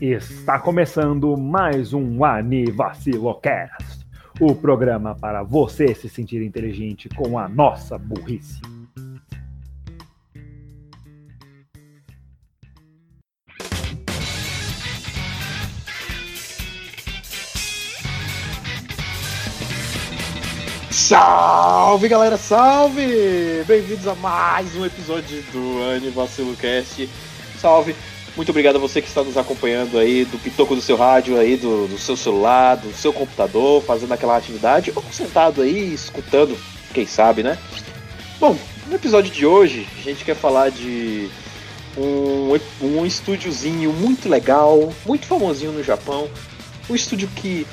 Está começando mais um Anivacilocast, o programa para você se sentir inteligente com a nossa burrice. Salve galera, salve! Bem-vindos a mais um episódio do Anivacilocast. Salve! Muito obrigado a você que está nos acompanhando aí do pitoco do seu rádio, aí do, do seu celular, do seu computador, fazendo aquela atividade, ou sentado aí escutando, quem sabe, né? Bom, no episódio de hoje a gente quer falar de um, um estúdiozinho muito legal, muito famosinho no Japão, um estúdio que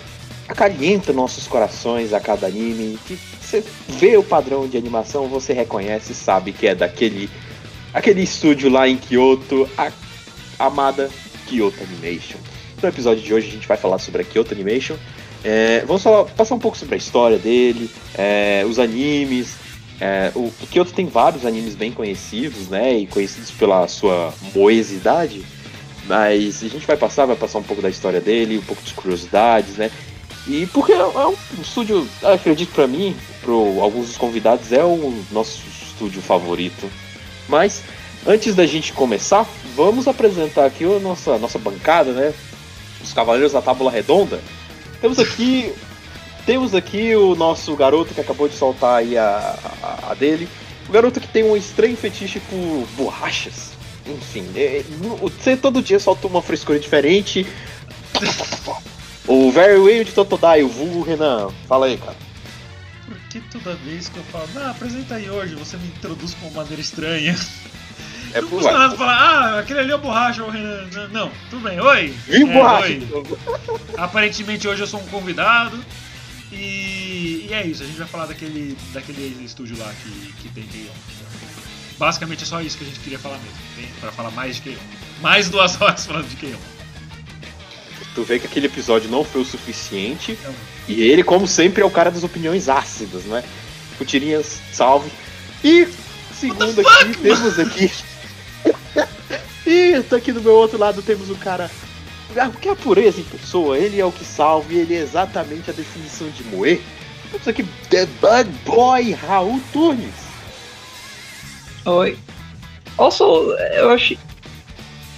acalenta nossos corações a cada anime, que você vê o padrão de animação, você reconhece sabe que é daquele aquele estúdio lá em Kyoto, a amada Kyoto Animation. No episódio de hoje a gente vai falar sobre a Kyoto Animation. É, vamos falar, passar um pouco sobre a história dele, é, os animes. É, o, o Kyoto tem vários animes bem conhecidos, né? E conhecidos pela sua moesidade. Mas a gente vai passar, vai passar um pouco da história dele, um pouco de curiosidades, né? E porque é um estúdio, acredito para mim, para alguns dos convidados, é o nosso estúdio favorito. Mas antes da gente começar, vamos apresentar aqui a nossa, nossa bancada, né? Os Cavaleiros da Tábula Redonda. Temos aqui. Temos aqui o nosso garoto que acabou de soltar aí a, a, a dele. O garoto que tem um estranho fetiche por borrachas. Enfim, é, você todo dia solta uma frescura diferente. O Very Way de Totodai, o vulgo Renan. Fala aí, cara. Por que toda vez que eu falo, ah, apresenta aí hoje, você me introduz com uma maneira estranha? É não custa nada falar, ah, aquele ali é o borracha, o Renan. Não, tudo bem, oi. Vim É, borracha. oi. Aparentemente hoje eu sou um convidado. E, e é isso, a gente vai falar daquele, daquele estúdio lá que, que tem Keion. Basicamente é só isso que a gente queria falar mesmo. Pra falar mais de Keion. Mais duas horas falando de Keion. Tu vê que aquele episódio não foi o suficiente. Não. E ele, como sempre, é o cara das opiniões ácidas, né? Futirinhas, salve. E segundo aqui, temos aqui. e tá aqui do meu outro lado temos o cara. O que é a pureza em pessoa? Ele é o que salve, ele é exatamente a definição de moer. Temos aqui The Bug Boy Raul Tunes. Oi. Also, eu achei.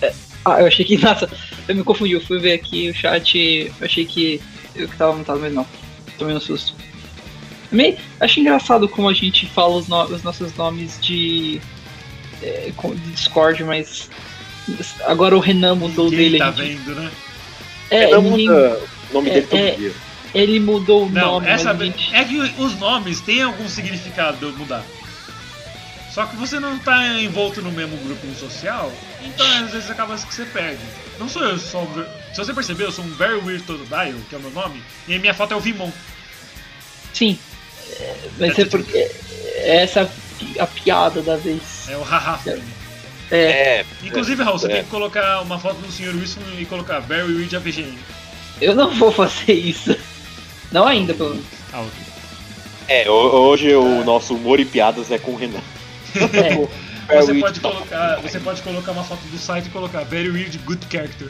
é, Ah, eu achei que. Nossa, eu me confundi. Eu fui ver aqui o chat. Eu achei que eu que tava montado, mas não. Tomei um susto. Também acho engraçado como a gente fala os, no- os nossos nomes de. é, de Discord, mas. Agora o Renan mudou Ninguém dele. tá gente- vendo, né? É, Ele ninguém- muda o nome é, dele todo é. dia. ele mudou o Não, nome, essa gente. é que os nomes têm algum significado de eu mudar. Só que você não tá envolto no mesmo grupo social, então às vezes acaba que você perde. Não sou eu, sou ver- Se você perceber, eu sou um Very Weird Totodile, que é o meu nome, e a minha foto é o Vimon. Sim. É, Mas é porque. é Essa a piada da vez. É o haha. É, É, Inclusive, Raul, você É. tem que colocar uma foto do Sr. Wilson e colocar Very Weird AVGN. eu não vou fazer isso. Não ainda, pelo menos. Ah, ok. é, ho- hoje o nosso humor e piadas é com o Renan. É, Você Very pode, colocar, você pode colocar uma foto do site e colocar Very Weird Good Character.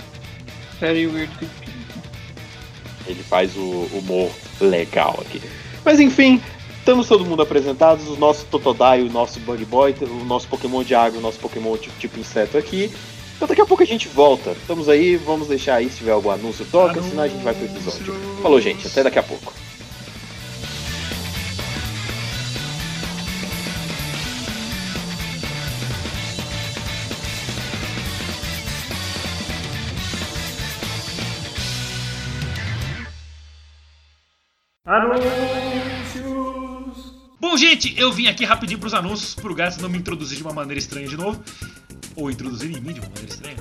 very weird. Ele faz o humor legal aqui. Mas enfim, estamos todo mundo apresentados. O nosso Totodai, o nosso Bug Boy, o nosso Pokémon de água, o nosso Pokémon tipo, tipo inseto aqui. Então daqui a pouco a gente volta. Estamos aí, vamos deixar aí se tiver algum anúncio, toca, senão a gente vai pro episódio. Falou, gente, até daqui a pouco. Anúncios! Bom, gente, eu vim aqui rapidinho pros anúncios, pro Gats não me introduzir de uma maneira estranha de novo. Ou introduzir em mim de uma maneira estranha.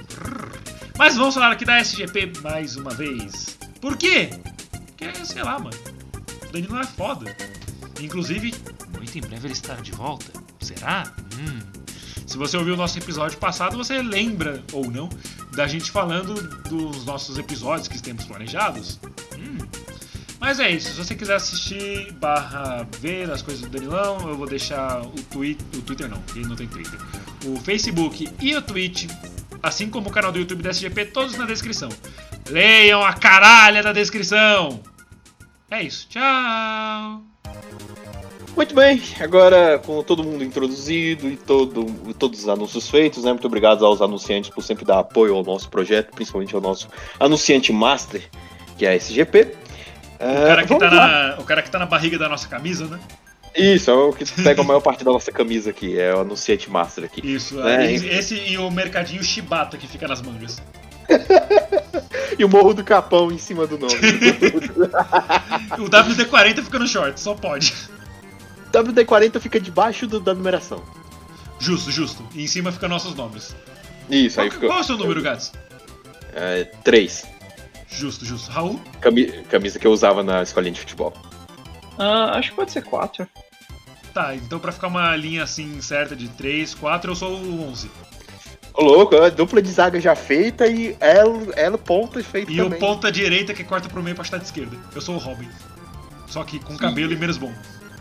Mas vamos falar aqui da SGP mais uma vez. Por quê? Porque, sei lá, mano. O Danilo é foda. Inclusive, muito em breve ele estará de volta. Será? Hum. Se você ouviu o nosso episódio passado, você lembra, ou não, da gente falando dos nossos episódios que temos planejados. Hum. Mas é isso, se você quiser assistir barra ver as coisas do Danilão, eu vou deixar o, tweet, o Twitter não, ele não tem Twitter. o Facebook e o Twitch, assim como o canal do YouTube da SGP, todos na descrição. Leiam a caralha da descrição! É isso, tchau! Muito bem, agora com todo mundo introduzido e todo, todos os anúncios feitos, né? Muito obrigado aos anunciantes por sempre dar apoio ao nosso projeto, principalmente ao nosso anunciante master, que é a SGP. O cara, que tá na, o cara que tá na barriga da nossa camisa, né? Isso, é o que pega a maior parte da nossa camisa aqui, é o anunciante master aqui. Isso, É, esse, e o mercadinho Shibata que fica nas mangas. E o Morro do Capão em cima do nome. O WD-40 fica no short, só pode. WD-40 fica debaixo do- da numeração. Justo, justo. E em cima fica nossos nomes. Isso, Qual, aí ficou. qual é o seu número, Gats? É, três. Justo, justo. Raul? Cami- camisa que eu usava na escolinha de futebol. Ah, acho que pode ser 4. Tá, então pra ficar uma linha assim certa de 3, 4, eu sou o 11. Ô louco, é dupla de zaga já feita e elo, elo ponta feito E também. o ponta direita que corta pro meio pra estar de esquerda. Eu sou o Robin. Só que com cabelo e menos bom.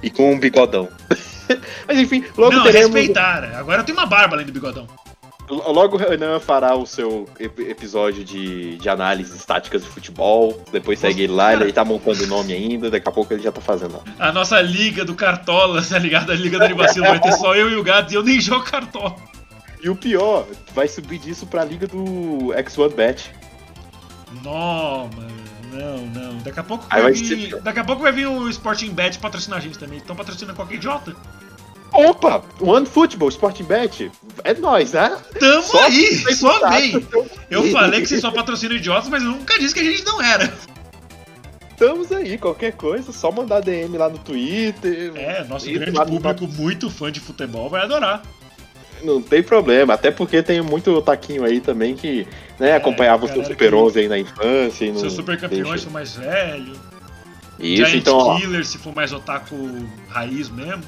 E com um bigodão. Mas enfim, logo Não, teremos. respeitar. Agora eu tenho uma barba além do bigodão. Logo o Renan fará o seu ep- episódio de, de análise estáticas de futebol. Depois segue ele lá, Cara. ele tá montando o nome ainda, daqui a pouco ele já tá fazendo. A nossa liga do Cartola, tá ligado? A liga do Anivacilo vai ter só eu e o Gats e eu nem jogo Cartola. E o pior, vai subir disso pra liga do X1 Bet. Não, mano. Não, não. Daqui a pouco vai, vai vir. ser- Daqui a pouco vai vir o Sporting Bet patrocinar a gente também. Então patrocina qualquer idiota. Opa! One Football, Sporting Bet, é nóis, né? Tamo Só aí! Só vem! Eu falei que vocês só patrocinam idiotas, mas eu nunca disse que a gente não era. Estamos aí, qualquer coisa, só mandar DM lá no Twitter. É, nosso grande lá no- público muito fã de futebol vai adorar. Não tem problema, até porque tem muito taquinho aí também que né, acompanhava o É, Super que- 11 aí na infância. Não Seus super campeões são mais velho. Isso, Giant então, ó, Killer, se for mais otaku raiz mesmo.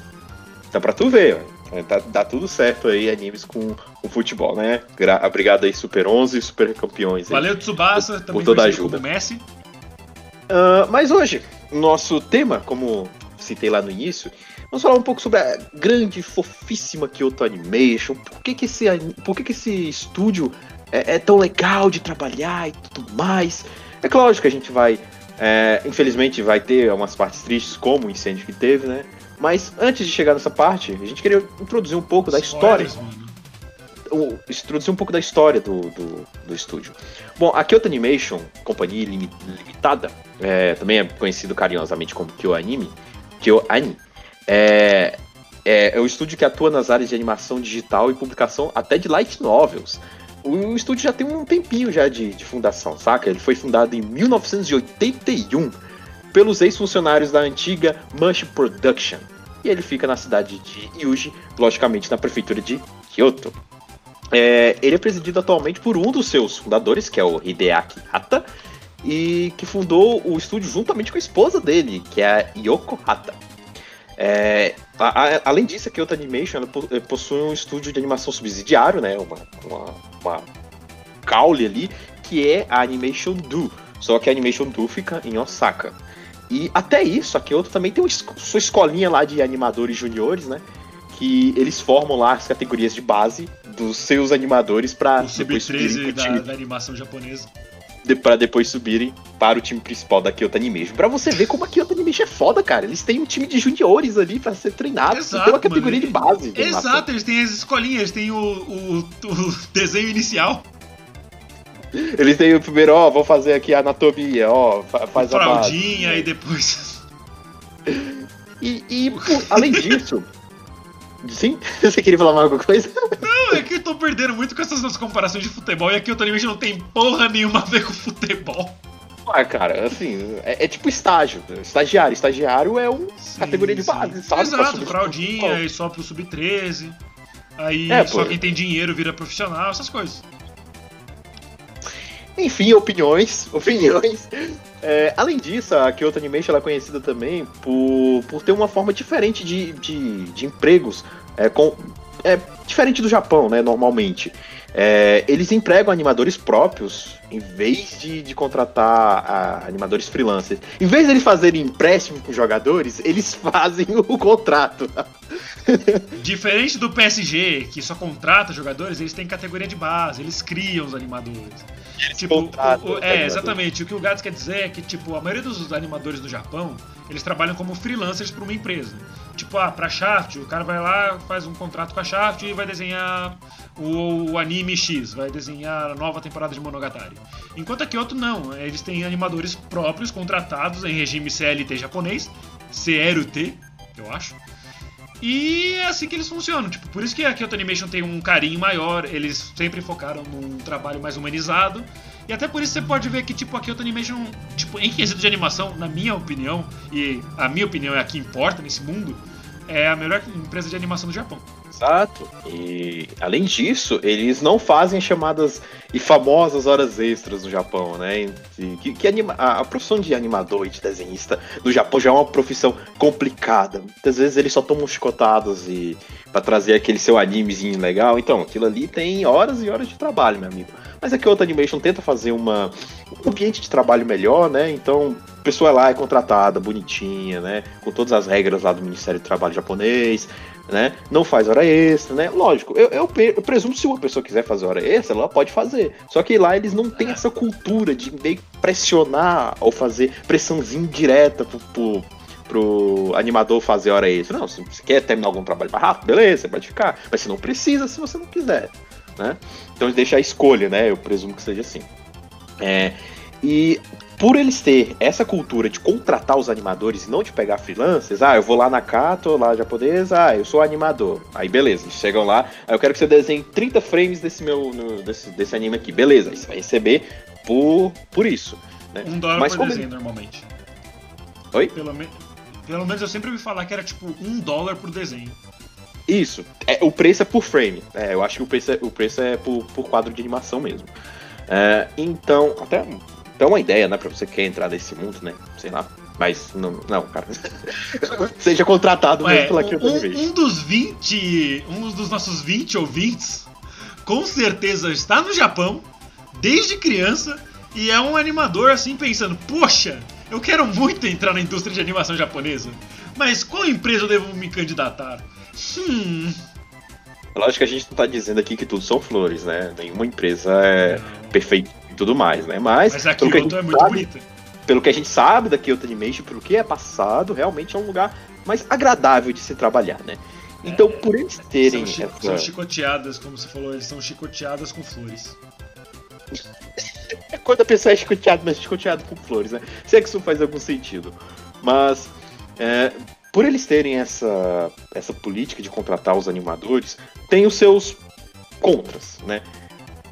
Dá pra tu ver, ó. Dá, dá tudo certo aí, animes com, com futebol, né? Gra obrigado aí, Super 11 e Super Campeões. aí. Valeu, Tsubasa, Por também toda a conhecido ajuda. Messi. Ah, mas hoje, nosso tema, como citei lá no início, vamos falar um pouco sobre a grande, fofíssima Kyoto Animation. Por que, que, esse, por que, que esse estúdio é, é tão legal de trabalhar e tudo mais? É claro que a gente vai. É, infelizmente vai ter umas partes tristes, como o incêndio que teve, né? Mas antes de chegar nessa parte, a gente queria introduzir um pouco da história mano. o- introduzir um pouco da história do, do, do estúdio. Bom, a Kyoto Animation, companhia limi- limitada, é, também é conhecido carinhosamente como KyoAnime, KyoAni, é, é, é o estúdio que atua nas áreas de animação digital e publicação até de light novels. O, estúdio já tem um tempinho já de, de fundação, saca? Ele foi fundado em 1981 pelos ex-funcionários da antiga Mush Production. E ele fica na cidade de Yuji, logicamente na prefeitura de Kyoto. É, ele é presidido atualmente por um dos seus fundadores, que é o Hideaki Hata, e que fundou o estúdio juntamente com a esposa dele, que é a Yoko Hata. É, a- a- além disso, a Kyoto Animation eh, possui um estúdio de animação subsidiário, né, uma, uma, uma caule ali, que é a Animation Do. Só que a Animation Do fica em Osaka. E até isso, a Kyoto também tem uma sua escolinha lá de animadores juniores, né? Que eles formam lá as categorias de base dos seus animadores para depois subirem Sub-13 pro da, da animação japonesa. De, pra depois subirem para o time principal da Kyoto Animation. Pra você ver como a Kyoto Animation é foda, cara. Eles têm um time de juniores ali pra ser treinado. Exato, tem uma categoria mano. de base. de animação. Exato, eles têm as escolinhas, eles têm o, o, o desenho inicial, Eles têm o primeiro, ó, vou fazer aqui a anatomia, ó, fa- faz a base. fraldinha e depois. E, e, pô, além disso. Sim? Você queria falar mais alguma coisa? Não, é que eu tô perdendo muito com essas nossas comparações de futebol e aqui o Animation não tem porra nenhuma a ver com futebol. Ah, cara, assim, é, é tipo estágio. Estagiário. Estagiário é um Sim, categoria de base, sabe? Pra Exato, subir- fraldinha e só pro sub-13. Aí É, só pô. quem tem dinheiro vira profissional, essas coisas. Enfim, opiniões, opiniões. É, além disso, a Kyoto Animation ela é conhecida também por, por ter uma forma diferente de, de, de empregos, é, com, é, diferente do Japão, né, normalmente. É, eles empregam animadores próprios em vez de, de contratar ah, animadores freelancers. Em vez de eles fazerem empréstimo com jogadores, eles fazem o contrato. Diferente do PSG, que só contrata jogadores, eles têm categoria de base, eles criam os animadores. Eles Tipo, contratam o- o- é, animadores. exatamente. O que o Gats quer dizer é que, tipo, a maioria dos animadores do Japão, eles trabalham como freelancers para uma empresa. Tipo, ah, pra Shaft, o cara vai lá, faz um contrato com a Shaft e vai desenhar o, o anime X, vai desenhar a nova temporada de Monogatari. Enquanto a Kyoto não, eles têm animadores próprios contratados em regime CLT japonês, CRUT, eu acho. E é assim que eles funcionam. Tipo, por isso que a Kyoto Animation tem um carinho maior, eles sempre focaram num trabalho mais humanizado. E até por isso você pode ver que, tipo, a Kyoto Animation, tipo, em quesito de animação, na minha opinião, e a minha opinião é a que importa nesse mundo, é a melhor empresa de animação do Japão. Exato. E além disso, eles não fazem chamadas e famosas horas extras no Japão, né? Que, que anima- a, a profissão de animador e de desenhista no Japão já é uma profissão complicada. Muitas vezes eles só tomam chicotadas e para trazer aquele seu animezinho legal. Então, aquilo ali tem horas e horas de trabalho, meu amigo. Mas a Outra Animation tenta fazer uma, um ambiente de trabalho melhor, né? Então, a pessoa é lá é contratada, bonitinha, né? Com todas as regras lá do Ministério do Trabalho japonês, né? Não faz hora extra, né? Lógico, eu, eu, eu presumo se uma pessoa quiser fazer hora extra, ela pode fazer. Só que lá eles não têm essa cultura de meio pressionar ou fazer pressãozinha direta pro, pro, pro animador fazer hora extra. Não, se você quer terminar algum trabalho mais rápido, beleza, pode ficar. Mas você não precisa se você não quiser, né? Então eles deixam a escolha, né? Eu presumo que seja assim. É, e por eles ter essa cultura de contratar os animadores e não de pegar freelancers, ah, eu vou lá na Kato, lá japonesa, ah, eu sou animador. Aí beleza, eles chegam lá, aí eu quero que você desenhe 30 frames desse meu no- desse, desse anime aqui. Beleza, aí você vai receber por, por isso. Né? Um dólar Mas por como- desenho, normalmente. Oi? Pelo, me... Pelo menos eu sempre ouvi falar que era tipo um dólar por desenho. Isso. É, o preço é por frame. É, eu acho que o preço é, o preço é por, por quadro de animação mesmo. É, então, até, até uma ideia, né? Pra você que quer entrar nesse mundo, né? Sei lá. Mas não, não cara. Seja contratado Ué, mesmo pela um, um dos 20. Um dos nossos 20 ouvintes, com certeza está no Japão, desde criança, e é um animador assim pensando, poxa, eu quero muito entrar na indústria de animação japonesa. Mas qual empresa eu devo me candidatar? Hum. Lógico que a gente não tá dizendo aqui que tudo são flores, né? Nenhuma empresa é perfeita e tudo mais, né? Mas, Mas a pelo, que a Kyoto gente é muito sabe, bonita. pelo que a gente sabe da Kyoto Animation, pelo que é passado, realmente é um lugar mais agradável de se trabalhar, né? Então, por eles terem São, essa... são chicoteadas, como você falou, eles são chicoteadas com flores. É quando a pessoa é chicoteada, mas chicoteada com flores, né? Se é que isso faz algum sentido. Mas, é, por eles terem essa, essa política de contratar os animadores, tem os seus contras, né?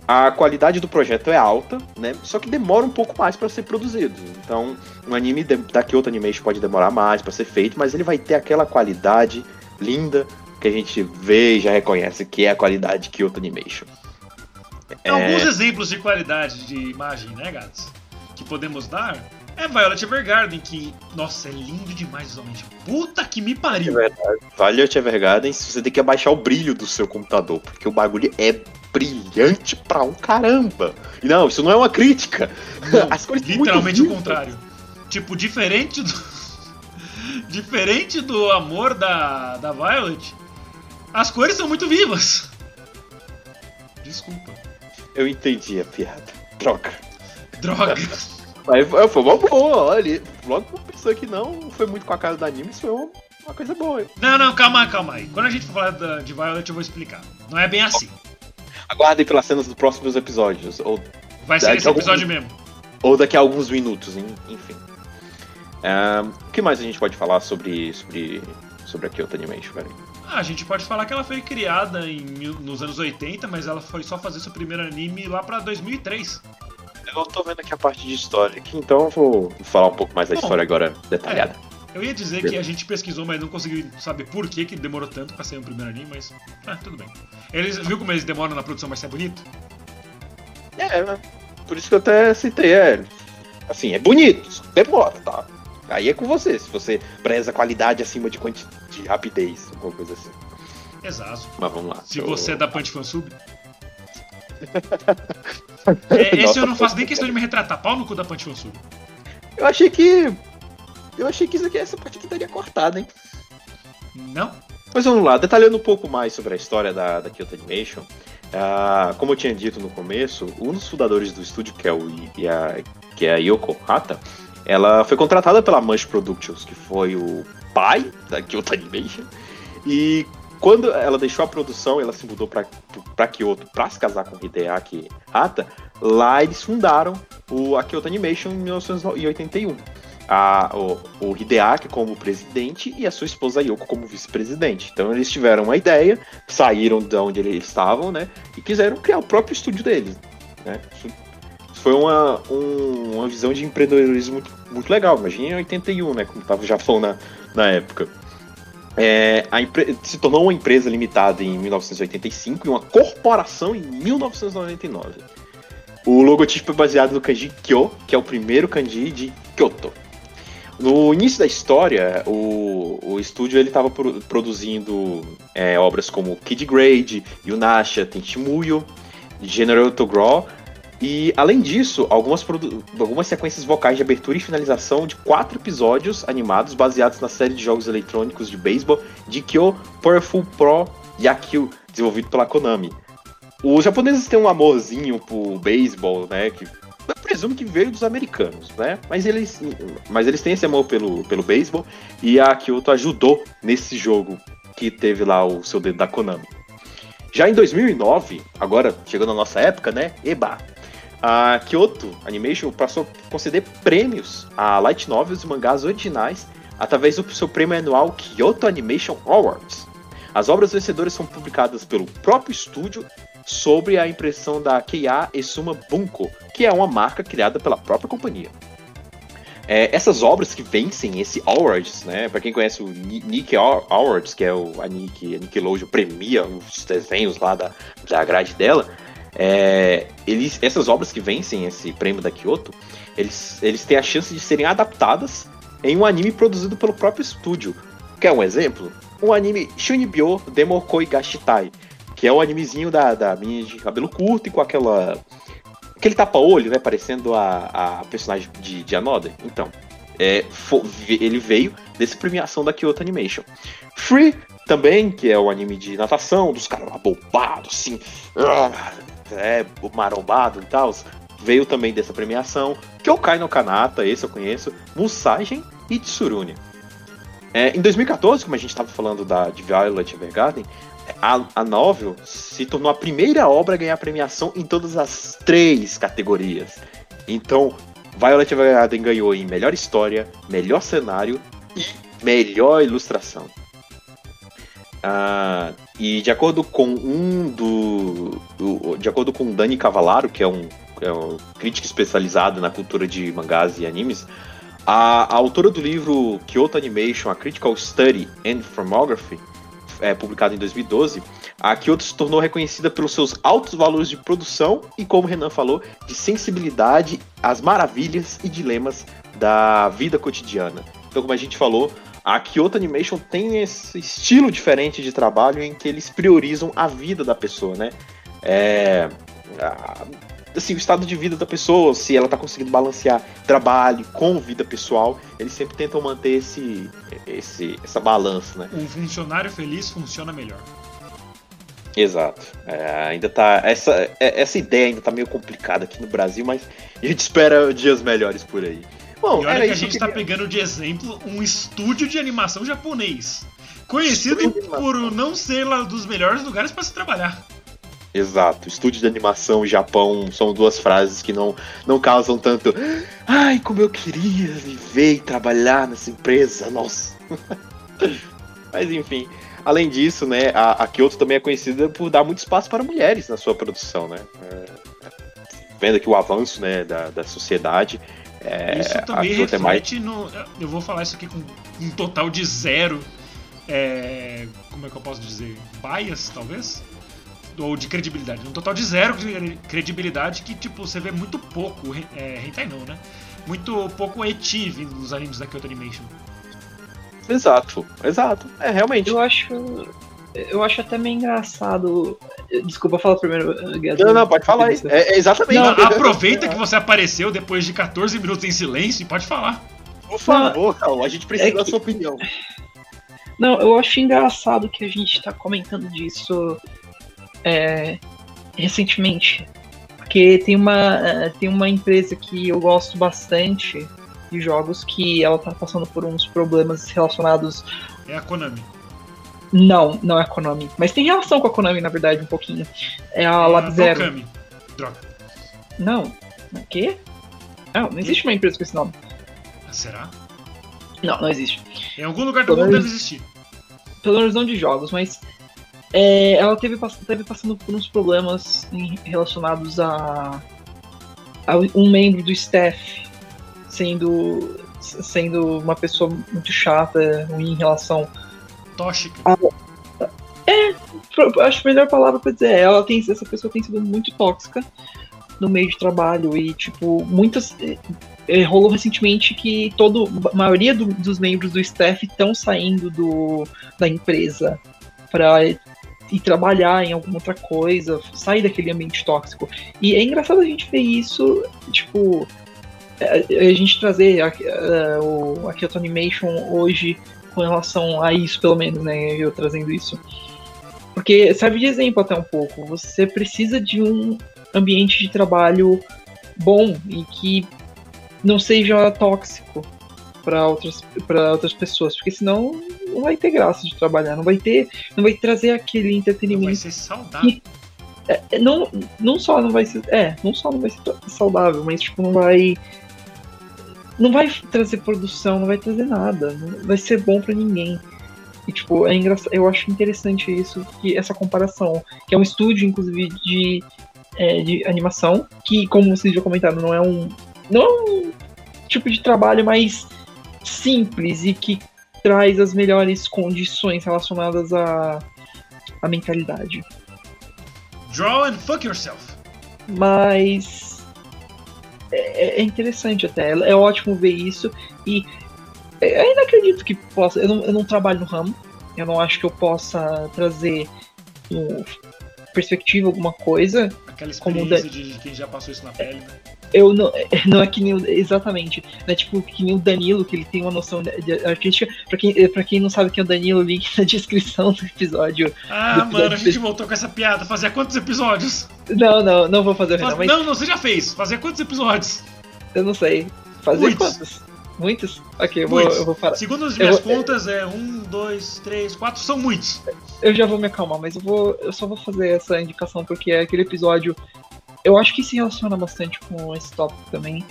A qualidade do projeto é alta, né? Só que demora um pouco mais para ser produzido. Então, um anime da Kyoto Animation pode demorar mais para ser feito, mas ele vai ter aquela qualidade linda que a gente vê e já reconhece que é a qualidade Kyoto Animation. Tem alguns exemplos de qualidade de imagem, né, gatos? Que podemos dar. É Violet Evergarden, que, nossa, é lindo demais visualmente. Puta que me É pariu! verdade. Violet Evergarden, você tem que abaixar o brilho do seu computador, porque o bagulho é brilhante pra um caramba. E não, isso não é uma crítica. Não, As cores literalmente o contrário. Tipo, diferente do. diferente do amor da, da Violet, as cores são muito vivas. Desculpa. Eu entendi a piada. Troca. Droga. Mas foi foi uma boa, olha. Logo uma pessoa que não foi muito com a cara do anime, isso foi uma, uma coisa boa. Não, não, calma, calma aí. Quando a gente for falar da- de Violet, eu vou explicar. Não é bem assim. Aguardem pelas cenas dos próximos episódios, ou, Vai ser esse algum- episódio mesmo. ou daqui a alguns minutos, en- enfim. Ahn, o que mais a gente pode falar sobre, sobre, sobre a Kyoto Animation, velho? Ah, a gente pode falar que ela foi criada em nos anos 80, mas ela foi só fazer seu primeiro anime lá pra 2003. Eu tô vendo aqui a parte de história aqui, então eu vou falar um pouco mais da Bom, história agora detalhada. Eu ia dizer que a gente pesquisou, mas não conseguiu saber por que, que demorou tanto pra sair um primeiro anime, mas. Ah, tudo bem. Eles, viu como eles demoram na produção, mas ser bonito? É, né? por isso que eu até citei, é. Assim, é bonito, demora, tá? Aí é com você, se você preza qualidade acima de, quanti... de rapidez, alguma coisa assim. Exato. Mas vamos lá. Se eu- você é da Punch Fansub. É, esse eu não faço nem questão de me retratar. Pau no cu da Punch Fansub. Eu achei que. Eu achei que isso aqui, essa parte aqui estaria cortada, hein? Não? Mas vamos lá, detalhando um pouco mais sobre a história da, da Kyoto Animation. Uh, como eu tinha dito no começo, um dos fundadores do estúdio, que é, o, a, que é a Yoko Hata, ela foi contratada pela Manch Productions, que foi o pai da Kyoto Animation. E quando ela deixou a produção, ela se mudou para Kyoto para se casar com Hideaki Hata. Lá eles fundaram o, a Kyoto Animation em 1981 a, o, o Hideaki como presidente e a sua esposa Yoko como vice-presidente. Então eles tiveram uma ideia, saíram de onde eles estavam, né? E quiseram criar o próprio estúdio deles. Né? Foi uma, um, uma visão de empreendedorismo muito, muito legal. Imagina em 81, né? Como estava o Japão na, na época. É, se tornou uma empresa limitada em 1985 e uma corporação em 1999. O logotipo é baseado no kanji Kyo, que é o primeiro kanji de Kyoto. No início da história, o, o estúdio ele estava pro, produzindo é, obras como Kid Grade, Yunasha, Tenchimuyo, General Togro, e além disso, algumas, algumas sequências vocais de abertura e finalização de quatro episódios animados baseados na série de jogos eletrônicos de beisebol de Kyo Powerful Pro Yakyu, desenvolvido pela Konami. Os japoneses têm um amorzinho pro beisebol, né? Que eu presumo que veio dos americanos, né? Mas eles, mas eles têm esse amor pelo, pelo beisebol e a Kyoto ajudou nesse jogo que teve lá o seu dedo da Konami. Já em 2009, agora chegando na nossa época, né? Eba! A Kyoto Animation passou a conceder prêmios a light novels e mangás originais através do seu prêmio anual Kyoto Animation Awards. As obras vencedoras são publicadas pelo próprio estúdio sobre a impressão da Keiya Esuma Bunko, que é uma marca criada pela própria companhia. É, essas obras que vencem esse Awards, né? Para quem conhece o Nick Awards, que é o a Nick, a Nickelodeon premia os desenhos lá da, da grade dela, é, eles, essas obras que vencem esse prêmio da Kyoto, eles, eles têm a chance de serem adaptadas em um anime produzido pelo próprio estúdio. Quer um exemplo? Um anime Shunibyo Demokoi Gashitai, que é um animezinho da, da de cabelo curto e com aquela. aquele tapa-olho, né? Parecendo a, a personagem de, de Anoda. Então, é, ele veio dessa premiação da Kyoto Animation. Free também, que é o anime de natação, dos caras lá bombados, assim, é, marombado e tal, veio também dessa premiação. Kyokai no Kanata, esse eu conheço, Musagen e Tsurune. É, em 2014, como a gente estava falando da, de Violet Evergarden, a, a novel se tornou a primeira obra a ganhar premiação em todas as três categorias. Então, Violet Evergarden ganhou em melhor história, melhor cenário e melhor ilustração. Ah, e de acordo com um do, do, De acordo com Dani Cavalaro, que é um, é um crítico especializado na cultura de mangás e animes, a, a autora do livro Kyoto Animation, a Critical Study and Filmography, é, publicado em 2012, a Kyoto se tornou reconhecida pelos seus altos valores de produção e, como o Renan falou, de sensibilidade às maravilhas e dilemas da vida cotidiana. Então, como a gente falou, a Kyoto Animation tem esse estilo diferente de trabalho em que eles priorizam a vida da pessoa, né? É, assim, o estado de vida da pessoa, se ela tá conseguindo balancear trabalho com vida pessoal, eles sempre tentam manter esse, esse essa balança, né? Um funcionário feliz funciona melhor. Exato. É, ainda tá. Essa, é, essa ideia ainda tá meio complicada aqui no Brasil, mas a gente espera dias melhores por aí. Bom, e olha que a gente que tá pegando de exemplo um estúdio de animação japonês. Conhecido por não ser lá dos melhores lugares para se trabalhar. Exato. Estúdio de animação Japão são duas frases que não, não causam tanto. Ai, como eu queria viver e trabalhar nessa empresa, nossa. Mas enfim. Além disso, né, a, a, Kyoto também é conhecida por dar muito espaço para mulheres na sua produção, né? É, vendo aqui o avanço né, da, da sociedade. É, isso também reflete mais... no. Eu vou falar isso aqui com um total de zero. É, como é que eu posso dizer? Bias, talvez? ou de credibilidade. Um total de zero de credibilidade que, tipo, você vê muito pouco, é, hentai não, né? Muito pouco eti vindo nos animes da Kyoto Animation. Exato, exato. É, realmente. Eu acho... Eu acho até meio engraçado. Desculpa falar primeiro, Não, não, pode falar aí. É, é exatamente. Não, aproveita que você apareceu depois de 14 minutos em silêncio e pode falar. Por favor, Cal, a gente precisa é que... da sua opinião. Não, eu acho engraçado que a gente tá comentando disso é, recentemente. Porque tem uma, é, tem uma empresa que eu gosto bastante de jogos que ela tá passando por uns problemas relacionados. É a Konami. Não, não é a Konami. Mas tem relação com a Konami, na verdade, um pouquinho. É a É Lab Zero. Dokami. Droga. Não. O quê? Não, não existe uma empresa com esse nome. Será? Não, não existe. Em algum lugar do Pelo mundo deve menos- existir. Pelo menos não de jogos, mas é, ela teve, teve passando por uns problemas em- relacionados a, a um membro do staff sendo sendo uma pessoa muito chata, ruim em relação. Tóxica. Pro- Acho a melhor palavra pra dizer é, ela tem essa pessoa tem sido muito tóxica no meio de trabalho e tipo muitas eh, rolou recentemente que todo a maioria do- dos membros do staff estão saindo do, da empresa para ir trabalhar em alguma outra coisa, sair daquele ambiente tóxico. E é engraçado a gente ver isso, tipo, eh, a gente trazer a, a, o, a Kyoto Animation hoje com relação a isso, pelo menos, né? Eu trazendo isso. Porque serve de exemplo até um pouco. Você precisa de um ambiente de trabalho bom e que não seja tóxico para outras para outras pessoas, porque senão não vai ter graça de trabalhar, não vai ter, não vai trazer aquele Não vai entretenimento. ser saudável. É, Não, não só não vai ser, é, não só não vai ser saudável, mas tipo não vai não vai trazer produção, não vai trazer nada, não vai ser bom pra ninguém. E tipo, é engraçado, eu acho interessante isso, que essa comparação, que é um estúdio inclusive de, é, de animação, que como vocês já comentaram, não é um não é um tipo de trabalho mais simples e que traz as melhores condições relacionadas à, à mentalidade. Draw and fuck yourself. Mas é, é interessante até, é é ótimo ver isso e eu ainda acredito que possa. Eu não, eu não trabalho no ramo, eu não acho que eu possa trazer um, perspectiva alguma coisa. Aquela Como experiência de quem já passou isso na pele, né? Eu não, não é que nem exatamente, não é tipo que nem o Danilo que ele tem uma noção de, de artística. Pra quem, pra quem não sabe quem é o Danilo, link na descrição do episódio. Ah, Do- mano, a gente voltou com essa piada. Fazia quantos episódios? Não, não, não vou fazer, Faz- não, mas Não, não, você já fez. Fazia quantos episódios? eu não sei. Fazer Muitos. quantos? Muitos? Ok, eu vou, eu vou parar. Segundo as Eu minhas vou- contas, é um, dois, três, quatro. São muitos. Eu já vou me acalmar, mas eu vou. Eu só vou fazer essa indicação porque é aquele episódio. Eu acho que se relaciona bastante com esse tópico também,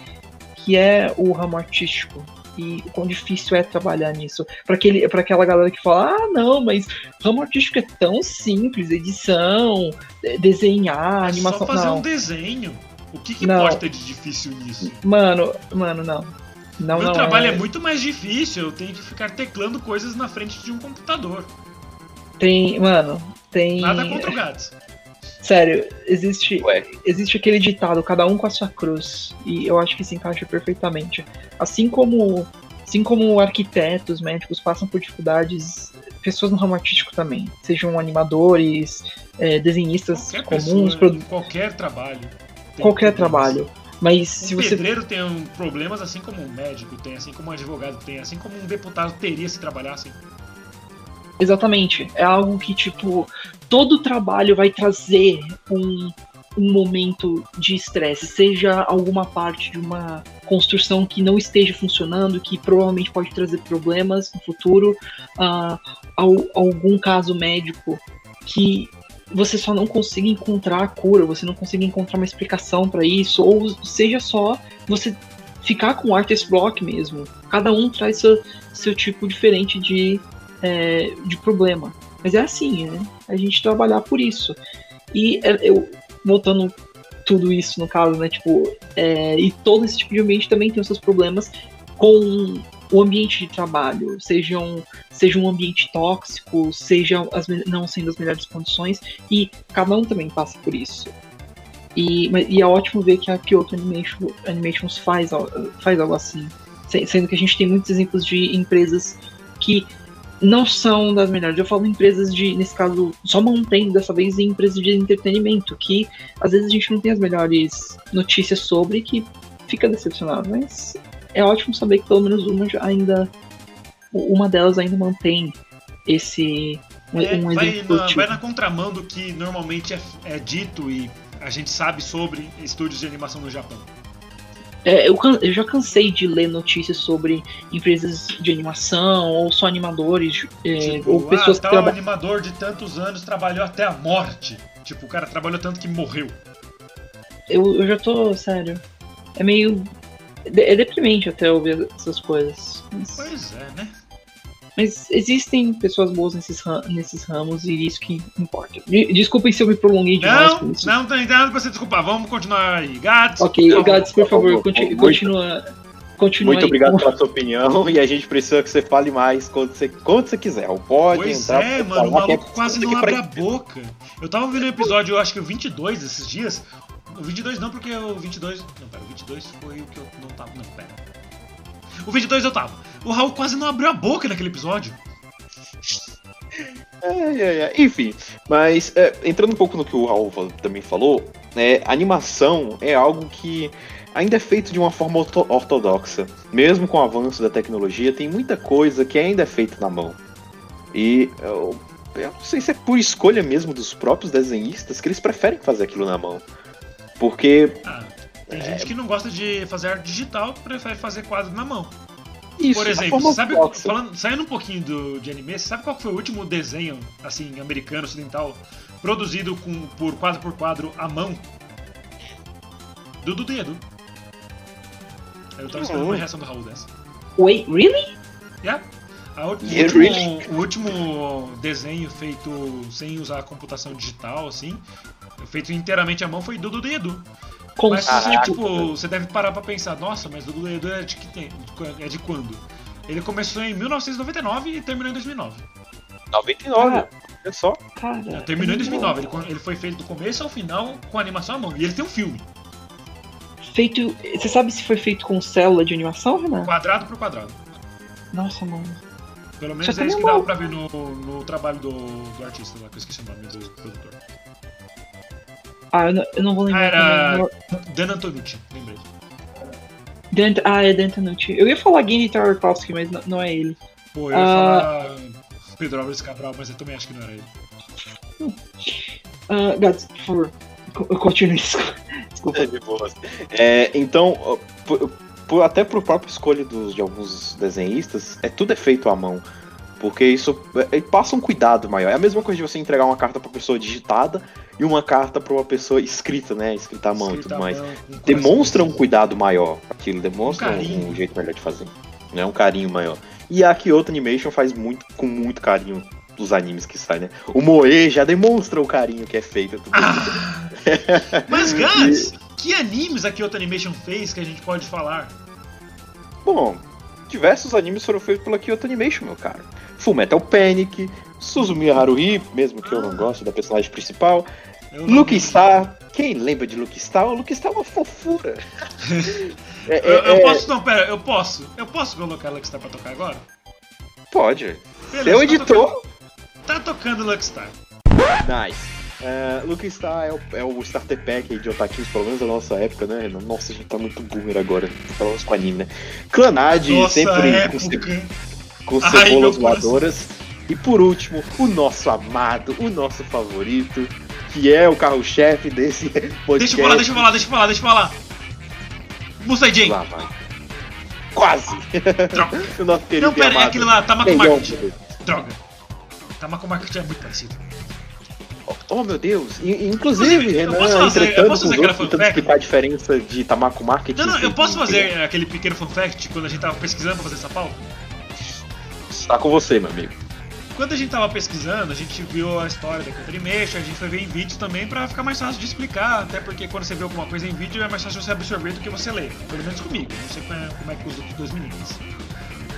que é o ramo artístico. E o quão difícil é trabalhar nisso. Pra, aquele, pra aquela galera que fala, ah, não, mas ramo artístico é tão simples, edição, de- desenhar, É animação. só fazer não. um desenho. O que, que Não. ter de difícil nisso? Mano, mano, não. Não, Meu não trabalho é... é. muito mais difícil. Eu tenho que ficar teclando coisas na frente de um computador. Tem. Mano, tem. Nada contra o Gats. Sério, existe, Ué. existe aquele ditado, cada um com a sua cruz, e eu acho que se encaixa perfeitamente. Assim como, assim como arquitetos, médicos passam por dificuldades, pessoas no ramo artístico também, sejam animadores, eh, desenhistas Qualquer comuns, pessoa, qualquer trabalho. qualquer problemas. trabalho. Mas Um se você pedreiro tem um problemas assim como um médico tem, assim como um advogado tem, assim como um deputado teria se trabalhasse. Exatamente. É algo que, tipo, todo trabalho vai trazer um, um momento de estresse, seja alguma parte de uma construção que não esteja funcionando, que provavelmente pode trazer problemas no futuro, ah, al- algum caso médico que você só não consiga encontrar a cura, você não consiga encontrar uma explicação para isso, ou seja só você ficar com artist block mesmo. Cada um traz seu, seu tipo diferente de é, de problema. Mas é assim, né? A gente trabalhar por isso. E é, eu, voltando tudo isso no caso, né? Tipo, é, e todo esse tipo de ambiente também tem os seus problemas com o ambiente de trabalho, seja um, seja um ambiente tóxico, seja as, não sendo as melhores condições, e cada um também passa por isso. E, e é ótimo ver que a Kyoto Animation, Animations faz, faz algo assim. Se- Sendo que a gente tem muitos exemplos de empresas que não são das melhores. Eu falo empresas de, nesse caso, só mantém dessa vez em empresas de entretenimento, que às vezes a gente não tem as melhores notícias sobre que fica decepcionado, mas é ótimo saber que pelo menos uma ainda uma delas ainda mantém esse. Um, É, um vai, exemplo na, tipo. vai na contramão do que normalmente é, é dito e a gente sabe sobre estúdios de animação no Japão. É, eu, can- eu já cansei de ler notícias sobre empresas de animação ou só animadores é, Tipo, ou pessoas ah, que tal trabalham. animador de tantos anos trabalhou até a morte. Tipo, o cara trabalhou tanto que morreu. Eu, eu já tô, sério. É meio. É deprimente até ouvir essas coisas. Mas, Pois é, né? Mas existem pessoas boas nesses, ram- nesses ramos e isso que importa. De- Desculpem se eu me prolonguei demais Não, com isso. não tem nada pra você desculpar. Vamos continuar aí. Gads. Ok, por favor. Gads, por favor, Muito- conti- continua. Continua Muito aí obrigado pela sua opinião e a gente precisa que você fale mais quando você, quando você quiser. Ou Pode Pois entrar. é, mano, o que é maluco quase não abre pra- a boca. Eu tava vendo o episódio, eu acho que o 22 esses dias. O 22 não, porque o 22. Não, pera, o 22 foi o que eu não tava. Não, pera. O 22 eu tava. O Raul quase não abriu a boca naquele episódio. Ai, ai, ai. Enfim, mas é, entrando um pouco no que o Raul também falou, né, animação é algo que ainda é feito de uma forma orto- ortodoxa. Mesmo com o avanço da tecnologia, tem muita coisa que ainda é feita na mão. E eu, eu não sei se é por escolha mesmo dos próprios desenhistas que eles preferem fazer aquilo na mão. Porque Ah, tem É. gente que não gosta de fazer arte digital, prefere fazer quadro na mão. isso, Por exemplo, sabe, falando, saindo um pouquinho do, de anime, você sabe qual foi o último desenho, assim, americano, ocidental, produzido com, por quadro por quadro à mão? Dudu Edu. Eu tava esperando uma Hum. reação do Raul dessa. Wait, really? Yeah. A ult- Yeah, o, último, really? o último desenho feito sem usar computação digital, assim, feito inteiramente à mão, foi Dudu Edu. Com Mas, Caraca. tipo, você deve parar pra pensar, nossa, mas Dudu Edu é de, que tem, é de quando? Ele começou em 1999 e terminou em 2009. 99, Ah. olha só. Cara. Terminou em é 2009. Ele, ele foi feito do começo ao final com animação à mão. E ele tem um filme, Feito. Você sabe se foi feito com célula de animação, Renan? quadrado por quadrado. Nossa, mano. Pelo menos Já é isso que dava pra ver no, no trabalho do, do artista lá, que eu esqueci o nome do produtor. Ah, eu não, eu não vou lembrar. Ah, era-. Dan Antonucci, lembrei. Ah, é Dan. Eu ia falar Gini Tarkovsky, mas não, não é ele. Pô, eu ia Ah. falar Pedro Álvares Cabral, mas eu também acho que não era ele. Ah, Gats, por favor. co- Continue. Desculpa. É, de boas. É, então, por- por- até por própria escolha dos, de alguns desenhistas, é tudo é feito à mão. Porque isso é, passa um cuidado maior. É a mesma coisa de você entregar uma carta pra pessoa digitada e uma carta pra uma pessoa escrita, né? Escrita à mão e Escrita tudo à mais. mão, Demonstra um cuidado maior. Aquilo demonstra Um um, jeito melhor de fazer. Né? Um carinho maior. E a Kyoto Animation faz muito com muito carinho dos animes que saem, né? O Moe já demonstra o carinho que é feito. Tudo Ah! Mas, Gats, que animes a Kyoto Animation fez que a gente pode falar? Bom, diversos animes foram feitos pela Kyoto Animation, meu cara. Fullmetal Panic, Suzumiya Haruhi, mesmo que eu não goste da personagem principal, Luke. Star, quem lembra de Luke Star? O Luke Star é uma fofura. É, Eu, eu é- é- posso, não, pera, eu posso. Eu posso colocar Luckstar pra tocar agora? Pode. Beleza, Seu tá editor. tocando- Tá tocando Luckstar. Nice. É, Luke Star é o, é o starter pack de otakus, pelo menos da nossa época, né? Nossa, a gente tá muito boomer agora, menos com anime, né? Clanad, sempre época. com Ai, cebolas voadoras. E por último, o nosso amado, o nosso favorito, que é o carro-chefe desse podcast. Deixa eu falar, deixa eu falar, deixa eu falar, deixa eu falar. Lá vai. Quase! Droga. o nosso querido Não, pera, é aquele lá, Tamako Kenyon. Market. Droga. Tamako Market é muito parecido. Oh meu Deus! Inclusive, Eu Renan, posso fazer- eu entretando posso com os fazer outros, tentando explicar a diferença de Tamako Market. Não, não, eu posso fazer aquele pequeno fun fact quando a gente tava pesquisando pra fazer essa pauta? Está com você, meu amigo. Quando a gente tava pesquisando, a gente viu a história da Kyoto Animation, a gente foi ver em vídeo também pra ficar mais fácil de explicar, até porque quando você vê alguma coisa em vídeo é mais fácil você absorver do que você ler. Pelo menos comigo, não sei como é, é que os outros dois meninos.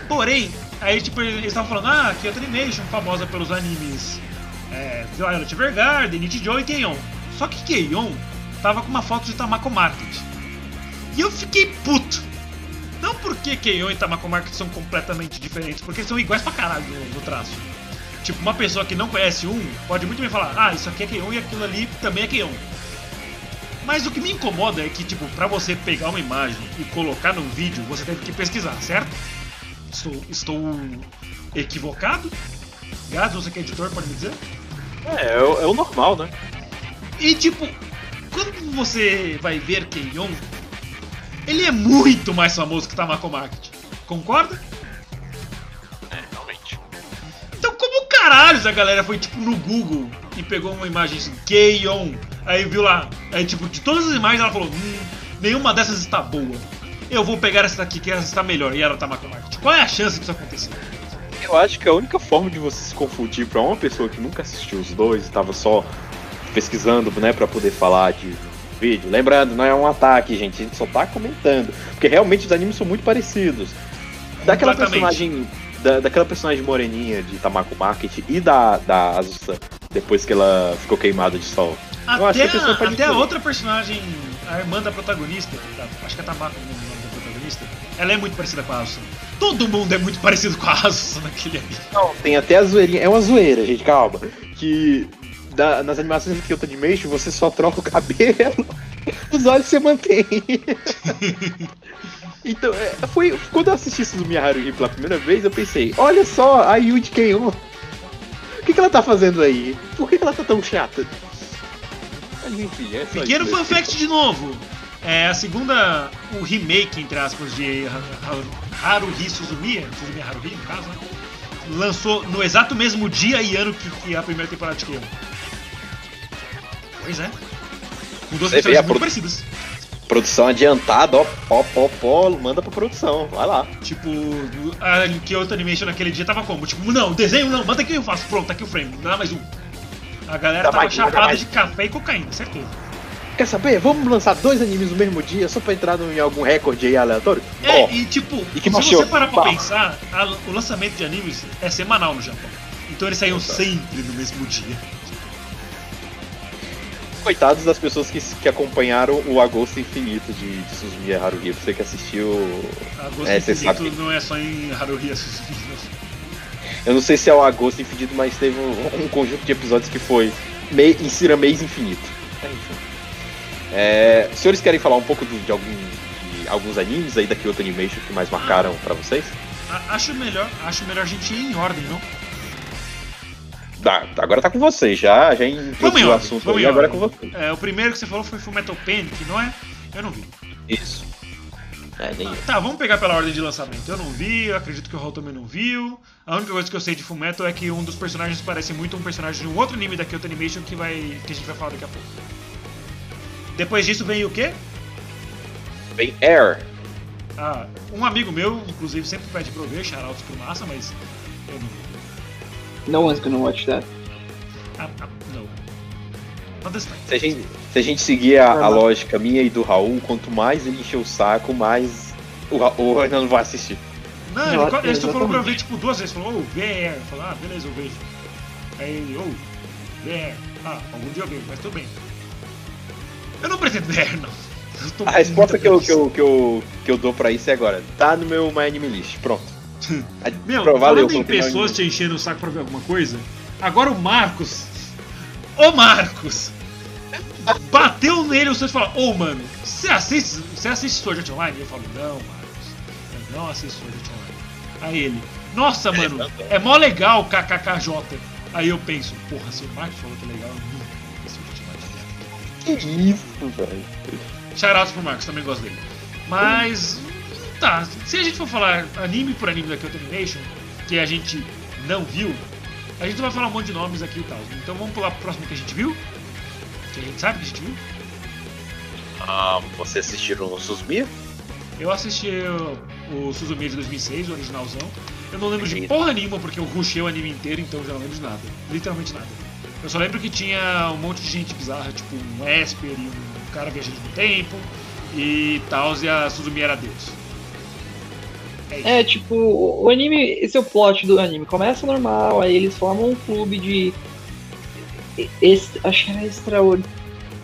Porém, aí tipo, eles estavam falando, ah, Kyoto Animation, famosa pelos animes é, Violet Evergarden, Nichijou e Keion. Só que Keion tava com uma foto de Tamako Market. E eu fiquei puto. Não porque Keion e Tamako Market são completamente diferentes, porque eles são iguais pra caralho no, no traço. Tipo, uma pessoa que não conhece um pode muito bem falar, ah, isso aqui é Keion e aquilo ali também é Keion. Mas o que me incomoda é que, tipo, pra você pegar uma imagem e colocar num vídeo, você teve que pesquisar, certo? Estou, estou equivocado? Gato, você que é editor, pode me dizer? É, é, o- é o normal, né? E tipo, quando você vai ver Keion, ele é muito mais famoso que Tamako Market. Concorda? É, realmente. Então como caralhos a galera foi tipo no Google e pegou uma imagem assim, Keion, aí viu lá, aí tipo, de todas as imagens ela falou, hum, nenhuma dessas está boa. Eu vou pegar essa daqui que essa está melhor, e era Tamako Market. Qual é a chance disso acontecer? Eu acho que a única forma de você se confundir pra uma pessoa que nunca assistiu os dois e tava só pesquisando, né, pra poder falar de vídeo. Lembrando, não é um ataque, gente, a gente só tá comentando. Porque realmente os animes são muito parecidos. Daquela personagem. Da, daquela personagem moreninha de Tamako Market e da, da Azusa, depois que ela ficou queimada de sol. Até, a a, até a outra personagem, a irmã da protagonista, da- acho que é Tamako o nome da protagonista, ela é muito parecida com a Asusa. Todo mundo é muito parecido com a Asusa naquele anime. Não, tem até a zoeirinha. É uma zoeira, gente, calma. Que da- nas animações do Kyoto Animation você só troca o cabelo, os olhos você mantém. então, é, foi. Quando eu assisti isso do Miyaharu pela primeira vez, eu pensei, olha só, a Yuji Keion. O que, que ela tá fazendo aí? Por que, que ela tá tão chata? Mas enfim, é Pequeno fun fact de novo. É a segunda, o remake, entre aspas, de Ha- Ha- Haruhi Suzumiya, Suzumiya Haruhi, no caso, né? Lançou no exato mesmo dia e ano que, que a primeira temporada de Keion. Pois é. Com duas muito produ- parecidas. Produção adiantada, ó, pó, pó, pó, manda pra produção, vai lá. Tipo, a Kyoto Animation naquele dia tava como? Tipo, não, desenho não, manda aqui eu faço. Pronto, tá aqui o frame, dá mais um. A galera Dá tava mais chapada mais de café e cocaína, certeza. Quer saber? Vamos lançar dois animes no mesmo dia só pra entrar no- em algum recorde aí aleatório? É, Ó, e tipo, e que se machou. você parar pra Pá. pensar, a- o lançamento de animes é semanal no Japão. Então eles saíam sempre no mesmo dia. Coitados das pessoas que, que acompanharam o Agosto Infinito de, de Suzumiya Haruhi. Você que assistiu. A Gosto É, Infinito sabe. não é só em Haruhi Suzumiya. Eu não sei se é o Agosto Infinito, mas teve um, um conjunto de episódios que foi mei, Insira Mês Infinito. Enfim. É, senhores querem falar um pouco do- de, algum, de alguns animes aí da Kyoto Animation que mais marcaram pra vocês? A- Acho melhor, acho melhor a gente ir em ordem, não? Tá, agora tá com vocês, já, já introduziu o assunto aí, agora é com vocês. É, o primeiro que você falou foi Fullmetal Panic, não é? Eu não vi. Isso. É, nem eu. Tá, vamos pegar pela ordem de lançamento. Eu não vi, eu acredito que o Raul também não viu. A única coisa que eu sei de Fullmetal é que um dos personagens parece muito um personagem de um outro anime da Kyoto Animation que, vai, que a gente vai falar daqui a pouco. Depois disso vem o quê? Vem Air. Ah, um amigo meu, inclusive, sempre pede pra eu ver, shoutouts pro Massa, mas eu não vi. No one's gonna watch that. Ah, ah, não. Understand. Se a gente, se a gente seguir a, a lógica minha e do Raul, quanto mais ele encher o saco, mais o Raul ainda não vai assistir. Não, ele, ele só falou pra eu ver tipo duas vezes. Falou, ô, VR. Eu falei, ah, beleza, eu vejo. Aí ele, ô, VR. Ah, algum dia eu vejo, mas tudo bem. Eu não pretendo VR, não. A resposta que eu, que, eu, que, eu, que eu dou pra isso é agora. Tá no meu My Anime List, pronto. Meu, Pro- falando em coloquei no pessoas te enchendo o saco pra ver alguma coisa, agora o Marcos. Ô Marcos! Bateu nele o senhor e falou, ô mano, você assiste, você assiste Sword Art Online? Eu falo, não, Marcos, eu não assisto Sword Art Online. Aí ele, nossa, mano, é mó legal kkkj. Aí eu penso, porra, se o Marcos falou que é legal, eu nunca vou Sword Art Online. Que isso, velho. Shoutouts pro Marcos, também gosto dele. Mas. Tá, se a gente for falar anime por anime da Kyoto Animation, que a gente não viu, a gente vai falar um monte de nomes aqui e tal. Então vamos pular pro próximo que a gente viu. Que a gente sabe que a gente viu. Ah, vocês assistiram o Suzumiya? Eu assisti o, o Suzumiya de 2006, o originalzão. Eu não lembro de porra nenhuma porque eu rushei o anime inteiro, então eu já não lembro de nada. Literalmente nada. Eu só lembro que tinha um monte de gente bizarra, tipo um Esper e um cara viajando no tempo e tal, e a Suzumiya era Deus. É. É, tipo, o anime, esse é o plot do anime. Começa normal, aí eles formam um clube de. acho que era extraor,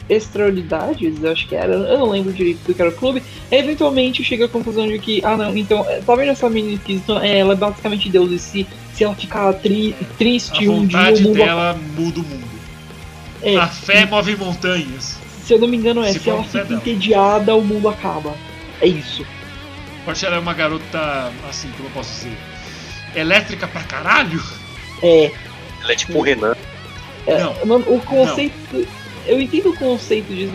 extraordidades, acho que era. Eu não lembro direito do que era o clube. Eventualmente chega à conclusão de que, ah não, então, é, tá vendo essa menina que então, é, ela é basicamente Deus, e se, se ela ficar tri- A triste um dia, o vontade mundo dela muda o mundo. É, A fé move montanhas. se eu não me engano, é Se se, ela fica dela. entediada, o mundo acaba. É isso. Pode ela é uma garota, assim, como eu posso dizer, elétrica pra caralho. É, Ela é tipo um Renan. é, Não. mano, o conceito. Eu entendo o conceito de.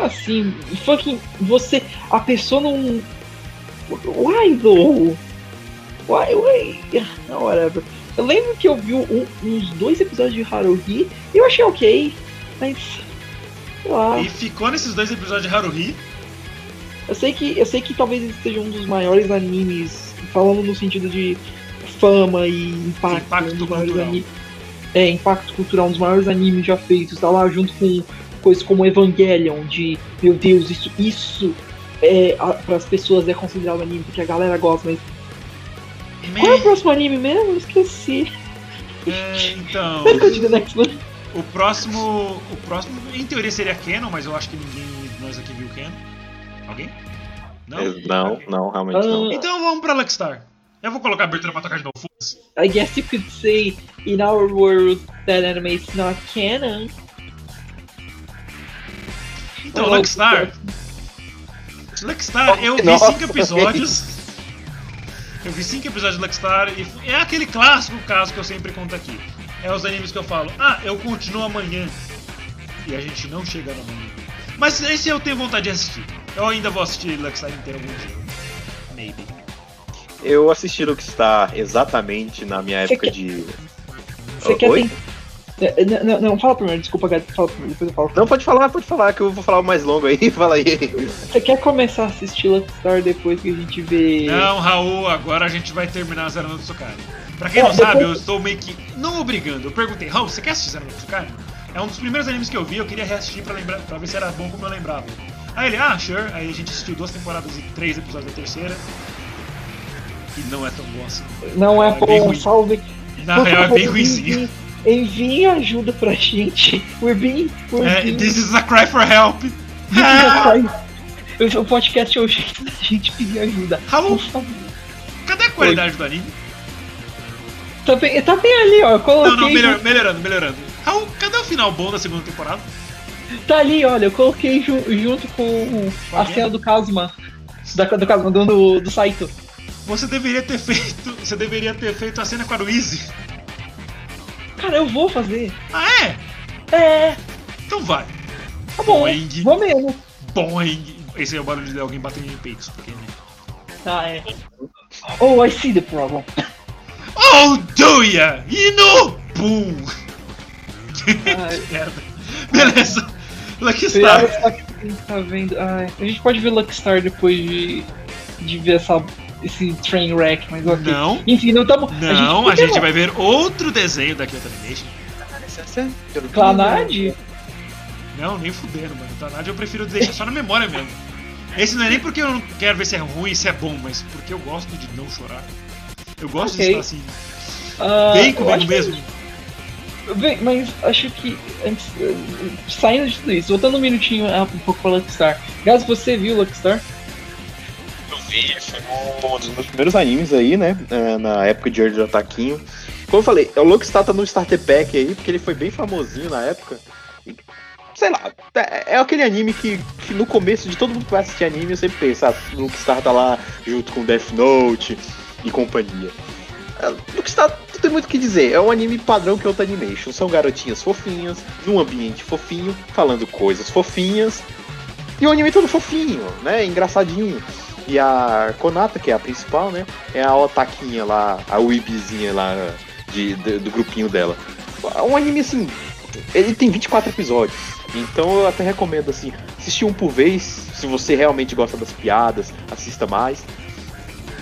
Assim, fucking. Você. A pessoa não. Why though? Why, why? Ah, Whatever. Eu lembro que eu vi um- uns dois episódios de Haruhi e eu achei ok, mas. Sei lá. E ficou nesses dois episódios de Haruhi. Eu sei que eu sei que talvez esse seja um dos maiores animes, falando no sentido de fama e impacto, Impacto um dos maiores cultural. ani- É, impacto cultural, um dos maiores animes já feitos, tá lá junto com coisas como Evangelion, de meu Deus, isso, isso é, para as pessoas é considerado anime, porque a galera gosta, mas qual é o próximo anime mesmo? Eu esqueci. É, então, one. o próximo. O próximo, em teoria, seria Canon, mas eu acho que ninguém de nós aqui viu Canon. Não? Não, não, realmente não. Ah. Então vamos pra Luckstar. Eu vou colocar a abertura pra tocar de novo. foda-se. I guess you could say in our world that anime is not canon. Então, Well, Luckstar. Luckstar, eu vi Nossa, cinco episódios. Eu vi cinco episódios de Luckstar e é aquele clássico caso que eu sempre conto aqui. É os animes que eu falo, ah, eu continuo amanhã. E a gente não chega no amanhã. Mas esse eu tenho vontade de assistir. Eu ainda vou assistir Luckstar inteiro algum dia. Maybe. Eu assisti Rockstar exatamente na minha Você época quer- de. Você quer Oi? tentar. Não, não, não, fala primeiro, desculpa, Gato, fala primeiro, depois eu falo. Não, pode falar, pode falar, que eu vou falar o mais longo aí. Fala aí. Você quer começar a assistir Luckstar depois que a gente vê. Não, Raul, agora a gente vai terminar Zero no Tsukari. Pra quem É, não sabe, depois- eu estou meio que. Não obrigando. Eu perguntei, Raul, você quer assistir Zero no Tsukari? É um dos primeiros animes que eu vi, eu queria reassistir pra, lembrar, pra ver se era bom como eu lembrava. Aí ele, ah, sure. Aí a gente assistiu duas temporadas e três episódios da terceira. E não é tão bom assim. Não é É bom, salve. Na real é bem ruimzinho. envie- Enviem ajuda pra gente. We're being. We're É, being. this is a cry for help. O podcast é o jeito da gente pedir ajuda. Favor. cadê a qualidade do anime? Tá bem, tá bem ali, ó. Eu coloquei. Não, não, melhor, melhorando, melhorando. Raul, cadê o final bom da segunda temporada? Tá ali, olha. Eu coloquei ju- junto com a cena do Kazuma. Da, do Kazuma, do, do, do Saito. Você deveria ter feito. Você deveria ter feito a cena com a Ruizy. Cara, eu vou fazer. Ah, é? É, Então vai. tá bom. Boing. Vou mesmo. Boing. Esse é o barulho de alguém batendo em peitos, porque né? Tá, é. Oh, I see the problem. Oh, do ya? E no Boom! Beleza. Lucky Cuidado Star. só que quem tá vendo. Ai, a gente pode ver Luckstar depois de, de ver essa, esse train wreck, mas ok. Não. Enfim, não tamo. Não, a gente vai. vai ver outro desenho da Kyoto Animation. Clanad? Não, nem fudendo, mano. Tanad eu prefiro deixar só na memória mesmo. Esse não é nem porque eu não quero ver se é ruim, se é bom, mas porque eu gosto de não chorar. Eu gosto Ok. de estar assim, Ah, bem comigo acho que- mesmo. Bem, mas acho que antes. Saindo de tudo isso, voltando um minutinho ah, um pouco pra Luckstar. Gás, você viu Luckstar? Eu vi, foi um dos meus primeiros animes aí, né? é, Na época de Early Ataquinho. Como eu falei, o Lockstar tá no Starter Pack aí, porque ele foi bem famosinho na época. E, sei lá, é, é aquele anime que, que no começo de todo mundo que vai assistir anime, eu sempre penso, ah, o Lockstar tá lá junto com Death Note e companhia. É, Lockstar não tem muito o que dizer, é um anime padrão que é outro animation. São garotinhas fofinhas, num ambiente fofinho, falando coisas fofinhas. E o anime todo fofinho, né? Engraçadinho. E a Konata, que é a principal, né? É a otaquinha lá, a Weebzinha lá de, de- do grupinho dela. É um anime assim. Ele tem 24 episódios. Então eu até recomendo assim, assistir um por vez. Se você realmente gosta das piadas, assista mais.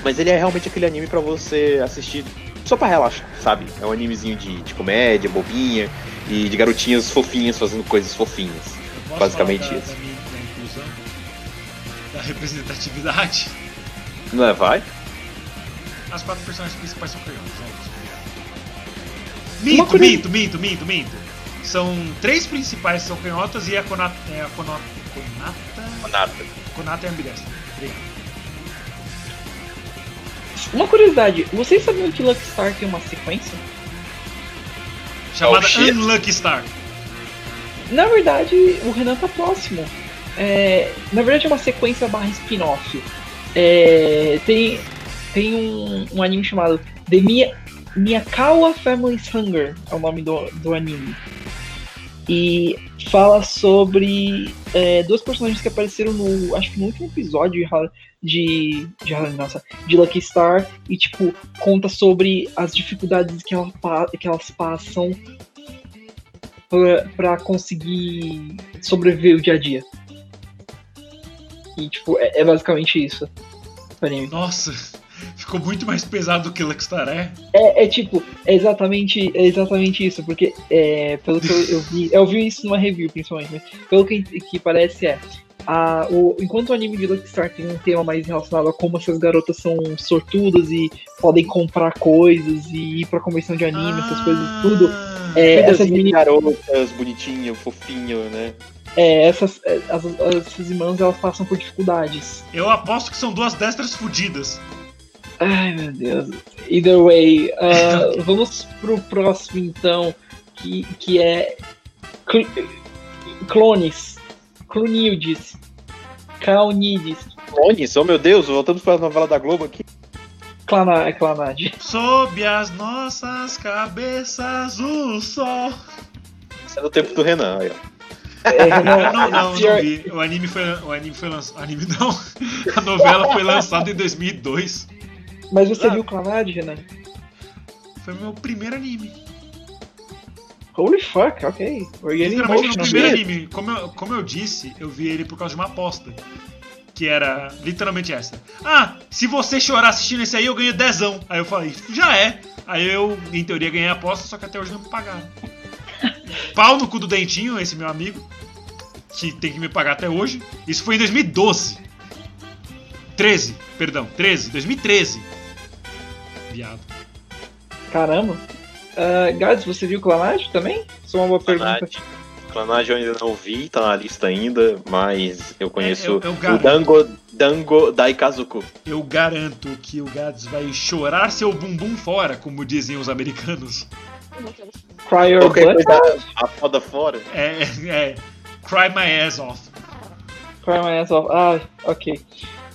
Mas ele é realmente aquele anime pra você assistir só pra relaxar, sabe? É um animezinho de, de comédia, bobinha e de garotinhas fofinhas fazendo coisas fofinhas. Basicamente da, isso. Da, minha, da inclusão, da representatividade. Não é, vai? As quatro personagens principais são canhotas. Uma Minto, curiosidade- minto, minto, minto, minto. São três principais são canhotas e a Konata. É a. Konata. Konata. Konata é ambidestra. Obrigado. Uma curiosidade, vocês sabiam que Luckstar tem uma sequência? Chamada Oh. Unlucky Star. Na verdade, o Renan tá próximo. É, na verdade, é uma sequência barra spin-off. É, tem tem um, um anime chamado The, Mia, Miyakawa Family's Hunger é o nome do, do anime. E fala sobre é, duas personagens que apareceram no. Acho que no último episódio de, de, nossa, de Lucky Star. E tipo, conta sobre as dificuldades que, ela, que elas passam pra, pra conseguir sobreviver o dia a dia. E tipo, é, é basicamente isso. Anime. Nossa, ficou muito mais pesado do que Luckstar é. É, é tipo, é exatamente, é exatamente isso, porque é, pelo que eu, eu vi, eu vi isso numa review principalmente, mas pelo que, que parece é, a, o, enquanto o anime de Lucky Star tem um tema mais relacionado a como essas garotas são sortudas e podem comprar coisas e ir pra convenção de anime, essas coisas tudo, Ah, é, essas, meni, garotas, bonitinho, fofinho, né? é, essas, é, as, essas irmãs elas passam por dificuldades. Eu aposto que são duas destras fudidas. Ai meu Deus. Either way, ah, vamos pro próximo então, que, que é Cl- Clones, Clonildes, Caunides, Clones, oh meu Deus, voltamos pra novela da Globo aqui. Clana, Clanad. Sob as nossas cabeças o sol. Isso é do tempo do Renan, aí, ó. É, Não, não, não, vi. O anime foi, o anime foi lançado. Anime não. A novela foi lançada em 2002. Mas você Ah. viu Clanad, Renan? Foi meu primeiro anime. Holy fuck, ok. Literalmente meu emotional. primeiro here. anime. Como eu, como eu disse, eu vi ele por causa de uma aposta. Que era literalmente essa. Ah, se você chorar assistindo esse aí, eu ganho dezão. Aí eu falei, já é. Aí eu, em teoria, ganhei a aposta, só que até hoje não me pagaram. Pau no cu do Dentinho, esse meu amigo. Que tem que me pagar até hoje. Isso foi em 2012. 13, perdão, 13, 2013. Viado. Caramba. Uh, Gads, você viu Clanad também? Só uma boa pergunta. Clanage. Clanage eu ainda não vi, tá na lista ainda, mas eu conheço eu- eu o. Dango, Dango Daikazuko. Eu garanto que o Gads vai chorar seu bumbum fora, como dizem os americanos. Cry Your Qualquer Butt? coisa a foda fora. É, é. Cry my ass off. Cry My Ass Off. Ah, ok.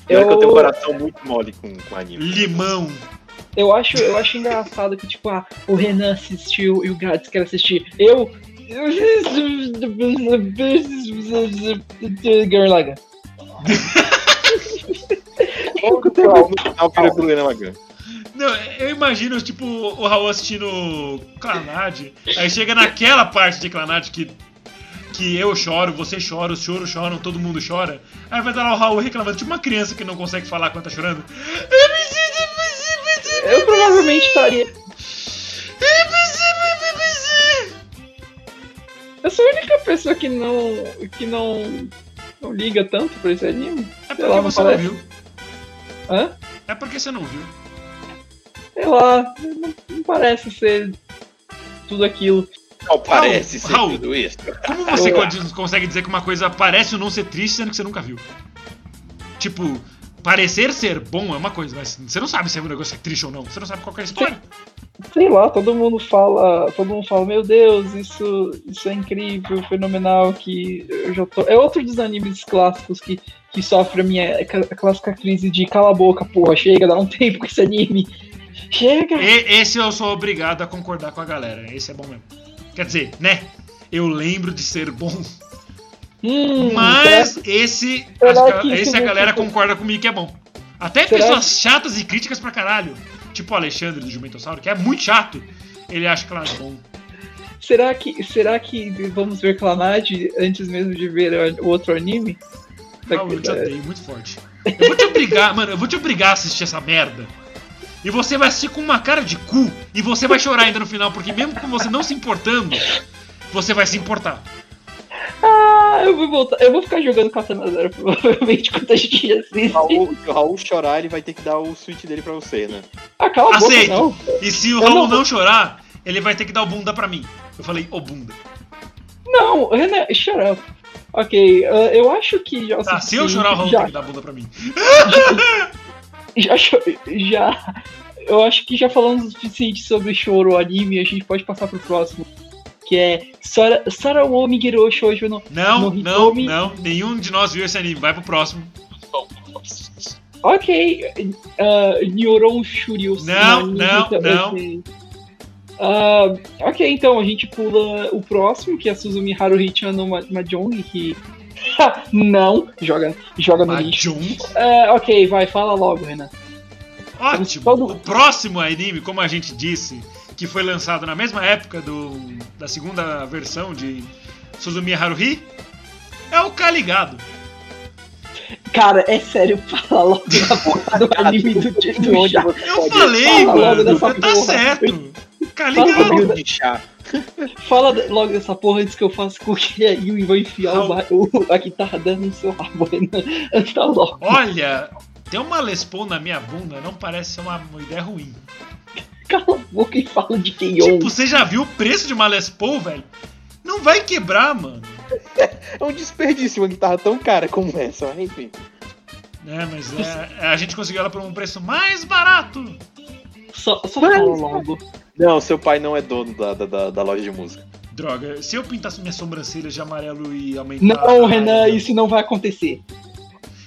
Pior que eu tenho um coração muito mole com, com anime. Limão. Eu acho, eu acho engraçado que, tipo, ah, o Renan assistiu e o Gads quer assistir. Eu. Gurren Lagann. Como que o Raul no final vira pro Renan Lagan? Não, eu imagino, tipo, o Raul assistindo Clanad. Aí chega naquela parte de Clanad que, que eu choro, você chora, os choros choram, todo mundo chora. Aí vai dar lá o Raul reclamando, tipo uma criança que não consegue falar quando tá chorando. Eu provavelmente estaria. Eu sou a única pessoa que não. que não. não liga tanto pra esse anime. É lá, porque não você não parece. viu. Hã? É porque você não viu. Sei lá, não, não parece ser tudo aquilo. Não parece ser Raul. tudo isso. Como você Eu- co- consegue dizer que uma coisa parece ou não ser triste sendo que você nunca viu? Tipo, parecer ser bom é uma coisa, mas você não sabe se é um negócio é triste ou não. Você não sabe qual que é a história. Sei lá, todo mundo fala. Todo mundo fala, meu Deus, isso, isso é incrível, fenomenal, que eu já tô. É outro dos animes clássicos que, que sofre a minha clássica crise de cala a boca, porra, chega, dá um tempo com esse anime. Chega! E esse eu sou obrigado a concordar com a galera. Esse é bom mesmo. Quer dizer, né? Eu lembro de ser bom, Hum, mas esse, que esse a não galera concorda comigo que é bom. Até Será pessoas chatas e críticas pra caralho, tipo o Alexandre do Jumentossauro, que é muito chato, ele acha que é bom. Será que, será que vamos ver Clanad antes mesmo de ver o outro anime? Raul, eu te odeio muito forte. Eu vou te obrigar, mano, eu vou te obrigar a assistir essa merda. E você vai assistir com uma cara de cu. E você vai chorar ainda no final, porque mesmo com você não se importando, você vai se importar. Ah, eu vou voltar. Eu vou ficar jogando Katana Zero provavelmente quando a gente assiste. Raul, se o Raul chorar, ele vai ter que dar o switch dele pra você, né? Ah, cala a boca, Aceito. não. E se o Eu Raul não- não chorar, ele vai ter que dar o bunda pra mim. Eu falei, ô bunda. Não, Renan, shut up. Ok, ah, eu acho que já. Tá, se eu chorar, o Raul já, tem que dar bunda pra mim. já, cho- já. Eu acho que já falamos o suficiente sobre choro anime, a gente pode passar pro próximo. Que é Sora, Sora wo Migiro Shoujo no. Não, No não, não. Nenhum de nós viu esse anime. Vai pro próximo. Ok, uh, Nyoron Shuryu. Não, não, não. Ah, ok, então a gente pula o próximo, que é Suzumi Haruhi-chan no Ma- Mahjong, que. não, joga, joga no lixo. Ah, ok, vai, fala logo, Renan. Ótimo. Todo- O próximo anime, como a gente disse, que foi lançado na mesma época do, da segunda versão de Suzumi Haruhi, é o Caligado. Cara, é sério, fala logo da porra do anime do, chá. você Eu pode- falei, mano. Tá porra. certo. Fala Caligado. logo. de chá. Fala logo dessa porra antes que eu faça a Yui vai enfiar o, o, a guitarra dando no seu rabo, Renan. Tá logo. Olha, ter uma Les Paul na minha bunda não parece ser uma, uma ideia ruim. Cala a boca e fala de Keion. Tipo, você já viu o preço de uma Les Paul, velho? Não vai quebrar, mano. É um desperdício uma guitarra tão cara como essa, mas enfim. É, mas é, a gente conseguiu ela por um preço mais barato. Só, só fala logo. Não, seu pai não é dono da, da, da- da loja de música. Droga, se eu pintasse minhas sobrancelhas de amarelo e aumentar. Não, Renan, isso não vai acontecer.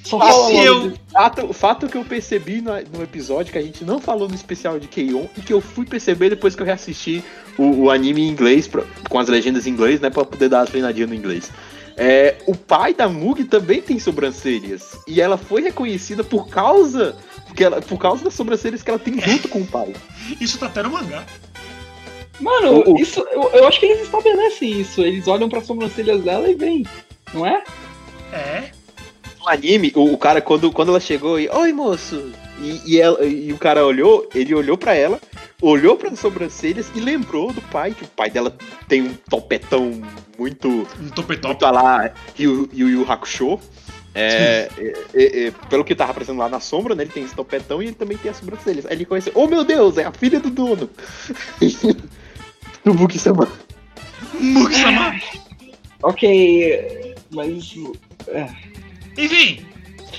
Só fala se logo. eu- Fato, o fato que eu percebi no, no episódio que a gente não falou no especial de Keion e que eu fui perceber depois que eu reassisti o, o anime em inglês, pra- com as legendas em inglês, né, pra poder dar a treinadinha no inglês. É, o pai da Mugi também tem sobrancelhas e ela foi reconhecida por causa porque ela, por causa das sobrancelhas que ela tem junto com o pai. Isso tá até no mangá. Mano, O- o- isso, eu, eu acho que eles estabelecem isso. Eles olham pra sobrancelhas dela e vem. Não é? É. No anime, o, o cara, quando, quando ela chegou e. Oi, moço! E, e, ela- e o cara olhou, ele olhou pra ela, olhou para as sobrancelhas e lembrou do pai, que o pai dela tem um topetão muito. Um muito a lá Yu Yu Yu Hakusho. É, é, é, é, pelo que tava aparecendo lá na sombra, né? Ele tem esse topetão e ele também tem as sobrancelhas. Aí ele conheceu, oh meu Deus, é a filha do dono. do Buki Sama. Mugsama. Ok, mas. É, Enfim,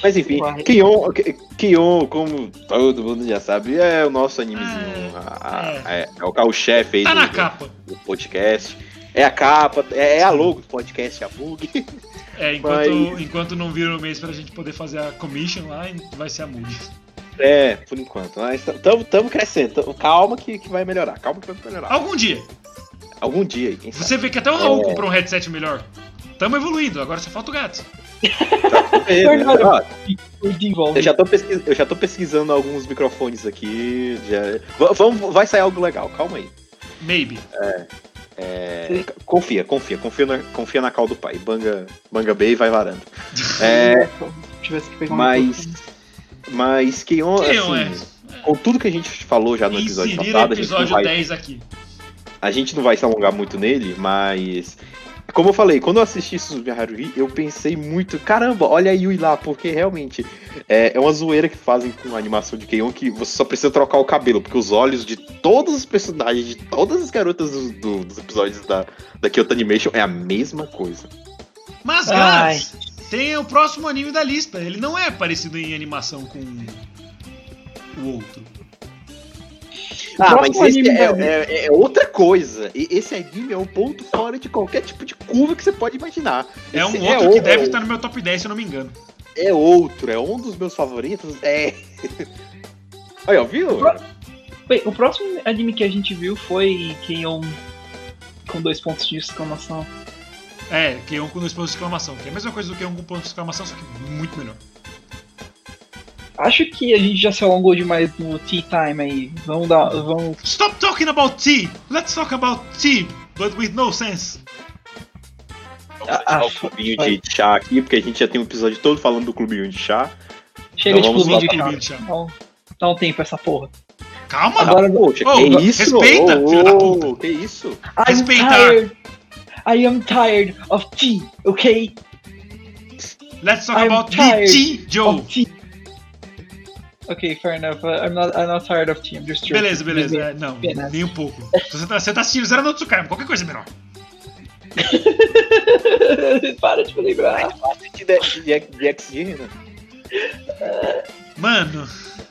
Mas enfim. Kion, Kion, como todo mundo já sabe, é o nosso animezinho. É, a- a- é, é o carro-chefe aí tá do, na capa. do podcast. É a capa, é, é a logo do podcast, a Bug. É, enquanto, Mas- enquanto não vira o mês pra gente poder fazer a commission lá, vai ser a Mug. É, por enquanto. Mas estamos crescendo. Tamo- calma que, que vai melhorar. Calma que vai melhorar. Algum dia. Algum dia quem sabe. Você vê que até o Raul É. comprou um headset melhor. Tamo evoluindo, agora só falta o gato. É, Verdade. ó, eu já tô pesquis- eu já tô pesquisando alguns microfones aqui. Já... Va- Vamos, vai sair algo legal, calma aí. Maybe. É, Sim. confia, confia, confia na, confia na cal do pai. Banga, banga B e vai varando. É, Se tivesse que pegar um mas. Mas Keion, assim, com tudo que a gente falou já no episódio passado, a gente, não episódio vai, 10 aqui. a gente não vai se alongar muito nele, mas. Como eu falei, quando eu assisti Suzumi Haruhi, eu pensei muito, caramba, olha a Yui lá, porque realmente é, é uma zoeira que fazem com a animação de Keion que você só precisa trocar o cabelo, porque os olhos de todos os personagens, de todas as garotas do- do- dos episódios da, da Kyoto Animation é a mesma coisa. Mas. Gats, tem o próximo anime da lista. Ele não é parecido em animação com o outro. Ah, mas esse é, é- é outra coisa. E esse anime é um ponto fora de qualquer tipo de curva que você pode imaginar. É Esse um outro que o- deve estar no meu top 10, se eu não me engano. É outro, é um dos meus favoritos. É. Aí, ó, viu? Bem, o próximo anime que a gente viu foi Keion com dois pontos de exclamação. É, K1 com dois pontos de exclamação. Que é a mesma coisa do K1 com pontos de exclamação, só que muito melhor. Acho que a gente já se alongou demais no tea time aí. Vamos dar. Vamos. Stop talking about tea! Let's talk about tea, but with no sense. Vamos Ah, o ah, clubinho vai. de chá aqui, porque a gente já tem um episódio todo falando do clubinho de chá. Chega Então de clubinho de pra chá. de chá. Dá um, dá um tempo essa porra. Calma! Agora- poxa, Ô, que isso? respeita, Ô, filho da puta. Que isso? I'm Respeitar. tired. I am tired of tea, okay? Let's talk I'm about tea, Joe! Of tea. Okay, fair enough. Uh, I'm not. I'm not tired of tea. I'm just. Beleza, beleza. É, não, nem um pouco. Você tá, você tá assistindo Zero no Tsukayama, qualquer coisa é melhor. Para de me lembrar. De, de, de XG, né? Mano,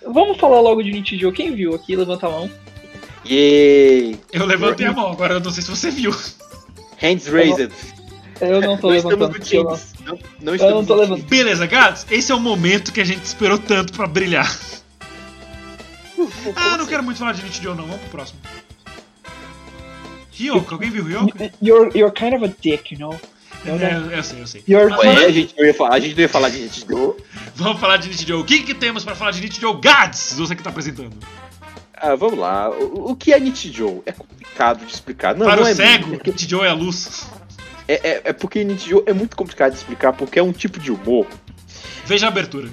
Vamos falar logo de Nichijou. Quem viu aqui? Levanta a mão. Yay! eu levantei a mão, agora eu não sei se você viu. Hands raised. Eu não tô levantando. eu não-. Não, não Eu estamos não tô levantando. Beleza, gatos, esse é o momento que a gente esperou tanto pra brilhar. Ah, não quero muito falar de Nichijou não, vamos pro próximo. Ryoko, alguém viu Ryoko? You're, you're kind of a dick, you know? That? É, eu sei, eu sei. You're Mas Ué, a gente não ia falar, a gente não ia falar de Nichijou. Vamos falar de Nichijou. O que, que temos pra falar de Nichijou Gads? Você que tá apresentando. Ah, vamos lá. O, o que é Nichijou? É complicado de explicar. Não, Para não o é cego. Nichijou é a luz. É, é, é porque Nichijou é muito complicado de explicar, porque é um tipo de humor Veja a abertura.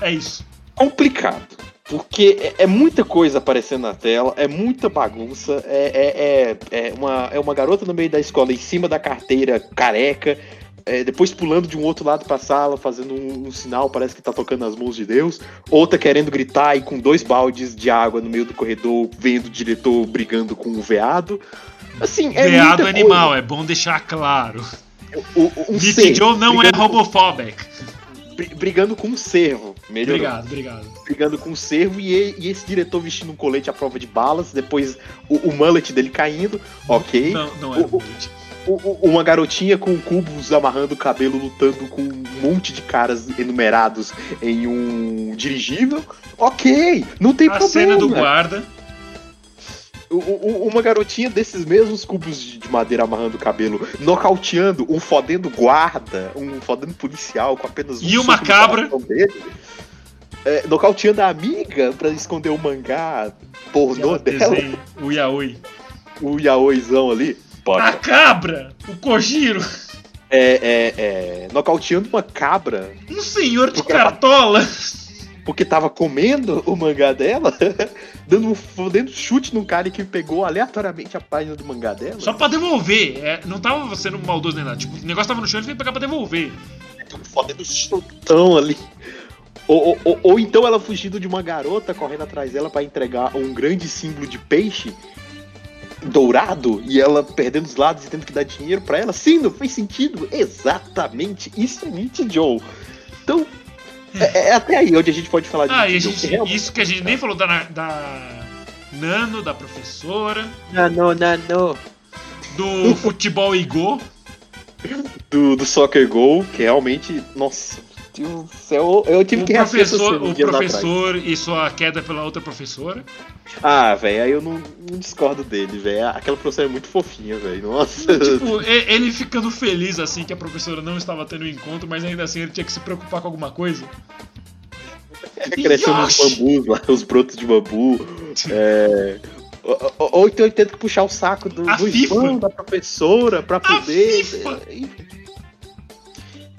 É isso. complicado. Porque é, é muita coisa aparecendo na tela, é muita bagunça, é, é, é, é uma, é uma garota no meio da escola em cima da carteira careca, é, depois pulando de um outro lado pra sala, fazendo um, um sinal, parece que tá tocando as mãos de Deus, outra querendo gritar e com dois baldes de água no meio do corredor, vendo o diretor brigando com o veado. Assim, é Veado animal, é bom deixar claro. coisa. O, um cervo não é brigando com- brigando com um cervo. Melhorou. Obrigado, obrigado. brigando com o cervo e, e- esse diretor vestindo um colete à prova de balas, depois o, o mullet dele caindo, ok. Não, não é O- o- uma garotinha com cubos amarrando o cabelo, lutando com um monte de caras enumerados em um dirigível, ok, não tem A problema. cena do guarda. Uma garotinha desses mesmos cubos de de madeira amarrando o cabelo, nocauteando um fodendo guarda, um fodendo policial com apenas um E uma cabra. dele. É, nocauteando a amiga pra esconder o mangá pornô dela, Desenho, o yaoi. o yaoizão ali. Pode. A cabra! O Kojiro! É, é, é, nocauteando uma cabra Um senhor de O cara- cartola! Porque tava comendo o mangá dela, dando um fodendo chute num cara que pegou aleatoriamente a página do mangá dela. Só pra devolver. É, não tava sendo maldoso nem nada. Tipo, o negócio tava no chão ele veio pegar pra devolver. fodendo chutão ali. Ou, ou- ou- ou então ela fugindo de uma garota correndo atrás dela pra entregar um grande símbolo de peixe dourado e ela perdendo os lados e tendo que dar dinheiro pra ela. Sim, não fez sentido. Exatamente. Isso é Nietzsche Joe. Então, é, é até aí onde a gente pode falar de Ah, e Joe, gente, realmente- isso que a gente nem falou da, da Nano, da professora, Não, não, não, não. do futebol Igor. Do, do Soccer Go, que realmente. Nossa, Do céu. Eu tive O que professor, o professor e sua queda pela outra professora. Ah, velho, aí eu não, não discordo dele, velho. Aquela professora é muito fofinha, velho. Nossa. Tipo, ele ficando feliz assim que a professora não estava tendo um encontro, mas ainda assim ele tinha que se preocupar com alguma coisa. crescendo os bambus lá, os brotos de bambu. É. Ou, ou- então ele tenta puxar o saco do, A do irmão da professora pra poder. FIFA.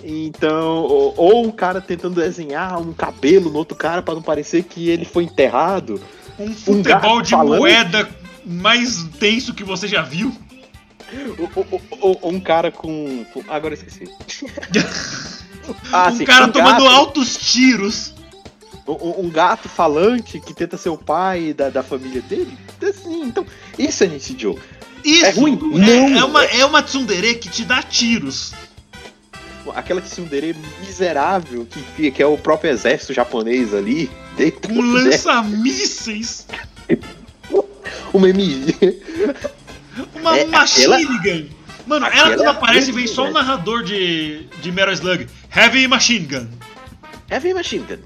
Então, ou, ou um cara tentando desenhar um cabelo no outro cara pra não parecer que ele foi enterrado. Um futebol gato de falante. moeda mais tenso que você já viu. Ou, um cara com. Agora esqueci. Ah, um sim, cara tomando gato- altos tiros. Um, um gato falante que tenta ser o pai da, da família dele. Assim, então, isso é Nietzsche Joe. Isso É ruim? é, Não. é uma, é uma tsundere que te dá tiros. Aquela tsundere miserável que, que é o próprio exército japonês ali. Um lança-mísseis. Uma MG. Uma É, machine aquela- gun. Mano, ela quando aparece vem só o velho. narrador de, de Metal Slug. Heavy Machine Gun. Heavy Machine Gun.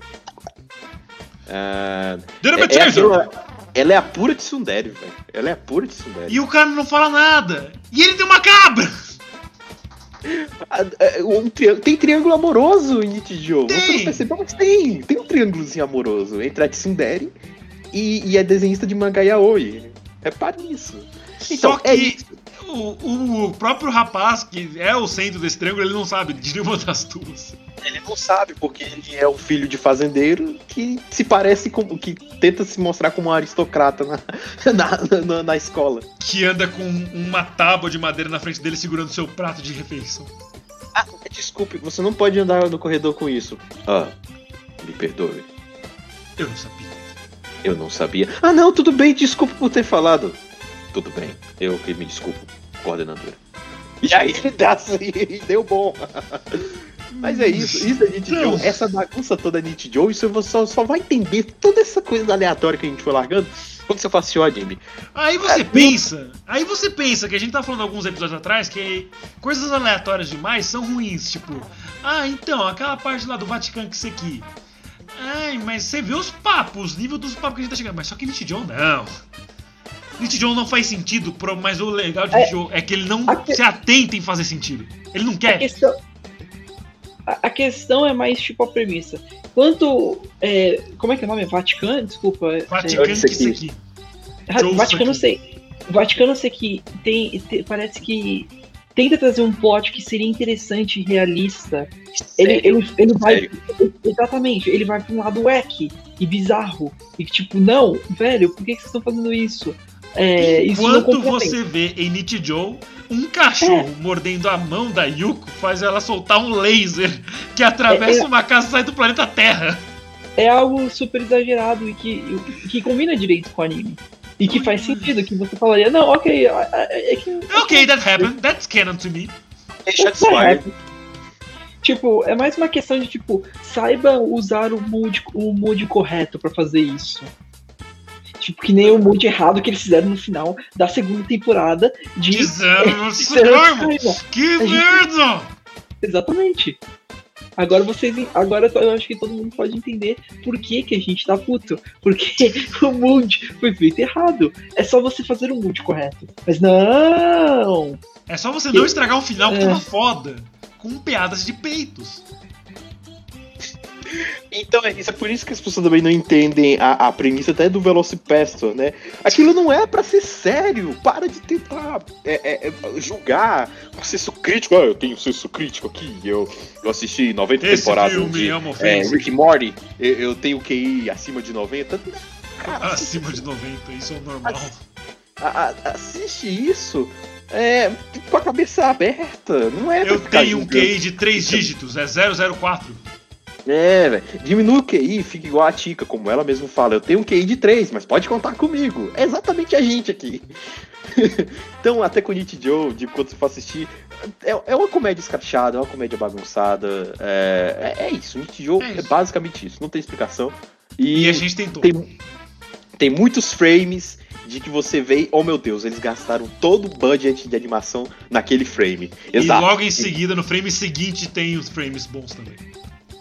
Dynamite é, é aquela- ela é a pura tsundere, velho. Ela é a pura tsundere. E o cara não fala nada. E ele tem uma cabra. É, um tri- Tem triângulo amoroso em Joe. Você Tem. não percebeu, mas tem. Tem um triângulozinho amoroso entre a tsundere e, e a desenhista de mangá yaoi. Repare nisso. Então, Só que é isso. O, o próprio rapaz, que é o centro desse triângulo, ele não sabe de uma das duas. Ele não sabe, porque ele é o filho de fazendeiro que se parece com. que tenta se mostrar como um aristocrata na, na, na, na escola. Que anda com uma tábua de madeira na frente dele segurando seu prato de refeição. Ah, desculpe, você não pode andar no corredor com isso. Ah, me perdoe. Eu não sabia. Eu não sabia. Ah, não, tudo bem, desculpa por ter falado. Tudo bem, eu que me desculpo, coordenadora. E aí ele dá assim, e deu bom. Mas é isso, isso é Nietzsche Não. Joe. Essa bagunça toda é Nietzsche Joe, isso você só, só vai entender toda essa coisa aleatória que a gente foi largando quando você fala assim, ó, Jimmy. Aí você É, pensa, aí você pensa que a gente tá falando alguns episódios atrás que coisas aleatórias demais são ruins, tipo, ah, então, aquela parte lá do Vaticano que você aqui. Ai, mas você vê os papos, os níveis dos papos que a gente tá chegando, mas só que Nietzsche John não. Nichijou não faz sentido, mas o legal de É. É que ele não A que- se atenta em fazer sentido. Ele não A quer. questão, a, a questão é mais tipo a premissa. Quanto. é, como é que é o nome? Vaticano? Desculpa. é- Vaticano isso que aqui. isso aqui. Joe Vaticano sei. Vaticano sei que tem, te- parece que tenta trazer um plot que seria interessante e realista. Ele, ele, ele vai. Sério? Exatamente, ele vai pra um lado wack e bizarro. E tipo, não, velho, por que, que vocês estão fazendo isso? É, Enquanto você vê em Nichijou um cachorro mordendo a mão da Yuko, faz ela soltar um laser que atravessa É, é- uma casa e sai do planeta Terra. é algo super exagerado e que, que combina direito com o anime. E que faz sentido, que você falaria, não, ok, é, é- é que. Ok, that happened. That's canon to me. Deixa de spoiler. Tipo, é mais uma questão de, tipo, saiba usar o mood, o mood correto pra fazer isso. Tipo, que nem o mood errado que eles fizeram no final da segunda temporada de. Supremo. Que A gente- merda! Exatamente. Agora vocês. Agora eu acho que todo mundo pode entender por que, que a gente tá puto. Porque o mood foi feito errado. É só você fazer o mood correto. Mas não! É só você não estragar um final que É. tava foda. Com piadas de peitos. Então, é isso é por isso que as pessoas também não entendem a, a premissa até do Velocipastor, né? Aquilo não é pra ser sério. Para de tentar é, é, é, julgar com senso crítico. Ah, eu tenho senso crítico aqui. Eu, eu assisti 90 Esse temporadas filme de é é. Rick and Morty. Eu, eu tenho QI acima de 90. Cara, Acima de 90, isso é o normal. a- a- assiste isso é, com a cabeça aberta. Não é pra Eu tenho um. QI de 3 dígitos, é 004. É, velho. Diminui o QI, fica igual a Tica, como ela mesma fala. Eu tenho um QI de 3, mas pode contar comigo. É exatamente a gente aqui. então, até com o Nietzsche Joe, de quando você for assistir, é, é uma comédia escrachada, é uma comédia bagunçada. É, é, é isso, Nietzsche Joe É é, basicamente isso, não tem explicação. E, E, a gente tentou. tem, tem muitos frames de que você vê, oh meu Deus, eles gastaram todo o budget de animação naquele frame. Exato. E logo em seguida, no frame seguinte, tem os frames bons também.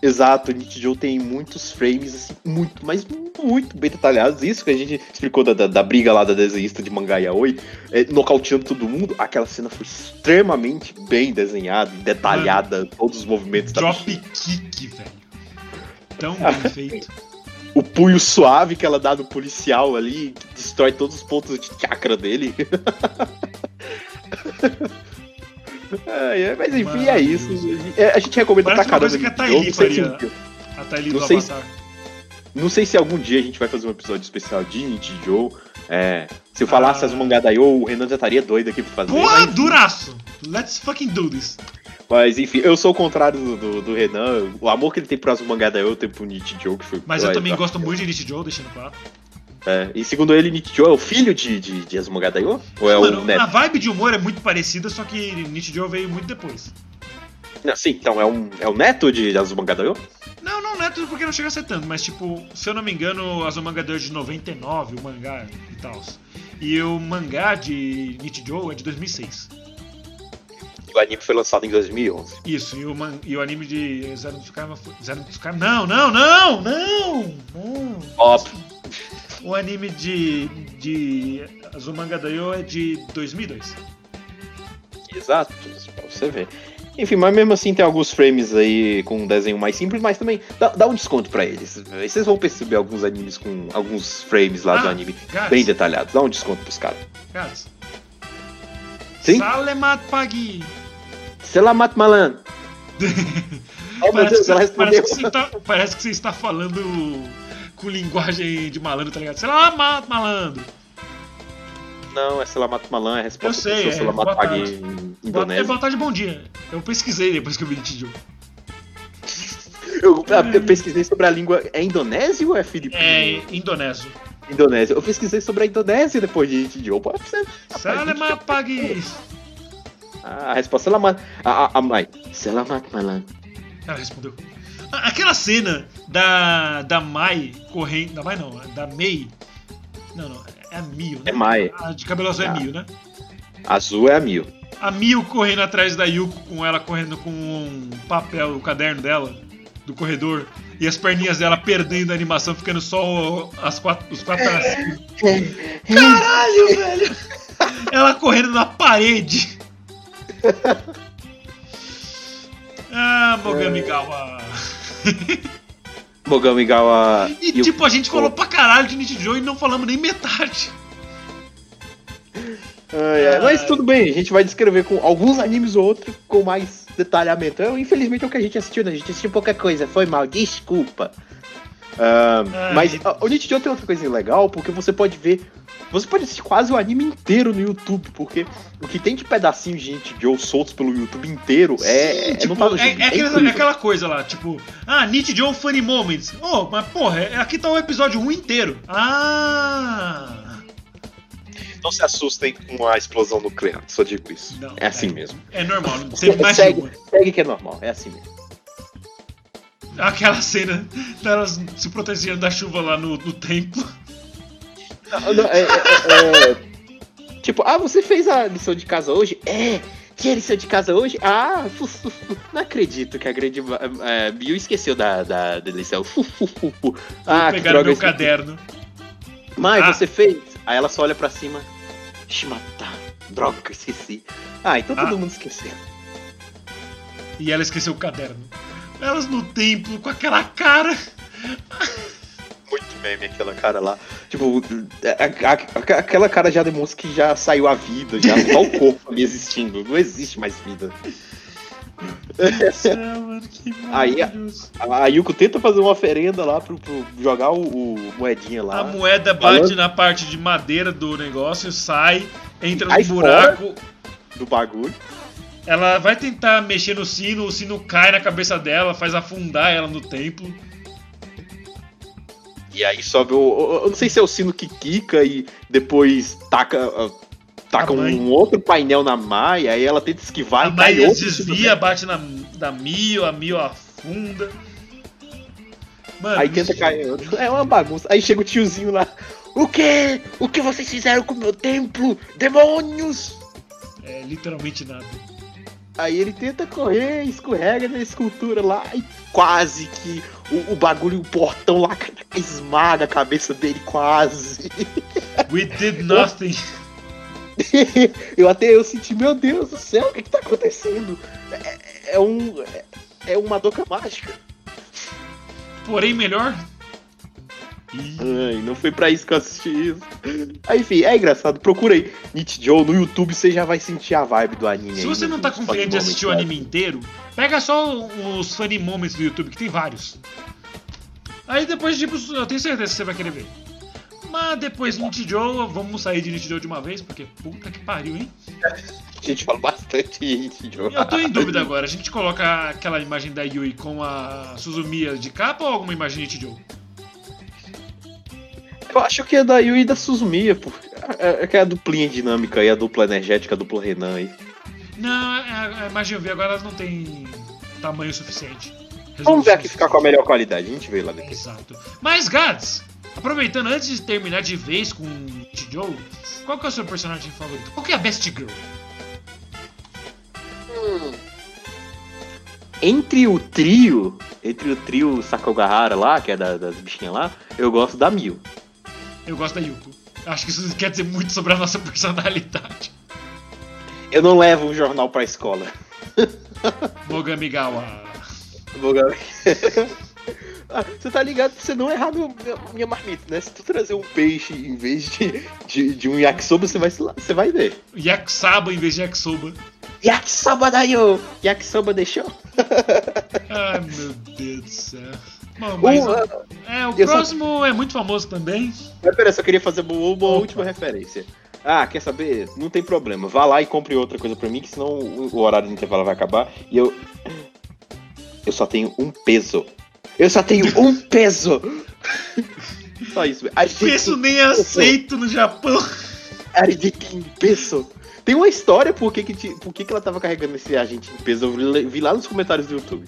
Exato, o Nietzsche Joe tem muitos frames, assim, muito, mas muito bem detalhados. Isso que a gente explicou da, da, da briga lá da desenhista de mangá Yaoi, é, nocauteando todo mundo. Aquela cena foi extremamente bem desenhada, e detalhada, todos os movimentos da Drop bichinha. kick, velho. Tão bem feito. O punho suave que ela dá no policial ali, que destrói todos os pontos de chakra dele. É, mas enfim, Mano, é isso. É, A gente recomenda Parece pra uma caramba. coisa que a. Thaili se faria. dia- A Thaili do sei se- Avatar. Não sei se algum dia a gente vai fazer um episódio especial de Nietzsche Joe. É, se eu falasse Ah. as mangá da Yo, o Renan já estaria doido aqui pra fazer. Porra, mas, duraço! Let's fucking do this. mas, enfim, eu sou o contrário do, do, do Renan. O amor que ele tem as mangá da Yo, eu tenho pro Nietzsche Joe, que foi. Mas eu também gosto muito de Nietzsche Joe, deixando claro. É, e segundo ele, Nietzsche Joe é o filho de, de, de Asmangá da Yo? Ou é Mano, o neto? a vibe de humor é muito parecida, só que Nietzsche Joe veio muito depois. Não, sim, então é, um, é o neto de Asmangá da Yo? Não, não, tudo porque não chega a ser tanto, mas tipo, se eu não me engano, a Azumanga Daioh é de 99, o mangá e tal. E o mangá de Nietzsche Joe é de 2006. E o anime foi lançado em 2011. Isso, e o, man- e o anime de Zero Tsukama foi. Zero Tsukama. Não, não, não! Não! Não! Óbvio. O anime de. de Azumanga Daioh é de 2002. Exato, pra você ver. Enfim, mas mesmo assim tem alguns frames aí com um desenho mais simples, mas também dá, dá um desconto pra eles. Vocês vão perceber alguns animes com alguns frames lá do Ah, anime Guys, bem detalhados. Dá um desconto pros caras. Sim? Salemat Pagi. Selamat Malan. Oh Parece, Deus, que parece, que parece que você está falando com linguagem de malandro, tá ligado? Selamat malandro. Não, é Selamat Malan, é a resposta Eu sei, é, seu Selamat boa Pagi tarde. em Boa, é, indonésio. boa tarde, bom dia. Eu pesquisei depois que eu vi Nietzsche Joe. Eu, eu pesquisei sobre a língua. É indonésio ou é filipino? É indonésio. Indonésia. Eu pesquisei sobre a Indonésia depois de de Joe. Pode ser. Salemat Pagi. Ah, a resposta é Selamat. A, a, a mãe. Selamat Malan. Ela respondeu. Ah, Aquela cena da, da Mai correndo. Da Mai não, da Mei. Não, não, é a Mio, né? É Mai. A de cabelo azul é Ah. Mio, né? Azul é a mil. A Mio correndo atrás da Yuko, com ela correndo com um papel, o caderno dela, do corredor. e as perninhas dela perdendo a animação, ficando só as quatro, os quatro. Caralho, velho! Ela correndo na parede. Ah, Mogamigawa. Mogamigawa. E, e tipo, a gente falou pra caralho de Nichijou e não falamos nem metade. Ai, ai, mas tudo bem, a gente vai descrever com alguns animes ou outros com mais detalhamento. Eu, infelizmente é o que a gente assistiu, né? A gente assistiu pouca coisa, foi mal, desculpa. Ai. mas o Nichijou tem outra coisa legal, porque você pode ver. Você pode assistir quase o anime inteiro no YouTube, porque o que tem de pedacinhos de Nichijou soltos pelo YouTube inteiro é. Sim, é, tipo, tá é, gibi, é aquela, é aquela coisa lá, tipo, ah, Nichijou Funny Moments. Oh, mas porra, é- aqui tá o episódio 1 inteiro. Ah! Não se assustem com a explosão nuclear, só digo isso. Não, é assim é. mesmo. É normal, não teve mais Segue, segue que é normal, é assim mesmo. Aquela cena delas se protegendo da chuva lá no, no templo. Não, não, é- é- é- é- tipo, ah, você fez a lição de casa hoje? É! Tinha lição de casa hoje? Ah, fu, fu, fu. não acredito que a grande é, Bill esqueceu da, da, da lição. Fu, fu, fu, fu. Ah, que pegaram droga. meu caderno. Mãe, Ah. você fez? Aí ela só olha pra cima. Shimata. Droga, esqueci. Ah, então todo Ah. mundo esqueceu. E ela esqueceu o caderno. Elas no templo com aquela cara. Muito meme aquela cara lá. Tipo, a- a- a- aquela cara já demonstra que já saiu a vida, já só o corpo ali existindo. Não existe mais vida. Céu, mano, Aí, maravilhoso. A Yuko tenta fazer uma oferenda lá pro, pro jogar o, o moedinha lá. A moeda bate Falando- na parte de madeira do negócio, sai, entra no Aí buraco. do bagulho. Ela vai tentar mexer no sino, o sino cai na cabeça dela, faz afundar ela no templo. E aí sobe o. Eu não sei se é o sino que quica e depois taca. ah, Taca um outro painel na Maia, aí ela tenta esquivar a e cai Maia outro. desvia, bate na da Mio, a Mio afunda. Mano, Aí tenta cair outro. É uma bagunça. Aí chega o tiozinho lá. O quê? O que vocês fizeram com o meu templo? Demônios! É literalmente nada. Aí ele tenta correr, escorrega na escultura lá e quase que o, o bagulho, o portão lá esmaga a cabeça dele quase. We did nothing. eu até eu senti, meu Deus do céu, o que, que tá acontecendo? É, é um. É, é uma doca mágica. Porém, melhor. Ai, não foi pra isso que eu assisti isso. Aí, enfim, é engraçado. Procura aí Nichijou no YouTube, você já vai sentir a vibe do anime. Se aí, você no- não tá confiante de assistir o anime inteiro, pega só os funny moments do YouTube, que tem vários. Aí depois, tipo, eu tenho certeza que você vai querer ver. Mas depois de Nichijou, vamos sair de Nichijou de uma vez, porque puta que pariu, hein? A gente fala bastante de Nichijou. Eu tô em dúvida agora, a gente coloca aquela imagem da Yui com a Suzumiya de capa ou alguma imagem de Nichijou? Eu acho que é da Yui e da Suzumiya, porque é, é que é a duplinha dinâmica aí, a dupla energética, a dupla Renan aí. Não, a, a imagem eu vi agora ela não tem tamanho suficiente. Vamos ver aqui ficar com a melhor qualidade, a gente vê lá depois. Exato. Mas, Gads, aproveitando antes de terminar de vez com Joe, qual que é o seu personagem favorito? Qual que é a Best Girl? Entre o trio, entre o trio Sakogahara lá, que é da- das bichinhas lá, eu gosto da Mil. Eu gosto da Yuko. Acho que isso quer dizer muito sobre a nossa personalidade. Eu não levo um jornal pra escola. Mogamigawa. Ah, Você tá ligado pra você não errar meu, meu- minha marmita, né? Se tu trazer um peixe em vez de, de, de um yakisoba, você vai, você vai ver. Yakusaba em vez de Yakisoba. Yakisoba daio! Yakisoba deixou? Ai, meu Deus do céu. Bom, mas, Um, ah, é, o eu só- próximo é muito famoso também. Mas pera, eu só queria fazer uma, Opa. última referência. Ah, quer saber? Não tem problema. Vá lá e compre outra coisa pra mim, que senão o, o horário do intervalo vai acabar. E eu. Eu só tenho um peso. Eu só tenho um peso! Só isso. velho. Isso nem é aceito no Japão. Em peso. Tem uma história por que, que, por que, que ela tava carregando esse agente em peso. Eu vi- vi lá nos comentários do YouTube.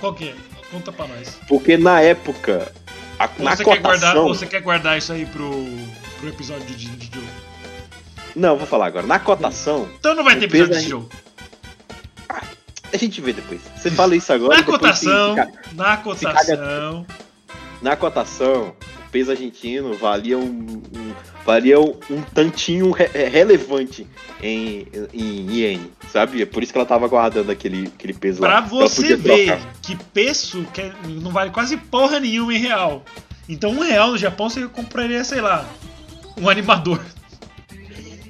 Qual que é? Conta pra nós. Porque na época. a- na você, quer guardar, cotação. você quer guardar isso aí pro, pro episódio de, de Joe? Não, vou falar agora. Na cotação, Então não vai ter episódio de aí- Joe. a gente vê depois. Você fala isso agora. Na cotação, se- se ca- na cotação. na cotação, o peso argentino valia um, um- valia um, tantinho re- relevante em, em iene, sabe? É por isso que ela tava guardando aquele, aquele peso Pra lá. ela você ver trocar. que peso que é- não vale quase porra nenhuma em real. Então um real no Japão você compraria, sei lá, um animador.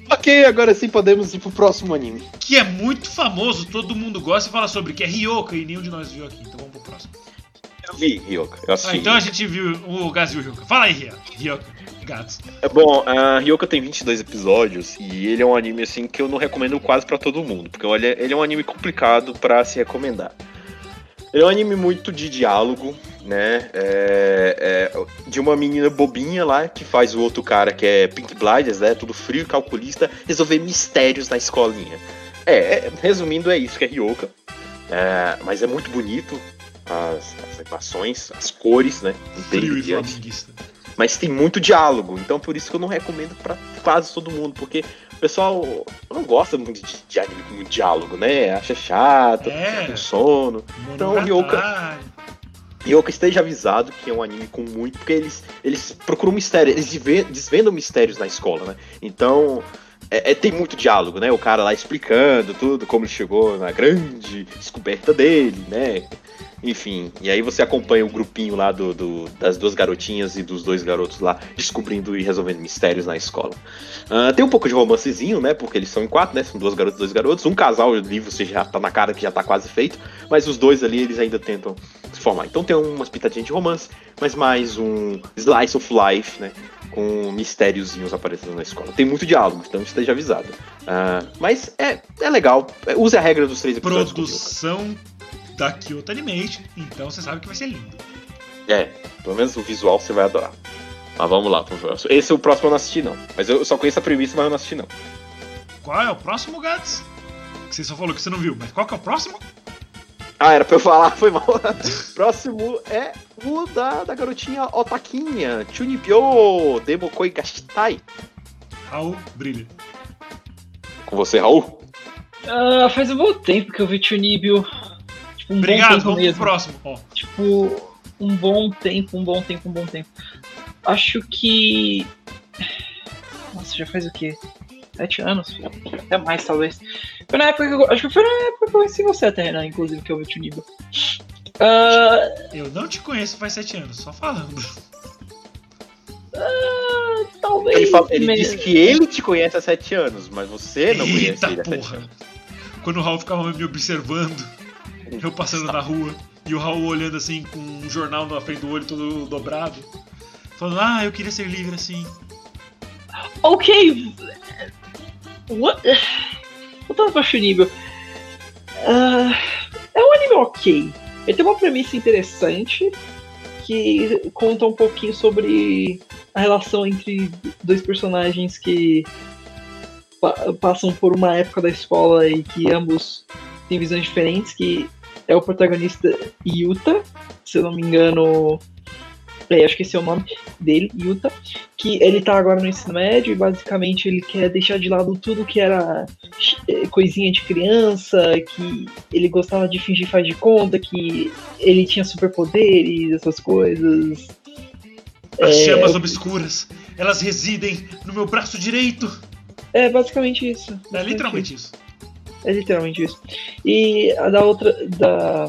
Ok, agora sim podemos ir pro próximo anime. Que é muito famoso, todo mundo gosta e fala sobre, que é Ryoka e nenhum de nós viu aqui. Então vamos pro próximo. Eu vi, Ryoka. Eu assisti. Ah, então a gente viu o Gaz e o Ryoka. Fala aí, Ryoka. Ryoka. Gatos. É bom, a Ryoka tem 22 episódios e ele é um anime assim que eu não recomendo quase pra todo mundo, porque olha, ele é um anime complicado pra se recomendar. Ele é um anime muito de diálogo, né? É- é de uma menina bobinha lá que faz o outro cara que é Pink Blinders, né? Tudo frio, calculista, resolver mistérios na escolinha. É, é- resumindo, é isso que é Ryoka. É, mas é muito bonito as, as animações, as cores, né? Frio e flamenguista. mas tem muito diálogo, então por isso que eu não recomendo pra quase todo mundo, porque o pessoal não gosta muito de, de anime com muito diálogo, né? Acha chato, É. tem sono. Então, eu que esteja avisado que é um anime com muito, porque eles, eles procuram mistério, eles desve- desvendam mistérios na escola, né? Então. é- é- tem muito diálogo, né? O cara lá explicando tudo, como ele chegou na grande descoberta dele, né? Enfim, e aí você acompanha o grupinho lá do, do- das duas garotinhas e dos dois garotos lá descobrindo e resolvendo mistérios na escola. Ah, tem um pouco de romancezinho, né? Porque eles são em quatro, né? São duas garotas e dois garotos. Um casal, o livro você já tá na cara que já tá quase feito, mas os dois ali eles ainda tentam se formar. Então tem umas pitadinhas de romance, mas mais um slice of life, né? Com mistériozinhos aparecendo na escola. Tem muito diálogo, então esteja avisado. Ah, mas é, é legal. É, Use a regra dos três episódios. Produção da Kyoto Animation. Então você sabe que vai ser lindo. É, pelo menos o visual você vai adorar. Mas vamos lá. pro próximo. Esse é o próximo eu não assisti, não. Mas eu só conheço a premissa, mas eu não assisti, não. Qual é o próximo, Gats? Que você só falou que você não viu, mas qual que é o próximo? Ah, era pra eu falar, foi mal. próximo é o da, da garotinha Otaquinha, Chunibyo Demokoi Gashitai. Raul brilha. Com você, Raul? Ah, faz um bom tempo que eu vi Chunibyo. Tipo, um Obrigado, bom tempo vamos mesmo. pro próximo. Ó, Tipo, um bom tempo, um bom tempo, um bom tempo. Acho que. Nossa, já faz o quê? Sete anos? Até mais, talvez. Foi na época que eu... Acho que foi na época que eu conheci você até, né? Inclusive, que eu vi Chunibyo. Ah, eu não te conheço faz sete anos, só falando. talvez. Ele, fala- ele me- disse que ele te conhece há sete anos, mas você não conhece Eita ele há sete porra. anos. Quando o Raul ficava me observando, eu passando na rua, e o Raul olhando assim, com um jornal na frente do olho todo dobrado, falando, ah, eu queria ser livre assim. Ok. What? Voltando pra Chunibyo. Ah, é um anime ok. Ele tem uma premissa interessante que conta um pouquinho sobre a relação entre dois personagens que pa- passam por uma época da escola e que ambos têm visões diferentes, que é o protagonista Yuta, se eu não me engano, é, acho que esse é o nome dele, Yuta, que ele tá agora no ensino médio e basicamente ele quer deixar de lado tudo que era eh, coisinha de criança, que ele gostava de fingir faz de conta, que ele tinha superpoderes, essas coisas. As É, chamas obscuras, elas residem no meu braço direito. É basicamente isso. É basicamente literalmente isso. É literalmente isso. E a da outra. Da.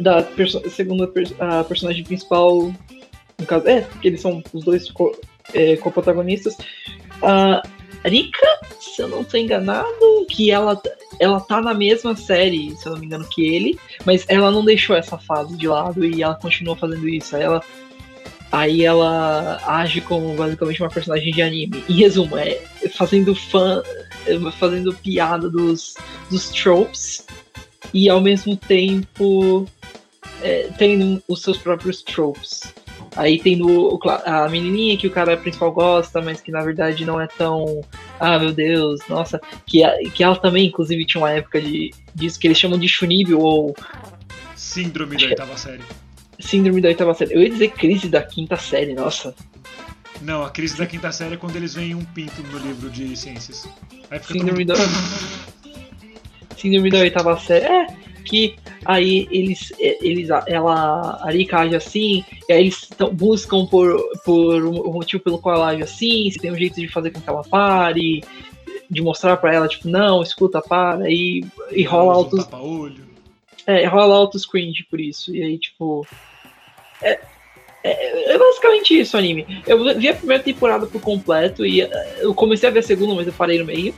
Da perso segunda a personagem principal. No caso. É, que eles são os dois co- é, co-protagonistas. A Rika, se eu não tô enganado, que ela, ela tá na mesma série, se eu não me engano, que ele, mas ela não deixou essa fase de lado e ela continua fazendo isso. Aí ela. Aí ela age como basicamente uma personagem de anime. Em resumo, é fazendo fã. Fazendo piada dos, dos tropes e ao mesmo tempo é, tendo os seus próprios tropes. Aí tem o, o cla- a menininha que o cara principal gosta, mas que na verdade não é tão. Ah, meu Deus, nossa. Que, que ela também, inclusive, tinha uma época de, disso que eles chamam de Shunibyo ou Síndrome da oitava série. Síndrome da oitava série. Eu ia dizer crise da quinta série, nossa. Não, a crise da quinta série é quando eles veem um pinto no livro de ciências. Aí fica todo Síndrome mundo... da. síndrome da oitava série. É, que aí eles, é, eles ela, a Rika age assim, e aí eles tão, buscam por, por o motivo pelo qual ela age assim, se tem um jeito de fazer com que ela pare, de mostrar pra ela, tipo, não, escuta, para, e, e rola altos. É, rola altos cringe por isso. E aí, tipo. É, é, é, basicamente isso o anime. Eu vi a primeira temporada por completo e é, eu comecei a ver a segunda, mas eu parei no meio.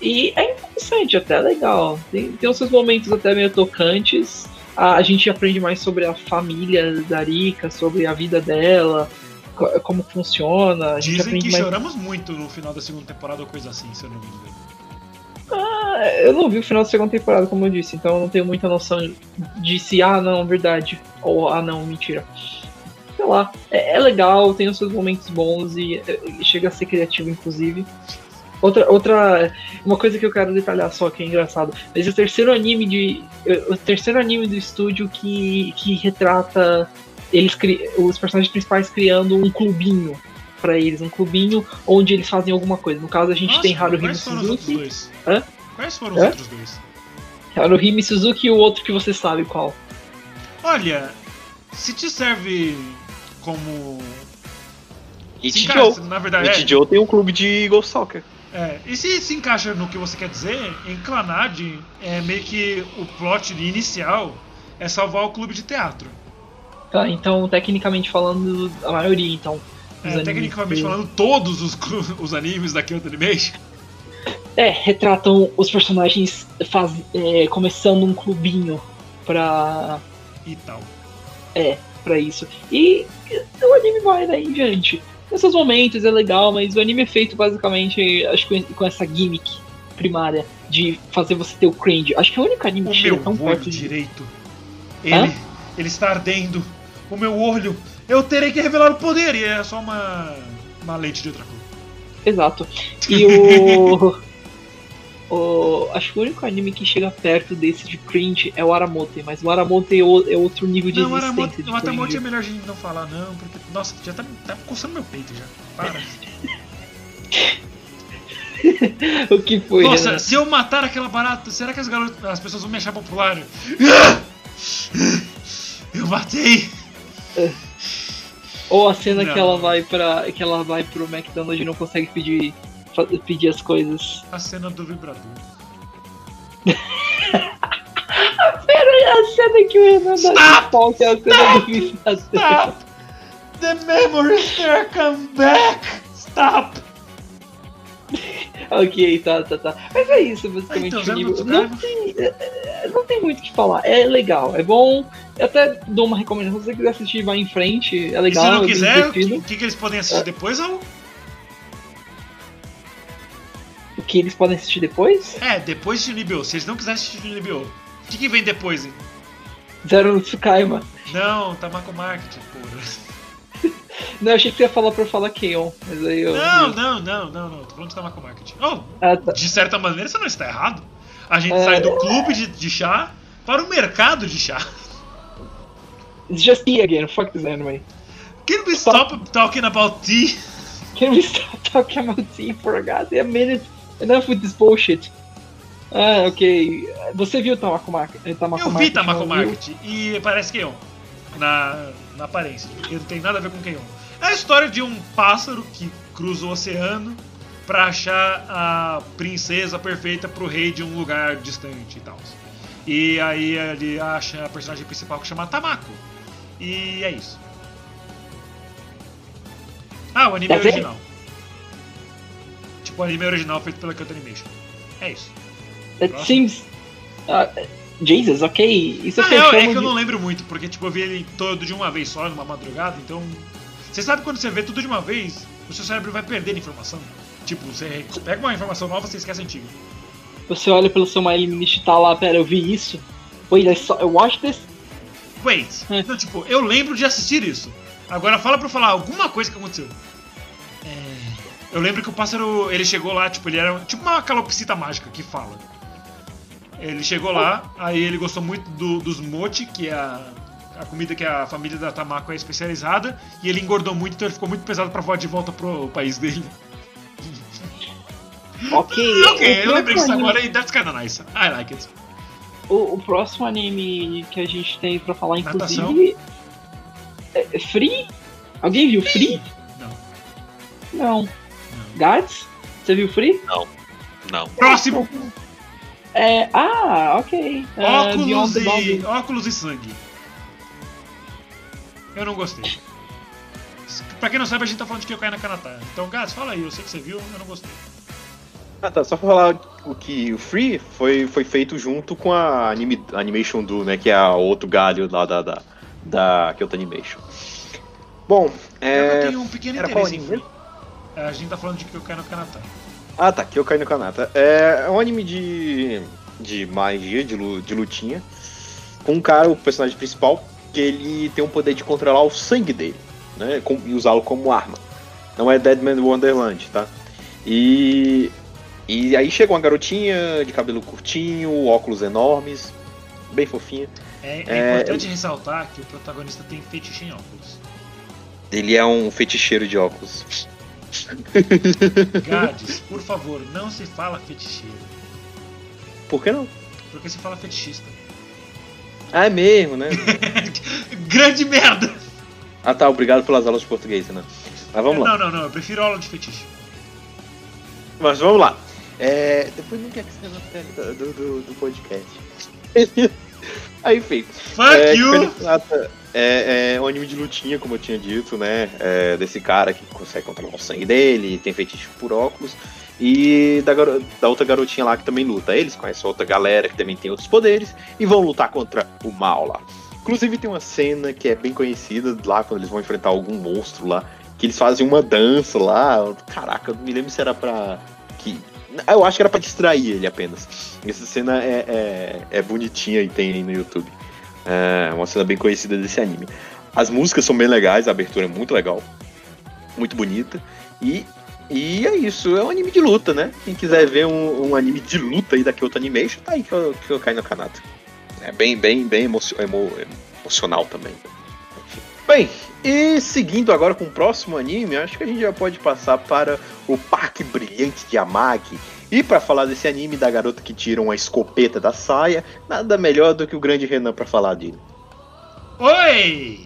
E é interessante, até legal. Tem, tem os seus momentos até meio tocantes. A, a, gente aprende mais sobre a família da Rika, sobre a vida dela, co como funciona. Dizem que mais... choramos muito no final da segunda temporada ou coisa assim, se eu não me engano. Ah, eu não vi o final da segunda temporada, como eu disse, então eu não tenho muita noção de se, ah, não, verdade, ou ah, não, mentira sei lá, é, é, legal, tem os seus momentos bons e, e, chega a ser criativo, inclusive. Outra, outra, uma coisa que eu quero detalhar só que é engraçado, mas é o terceiro anime de, o terceiro anime do estúdio que, que retrata eles os personagens principais criando um clubinho para eles, um clubinho onde eles fazem alguma coisa. No caso a gente Nossa, tem Haruhime Suzuki. Hã? Quais foram os Hã? outros dois? Haruhime Suzuki e o outro que você sabe qual. Olha, se te serve como. Ichijo. Na verdade, é. tem um clube de Ghost Soccer. É, e se se encaixa no que você quer dizer, em Clanad é meio que o plot inicial é salvar o clube de teatro. Tá, então tecnicamente falando, a maioria então. É, tecnicamente falando, todos os, os animes da Kyoto Animation. É, retratam os personagens faz, é, começando um clubinho pra. E tal. É, para isso. E o anime vai daí em diante. Nesses momentos é legal, mas o anime é feito basicamente, acho que com essa gimmick primária de fazer você ter o cringe. Acho que é o único anime o que chega tão olho perto direito. De... Ele, ele está ardendo. O meu olho. Eu terei que revelar o poder. E é só uma, uma lente de outra cor. Exato. E o. O, acho que o único anime que chega perto desse de cringe é o Aramote, mas o Aramote é, é outro nível de não, existência. Aramote, de o Aramote é melhor a gente não falar, não, porque, nossa, já tá, tá coçando meu peito já. Para. o que foi? Nossa, né? se eu matar aquela barata, será que as, garotas, as pessoas vão me achar popular? Eu matei! Ou a cena não. que ela vai para que ela vai pro McDonald's e não consegue pedir pedir as coisas. A cena do vibrador. Pera, a cena que o Renan dá que é a cena Stop! do vibrador. Stop! The memories there come back! Stop! ok, tá, tá, tá. Mas é isso, basicamente. Então, nível. Não, tem, é, é, não tem muito o que falar. É legal, é bom. Eu até dou uma recomendação. Se você quiser assistir, vai em frente. É legal. E se não quiser, o que, que, que, eles podem assistir é. depois? Ou... que eles podem assistir depois? É, depois de Libio. Se eles não quiserem assistir Libio, o que, que vem depois, hein? Zero no Tsukaima. Não, Tamako Market, porra. não, eu achei que você ia falar pra falar Keon, mas aí eu. Não, não, não, não, não. Tô falando de Tamako Market. Oh, ah, tá. De certa maneira você não está errado. A gente é... sai do clube de, de chá para o mercado de chá. It's just tea again, fuck this anime. Can we stop, stop talking about tea? Can we stop talking about tea for a goddamn minute? Enough with this bullshit. Ah, ok. Você viu Tamako Market? Eh, Tamako eu vi Tamako Market e parece Keion. Na, na aparência, porque não tem nada a ver com Keion. É a história de um pássaro que cruza o oceano para achar a princesa perfeita pro rei de um lugar distante e tal. E aí ele acha a personagem principal que chama Tamako. E é isso. Ah, o anime é original. Tipo, o anime original feito pela Kyoto Animation. É isso. It Próximo. seems. Uh, Jesus, ok. Isso ah, é, é que eu não lembro muito, porque tipo, eu vi ele todo de uma vez só, numa madrugada, então. Você sabe quando você vê tudo de uma vez, o seu cérebro vai perder informação. Tipo, você pega uma informação nova, você esquece a antiga. Você olha pelo seu My List e tá lá, pera, eu vi isso. Wait, I, saw, I watched this? Wait. É. Não, tipo, eu lembro de assistir isso. Agora fala pra eu falar alguma coisa que aconteceu. Eu lembro que o pássaro, ele chegou lá, tipo, ele era tipo uma calopsita mágica que fala. Ele chegou lá, aí ele gostou muito do, dos mochi, que é a, a comida que a família da Tamako é especializada, e ele engordou muito, então ele ficou muito pesado para voar de volta pro país dele. Ok, ok, eu lembrei disso agora e that's kinda nice. I like it. O, o próximo anime que a gente tem pra falar, Natação. inclusive. É é Free? Alguém viu Free? Não. Não. Não. Gats? Você viu Free? Não. Próximo! É. Ah, ok. É, Óculos e. Óculos e sangue. Eu não gostei. Pra quem não sabe, a gente tá falando de Kyokai na Kanata. Então, Gats, fala aí, eu sei que você viu, eu não gostei. Ah, tá. Só pra falar o que o Free foi, foi feito junto com a anime, Animation Do, né? Que é a outro galho lá da, da, da Kyoto Animation. Bom, Eu é. tenho um pequeno era interesse em Free. É, A gente tá falando de Kyokai no Kanata. Ah, tá. Kyokai no Kanata. É, é um anime de, de magia, de, de lutinha. Com um cara, o personagem principal, que ele tem o poder de controlar o sangue dele, né? e usá-lo como arma. Não é Deadman Wonderland, tá? E. E aí chega uma garotinha de cabelo curtinho, óculos enormes, bem fofinha. É, é É, importante ressaltar que o protagonista tem fetiche em óculos. Ele é um feticheiro de óculos. Gades, por favor, não se fala feticheiro. Por que não? Porque se fala fetichista. Ah, é mesmo, né? Grande merda! ah tá, obrigado pelas aulas de português, né? Mas vamos lá. Não, não, não, eu prefiro aula de fetiche. Mas vamos lá. É, depois não quer que você não do, do, do podcast. Aí, enfim. Fuck é, you! É, é um anime de lutinha, como eu tinha dito, né? É, desse cara que consegue controlar o sangue dele, tem feitiço por óculos. E da, da outra garotinha lá que também luta. Eles conhecem outra galera que também tem outros poderes e vão lutar contra o mal lá. Inclusive tem uma cena que é bem conhecida lá quando eles vão enfrentar algum monstro lá. Que eles fazem uma dança lá. Caraca, eu não me lembro se era pra. Que... Eu acho que era pra distrair ele apenas. Essa cena é, é, é bonitinha e tem aí no YouTube. É uma cena bem conhecida desse anime. As músicas são bem legais, a abertura é muito legal. Muito bonita. E, e é isso, é um anime de luta, né? Quem quiser ver um, um anime de luta aí da Kyoto Animation, tá aí que eu, que eu caio no Kanata. É bem, bem, bem emocio- emo- emocional também. Bem, e seguindo agora com o próximo anime, acho que a gente já pode passar para o Parque Brilhante de Amagi. E para falar desse anime da garota que tira uma escopeta da saia, nada melhor do que o grande Renan para falar dele. Oi!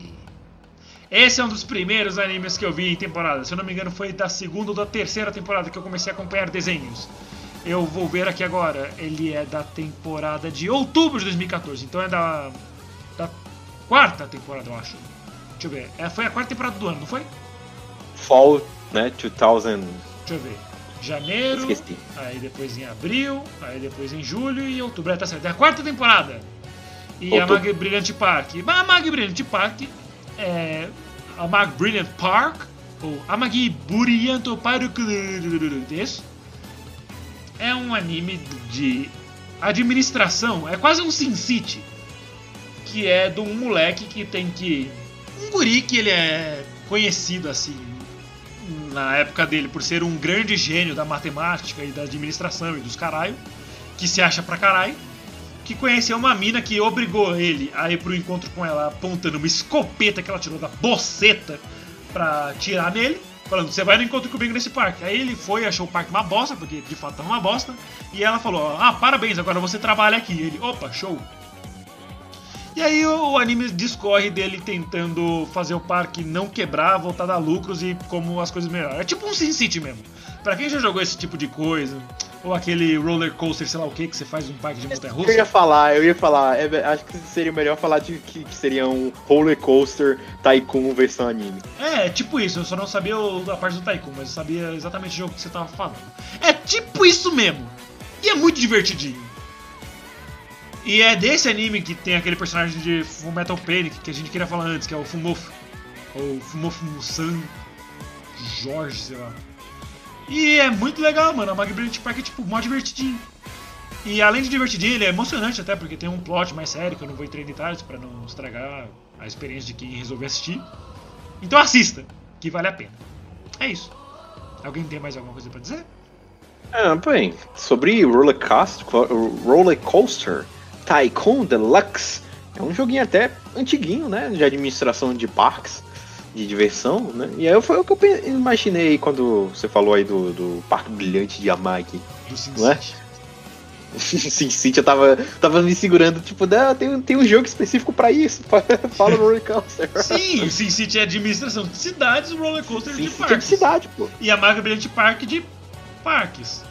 Esse é um dos primeiros animes que eu vi em temporada. Se eu não me engano, foi da segunda ou da terceira temporada que eu comecei a acompanhar desenhos. Eu vou ver aqui agora. Ele é da temporada de outubro de 2014. Então é da. da quarta temporada, eu acho. Deixa eu ver. É, foi a quarta temporada do ano, não foi? Fall, né, 2000, Deixa eu ver. Janeiro, esqueci. aí depois em abril, aí depois em julho e outubro. É, tá certo. É a quarta temporada. E a Outubro. Mag Brilliant Park. A Mag Brilliant Park é. A Mag Brilliant Park, ou a Mag Brilliant Park. Isso. É um anime de administração. É quase um Sin City. Que é de um moleque que tem que. Um guri que ele é conhecido assim na época dele por ser um grande gênio da matemática e da administração e dos caralho, que se acha pra caralho, que conheceu uma mina que obrigou ele a ir pro encontro com ela apontando uma escopeta que ela tirou da boceta pra tirar nele, falando, você vai no encontro comigo nesse parque. Aí ele foi, achou o parque uma bosta, porque de fato tava uma bosta, e ela falou, ah, parabéns, agora você trabalha aqui. Ele, opa, show. E aí o, o anime discorre dele tentando fazer o parque não quebrar, voltar a dar lucros e como as coisas melhoram. É tipo um Sin City mesmo. Pra quem já jogou esse tipo de coisa, ou aquele roller coaster, sei lá o que, que você faz um parque de montanha Eu ia russa. falar, eu ia falar, é, acho que seria melhor falar de que, que seria um roller coaster Tycoon versão anime. É, tipo isso, eu só não sabia o- a parte do Tycoon, mas eu sabia exatamente o jogo que você tava falando. É tipo isso mesmo. E é muito divertidinho. E é desse anime que tem aquele personagem de Full Metal Panic que a gente queria falar antes, que é o Fumofo. Ou Fumofo Musan Jorge, sei lá. E é muito legal, mano. A Mag Brilliant Park é tipo mó divertidinho. E além de divertidinho, ele é emocionante até, porque tem um plot mais sério que eu não vou entrar em detalhes pra não estragar a experiência de quem resolver assistir. Então assista, que vale a pena. É isso. Alguém tem mais alguma coisa pra dizer? Ah, bem, sobre Roller Coaster, Roller Coaster Tycoon Deluxe, é um joguinho até antiguinho, né, de administração de parques, de diversão, né? E aí foi o que eu imaginei quando você falou aí do, do Parque Brilhante de Amagi. Do Não é? City. Sim, City, eu tava, tava me segurando, tipo, "Não, tem, um- tem um jogo específico pra isso. Fala Roller Coaster. Sim, o Sin City é administração de cidades, o Roller Coaster Sim, de City é de parques. cidade, pô. E a Maga Brilhante Park de parques.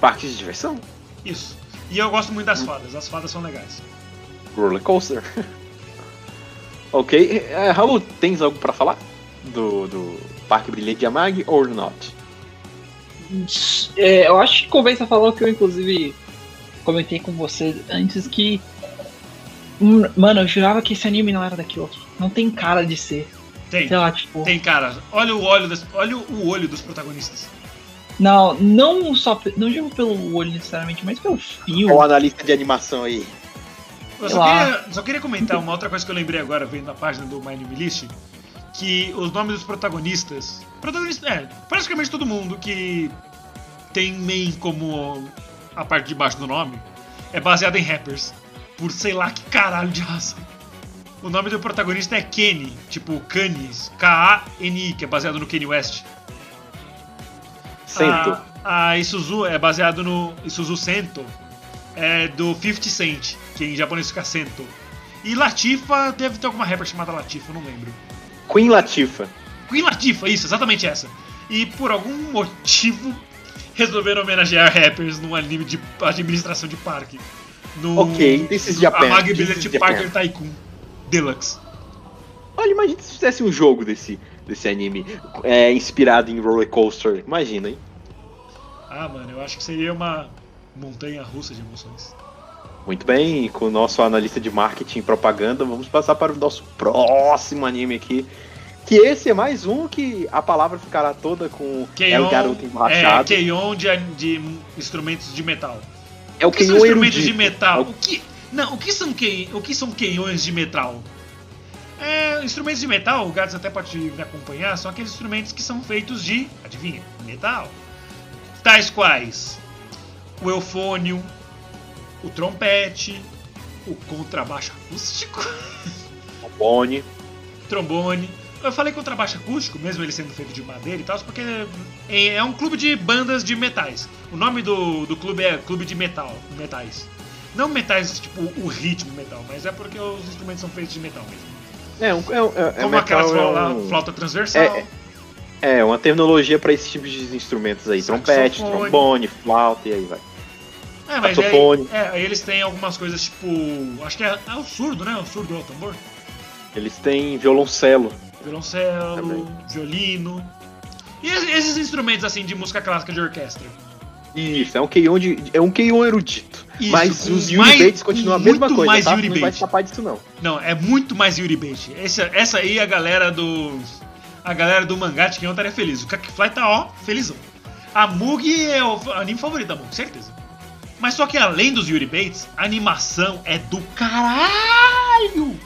Parque de diversão. Isso. E eu gosto muito das fadas, as fadas são legais. Roller Coaster. ok. É, Raul, tens algo pra falar? Do, do Parque Brilhante de Amagi or not? É, eu acho que convence a falar o que eu, inclusive, comentei com você antes que. Hum, Mano, eu jurava que esse anime não era daquilo. Não tem cara de ser. Tem, Sei lá, tipo. tem cara. Olha o olho, das, olha o olho dos protagonistas. Não, não só. Não digo pelo olho necessariamente, mas pelo fio. Qual analista de animação aí? Eu só queria, só queria comentar uma outra coisa que eu lembrei agora, vendo a página do My Anime List, que os nomes dos protagonistas. Protagonistas, é, praticamente todo mundo que tem main como a parte de baixo do nome é baseado em rappers. Por sei lá que caralho de razão. O nome do protagonista é Kenny, tipo Canis, K-A-N-I, que é baseado no Kanye West. Sento. A, a Isuzu é baseado no Isuzu Sento, é do 50 Cent, que em japonês fica Sento. E Latifa deve ter alguma rapper chamada Latifa, não lembro. Queen Latifa. Queen Latifa, isso, exatamente essa. E por algum motivo resolveram homenagear rappers num anime de administração de parque. No, Ok, this is no Japan, Amagi this Billet Parker Japan. Tycoon Deluxe. Olha, imagina se fizesse um jogo desse, desse anime é, inspirado em Roller Coaster. Imagina, hein? Ah, mano, eu acho que seria uma montanha russa de emoções. Muito bem, com o nosso analista de marketing e propaganda, vamos passar para o nosso próximo anime aqui. Que esse é mais um que a palavra ficará toda com é o garoto é, emborrachado. Keion de, de instrumentos de metal. É o O que são instrumentos erudito. de metal? É o- O que, não, o que são Kei, o que são Keions de metal? É, instrumentos de metal, o Gats até pode me acompanhar, são aqueles instrumentos que são feitos de, adivinha, metal. Tais quais o eufônio, o trompete, o contrabaixo acústico, Boni. trombone. Eu falei contrabaixo acústico, mesmo ele sendo feito de madeira e tal, porque é é um clube de bandas de metais. O nome do, do clube é Clube de Metal, metais. Não metais tipo o ritmo metal, mas é porque os instrumentos são feitos de metal mesmo. É, um, é, um- é, é Como aquelas é um- flauta transversal. É, É, uma terminologia para esse tipo de instrumentos aí. Trompete, Saxofone. trombone, flauta e aí vai. É, mas aí, é, eles têm algumas coisas tipo. Acho que é, é o surdo, né? O surdo é o tambor. Eles têm violoncelo. Violoncelo, Também. violino. E es- esses instrumentos assim de música clássica de orquestra. Isso, é um Keion de, é um Keion erudito. Isso, Mas os mais- Yuri Bates continuam a mesma muito coisa, mais tá? Yuri Não vai Bates. escapar disso não. Não, é muito mais Yuri Bait. Essa, essa aí é a galera do. A galera do mangá de quem eu estaria feliz. O Kakifly tá, ó, felizão. A Mugi é o anime favorito da Mugi, certeza. Mas só que além dos Yuri Bates, a animação é do caralho!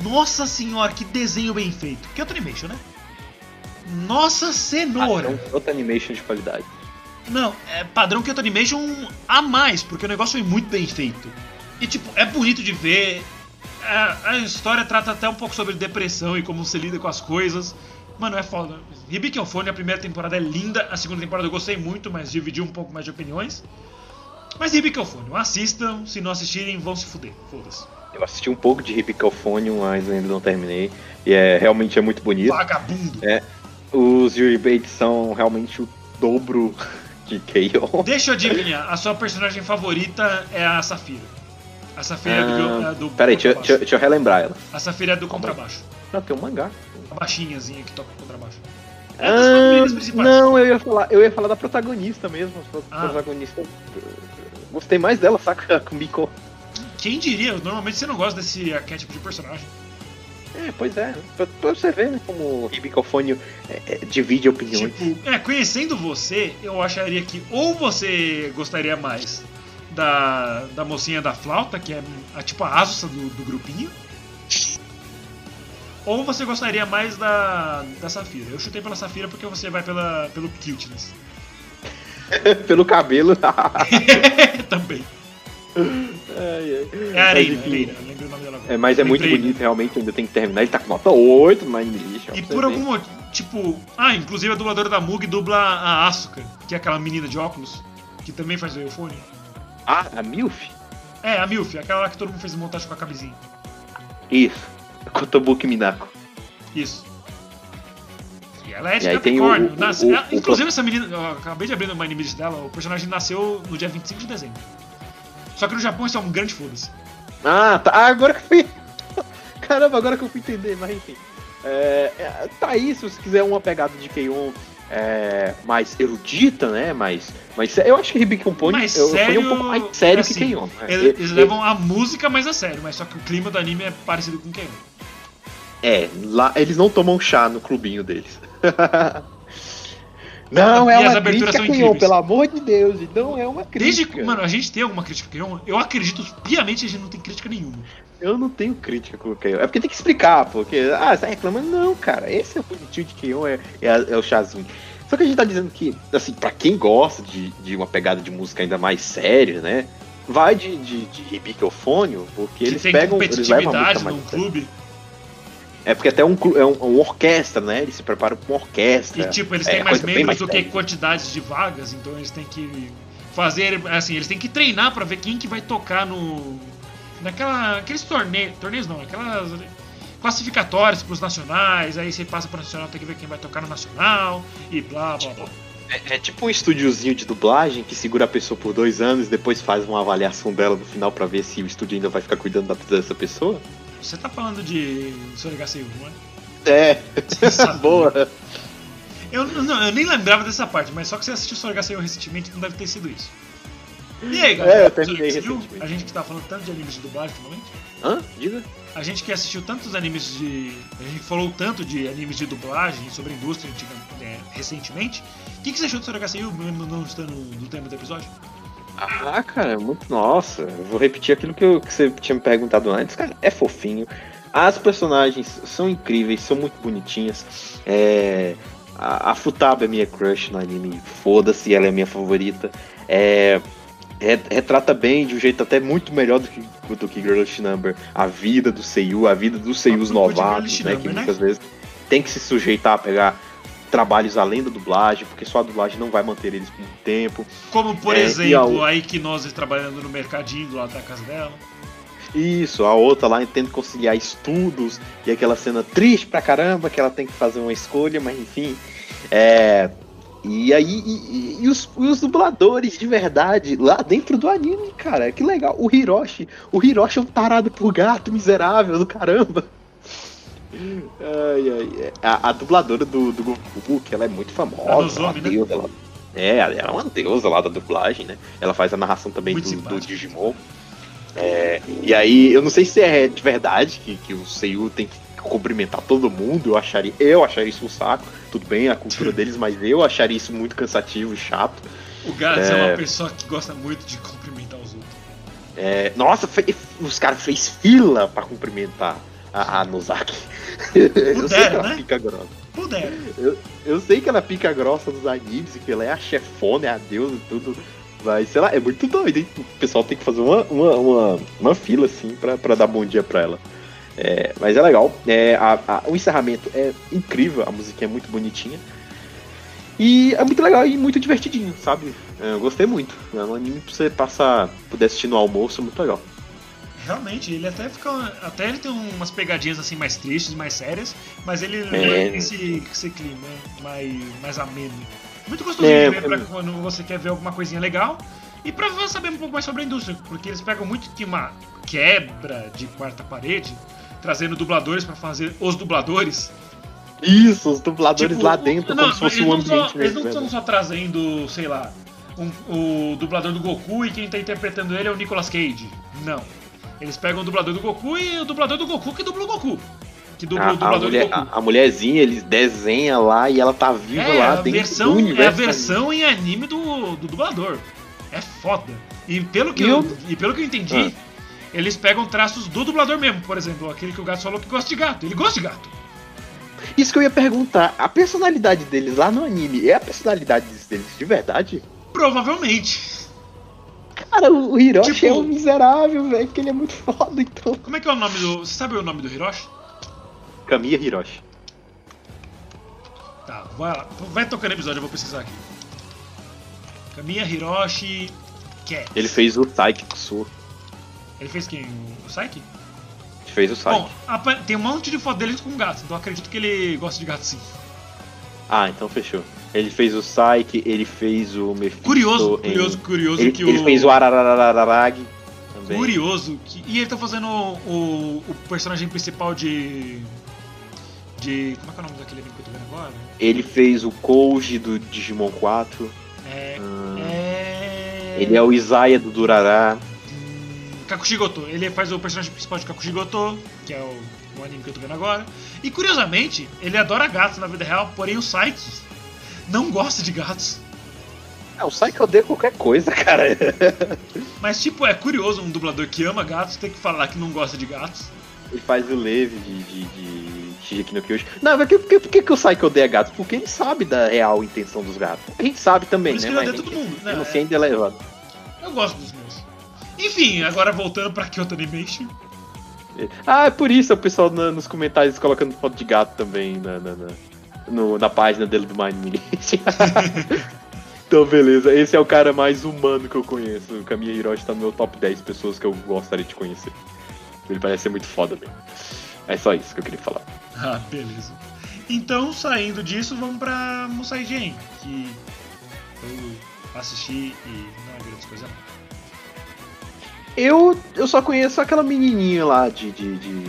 Nossa senhora, que desenho bem feito. Que Animation, né? Nossa cenoura! É um outro animation de qualidade. Não, é padrão Kyoto Animation a mais, porque o negócio foi muito bem feito. E tipo, é bonito de ver. A, a história trata até um pouco sobre depressão e como você lida com as coisas. Mano, é foda. Hibiki Euphone, a primeira temporada é linda, a segunda temporada eu gostei muito, mas dividi um pouco mais de opiniões. Mas Hibiki Euphone, assistam, se não assistirem, vão se fuder. Foda-se. Eu assisti um pouco de Hipicalphonium, mas ainda não terminei. E é realmente é muito bonito. Vagabundo. Os Yuri Bates são realmente o dobro de Keion. Deixa eu adivinhar, a sua personagem favorita é a Safira. A Safira é do, viol- é do Ah, Peraí, deixa, deixa, deixa eu relembrar ela. A Safira é do contrabaixo. Não, tem um mangá. A baixinhazinha que toca contrabaixo. É Ah, não, eu ia falar, eu ia falar da protagonista mesmo. A Ah. protagonista. Gostei mais dela, saca? Com Miko. Quem diria? Normalmente você não gosta desse arquétipo de personagem. É, pois é. Pra, pra você ver né, como o Hibicofônio é, é, divide opiniões. Tipo, é, conhecendo você, eu acharia que ou você gostaria mais da, da mocinha da flauta, que é a, tipo a Asusa do, do grupinho. Ou você gostaria mais da, da Safira. Eu chutei pela Safira porque você vai pela, pelo cuteness. Pelo cabelo. Também. Ai, ai. É lembrei o nome dela É, mas é muito Lembrei. bonito, realmente, ainda tem que terminar. Ele tá com nota 8 no Animation. E por algum motivo, tipo. Ah, inclusive a dubladora da Mug dubla a Asuka, que é aquela menina de óculos, que também faz o Eufone. Ah, a Milf? É, a Milf, aquela lá que todo mundo fez montagem com a camisinha. Isso. Kotobuki Minako. Isso. E ela é de E aí tem o- Capricórnio. o- Nasce- o- ela- o- inclusive, essa menina. Eu acabei de abrir no anime dela, o personagem nasceu no dia 25 de dezembro. Só que no Japão isso é um grande foda-se. Ah, tá. Ah, agora que eu fui. Caramba, agora que eu fui entender, mas enfim. É, é, tá aí, se você quiser uma pegada de Keion é, mais erudita, né? Mais, mais sé- Eu acho que Hibiki Pony Mais eu, sério, um pouco mais sério assim, que Keion. Né? Eles, eles levam a música mais a sério, mas só que o clima do anime é parecido com o Keion. É, lá eles não tomam chá no clubinho deles. não é uma crítica, incríveis. pelo amor de Deus. Não é uma Desde crítica. que, mano, a gente tem alguma crítica a Keion, eu acredito piamente que a gente não tem crítica nenhuma. Eu não tenho crítica com o Keion. É porque tem que explicar, porque. Ah, você tá reclamando? Não, cara. Esse é o bonitinho de Keion, é, é, é o chazinho. Só que a gente tá dizendo que, assim, pra quem gosta de, de uma pegada de música ainda mais séria, né? Vai de, de, de porque Que eles tem pegam. Eles levam a música competitividade mais num séria. clube. É porque até um, é um, um orquestra, né? Eles se preparam pra uma orquestra. E tipo, eles É, têm mais coisa bem membros mais do que quantidades de vagas, então eles têm que fazer, assim, eles têm que treinar pra ver quem que vai tocar no naquela aqueles torneios, torneios não, aquelas classificatórias pros nacionais, aí você passa pro nacional, tem que ver quem vai tocar no nacional e blá blá blá. É, é tipo um estúdiozinho de dublagem que segura a pessoa por dois anos, depois faz uma avaliação dela no final pra ver se o estúdio ainda vai ficar cuidando da vida dessa pessoa. Você tá falando de Soregaseyu, não é? É, sabe. boa. Eu, não, eu nem lembrava dessa parte, mas só que você assistiu Soregaseyu recentemente, não deve ter sido isso. E aí, galera? É, eu terminei Soregaseyu, recentemente. A gente que tá falando tanto de animes de dublagem ultimamente. Hã? Diga. A gente que assistiu tantos animes de. A gente falou tanto de animes de dublagem sobre a indústria antiga, é, recentemente. O que, que você achou do Soregaseyu, mesmo não estando no tema do episódio? Ah, cara, muito. Nossa, eu vou repetir aquilo que, eu- que você tinha me perguntado antes, cara. É fofinho. As personagens são incríveis, são muito bonitinhas. É, a, a Futaba é minha crush no anime, foda-se, ela é minha favorita. É, re- retrata bem, de um jeito até muito melhor do que, do que Girlish Number, a vida do Seiyu, a vida dos Seiyus novatos, né? Que né? muitas vezes tem que se sujeitar a pegar trabalhos além da dublagem, porque só a dublagem não vai manter eles por muito tempo. Como, por É, exemplo, a- a Equinose trabalhando no mercadinho do lado da casa dela. Isso, a outra lá tendo que conciliar estudos e aquela cena triste pra caramba que ela tem que fazer uma escolha, mas enfim. É. E aí, e, e- e os, os dubladores de verdade lá dentro do anime, cara, que legal. O Hiroshi, o Hiroshi é um tarado por gato miserável do caramba. Ai, ai, é. a, a dubladora do, do Goku, que ela é muito famosa, ela é né? deusa, ela, é, ela é uma deusa lá da dublagem, né? Ela faz a narração também do, do. Digimon. É, e aí, eu não sei se é de verdade que, que o Seiyu tem que cumprimentar todo mundo. Eu acharia, eu acharia isso um saco. Tudo bem, a cultura deles, mas eu acharia isso muito cansativo e chato. O Gats é... É. uma pessoa que gosta muito de cumprimentar os outros. É, nossa, fe- os caras fez fila pra cumprimentar a, a Nozaki. eu sei que ela né? fica grossa. Puder. Eu sei que ela fica grossa nos animes e que ela é a chefona, é a deusa e tudo. Mas, sei lá, é muito doido, hein? O pessoal tem que fazer uma, uma, uma, uma fila, assim, pra, pra dar bom dia pra ela. É, mas é legal. É, a- a- o encerramento é incrível, a musiquinha é muito bonitinha. E é muito legal e muito divertidinho, sabe? É, eu gostei muito. É um anime pra você passar, poder assistir no almoço, muito legal. Realmente, ele até fica. Até ele tem umas pegadinhas assim mais tristes, mais sérias, mas ele É. leva esse, esse clima mais, mais ameno. Muito gostosinho É, de ver é. pra quando você quer ver alguma coisinha legal. E pra saber um pouco mais sobre a indústria, porque eles pegam muito que uma quebra de quarta parede, trazendo dubladores pra fazer os dubladores. Isso, os dubladores Tipo, lá dentro, não, como se fosse um não só- ambiente Eles não estão né? só trazendo, sei lá, um- o dublador do Goku e quem tá interpretando ele é o Nicolas Cage. Não. Eles pegam o dublador do Goku e o dublador do Goku que dubla o Goku. Que dubla o A, a, dublador mulher, do Goku. a, a mulherzinha, eles desenham lá e ela tá viva é, lá a dentro versão, do é a universo. versão em anime do, do dublador. É foda. E pelo que, E eu, eu- e pelo que eu entendi, Ah. eles pegam traços do dublador mesmo. Por exemplo, aquele que o gato falou que gosta de gato. Ele gosta de gato. Isso que eu ia perguntar, a personalidade deles lá no anime é a personalidade deles de verdade? Provavelmente. Cara, o Hiroshi Tipo- é um miserável, velho, porque ele é muito foda, então. Como é que é o nome do. Você sabe o nome do Hiroshi? Kamiya Hiroshi. Tá, vai lá. Vai tocando episódio, eu vou pesquisar aqui. Kamiya Hiroshi Cat. Ele fez o Psyche Tsu. Ele fez quem? O Psyche? Ele fez o Psyche. Bom, tem um monte de foto deles com gatos, então acredito que ele gosta de gato sim. Ah, então fechou. Ele fez o Psyche, ele fez o Mephisto. Curioso, em- curioso, curioso Ele, que ele o. fez o Arararararag também. Curioso que. E ele tá fazendo o, o personagem principal de. De. Como é que é o nome daquele anime que eu tô vendo agora? Ele fez o Koji do Digimon 4. É. Hum, É. Ele é o Isaiah do Durará. Hum, Kakushigoto. Ele faz o personagem principal de Kakushigoto, que é o, o anime que eu tô vendo agora. E curiosamente, ele adora gatos na vida real, porém o Psyche não gosta de gatos. É, o Psyche odeia qualquer coisa, cara. Mas, tipo, é curioso um dublador que ama gatos ter que falar que não gosta de gatos. Ele faz o Leve de, de, de Shigeki no Kyojin. Não, mas por que, por que, que o Psyche odeia gatos? Porque ele sabe da real intenção dos gatos. A gente sabe também, né? Mas gente- todo mundo, né? Eu não sei ainda é elevado. Eu gosto dos meus. Enfim, agora voltando pra Kyoto Animation. Ah, é por isso o pessoal na- nos comentários colocando foto de gato também na, na, na, no- na página dele do Mind então, beleza. Esse é o cara mais humano que eu conheço. O Kamiya Hiroshi tá no meu top 10 pessoas que eu gostaria de conhecer. Ele parece ser muito foda mesmo. É só isso que eu queria falar. Ah, beleza. Então, saindo disso, vamos pra Musai Gen, que eu assisti e não é grande coisa não. Eu, eu só conheço aquela menininha lá de, de, de,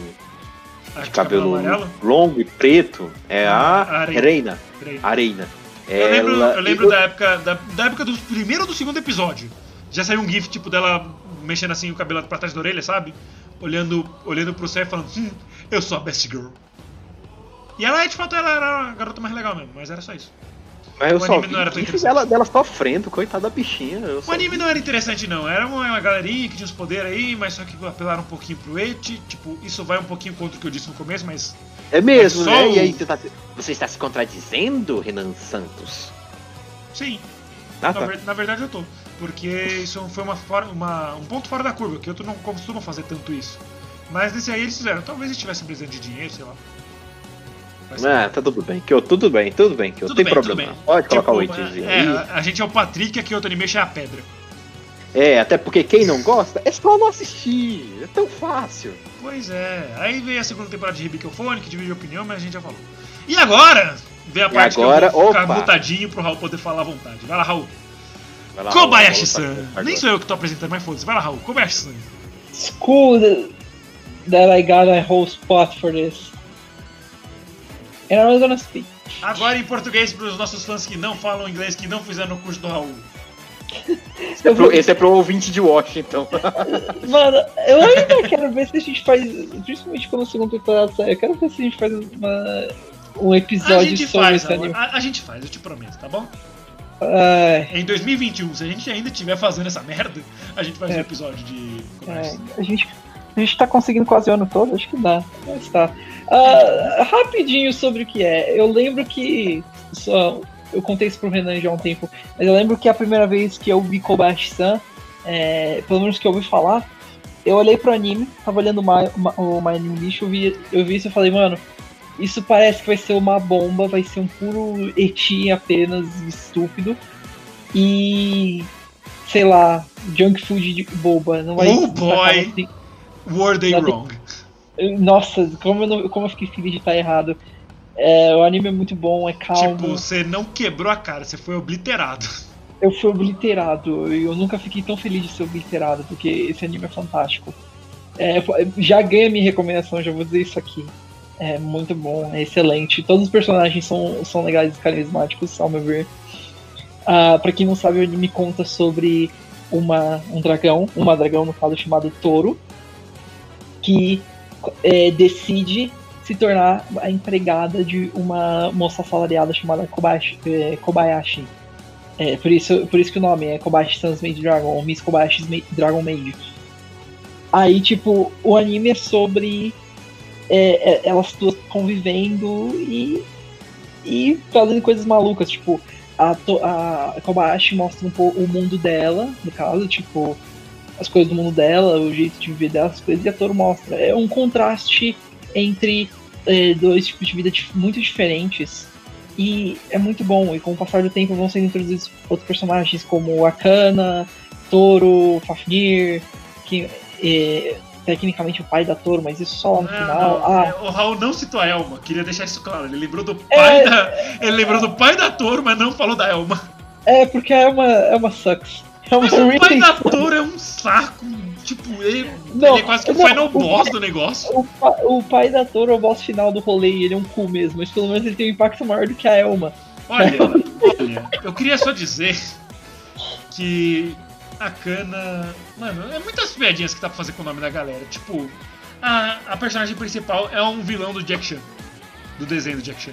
de cabelo amarelo? longo e preto. É A a Areina. Reina. Peraí. Areina. Eu lembro, eu lembro eu- da época da, da época do primeiro ou do segundo episódio. Já saiu um gif tipo dela mexendo assim o cabelo pra trás da orelha, sabe? Olhando, olhando pro céu e falando, hum, eu sou a best girl. E ela, de fato, ela era a garota mais legal mesmo, mas era só isso. Mas eu o só anime não era tão interessante. dela, dela sofrendo, coitada da bichinha. O só anime não era interessante não, era uma, uma galerinha que tinha uns poderes aí, mas só que apelaram um pouquinho pro eti, tipo, isso vai um pouquinho contra o que eu disse no começo, mas É mesmo, É né? o- E aí, você, tá, você está se contradizendo, Renan Santos? sim, Ah, na, tá. ver- na verdade eu tô. Porque isso foi uma, uma- um ponto fora da curva, que eu não costumo fazer tanto isso. Mas nesse aí eles fizeram, talvez eles tivessem precisando de dinheiro, sei lá. Ah, tá tudo bem. Que eu, tudo bem, tudo bem. Que eu Tudo tem bem, problema. Pode colocar o Tipo, etezinho é, aí. a- gente é o Patrick, aqui o Animation é a pedra. É, até porque quem não gosta é só não assistir. É tão fácil. Pois é, aí veio a segunda temporada de Ribicophone, que divide opinião, mas a gente já falou. E agora, vem a parte agora, que eu vou ficar opa. mutadinho pro Raul poder falar à vontade. Vai lá, Raul. Vai lá, Kobayashi-san. Nem sou eu que tô apresentando, mas foda-se. Vai lá, Raul. Kobayashi-san. School that I got a whole spot for this. I was gonna speak. Agora em português pros nossos fãs que não falam inglês, que não fizeram o curso do Raul. Esse é, pro, esse é pro ouvinte de Washington. Mano, eu ainda quero ver se a gente faz, principalmente quando o segundo temporada sair, eu quero ver se a gente faz uma, um episódio sobre faz, esse anime. A, a gente faz, eu te prometo, tá bom? Ai, Em 2021, se a gente ainda estiver fazendo essa merda, a gente faz um É. episódio de é, a, gente, a gente tá conseguindo quase o ano todo, acho que dá. Mas tá. Ah, rapidinho sobre o que é. Eu lembro que. Só, eu contei isso pro Renan já há um tempo, mas eu lembro que a primeira vez que eu vi Kobashi-san, é, pelo menos que eu ouvi falar, eu olhei pro anime, tava olhando o My, o My Anime List, eu vi, eu vi isso e falei, mano, isso parece que vai ser uma bomba, vai ser um puro eti apenas estúpido. E. sei lá, junk food de boba. Não vai Oh, não boy! vai Day Nada- Wrong. Nossa, como eu, não- como eu fiquei feliz de estar errado. É, o anime é muito bom, é calmo. Tipo, você não quebrou a cara, você foi obliterado. Eu fui obliterado. e Eu nunca fiquei tão feliz de ser obliterado, porque esse anime é fantástico. É, já ganha minha recomendação, já vou dizer isso aqui. É muito bom, é excelente. Todos os personagens são, são legais e carismáticos, ao meu ver. Ah, pra quem não sabe, o anime conta sobre uma, um dragão, uma dragão no caso chamado Toro, que é, decide se tornar a empregada de uma moça assalariada chamada Kobayashi. é, Kobayashi. É, por isso, por isso que o nome é Kobayashi Sans Maid Dragon, Miss Kobayashi's Ma- Dragon Maid. Aí, tipo, o anime é sobre é, é, elas duas convivendo e, e fazendo coisas malucas. Tipo, a, a Kobayashi mostra um pouco o mundo dela, no caso, tipo, as coisas do mundo dela, o jeito de viver dela, as coisas, e a Toro mostra. É um contraste entre é, dois tipos de vida muito diferentes. E é muito bom. E com o passar do tempo vão sendo introduzidos outros personagens como Akana, Toro, Fafnir, que é tecnicamente o pai da Toro, mas isso só lá no Não, final. não, Ah, é, O Raul não citou a Elma, queria deixar isso claro. Ele lembrou do É. pai da. Ele lembrou do pai da Toro, mas não falou da Elma. é porque é uma, é uma sucks. É uma Mas o pai da. Toro é um saco. Tipo, ele, Não, ele é quase que o não, final o boss pai- do negócio. O, o pai da Toro é o boss final do rolê e ele é um cu mesmo, mas pelo menos ele tem um impacto maior do que a Elma. Olha, olha, eu queria só dizer que a Kana. Mano, é muitas piadinhas que dá pra fazer com o nome da galera. Tipo, a, a personagem principal é um vilão do Jack Chan. Do desenho do Jack Chan.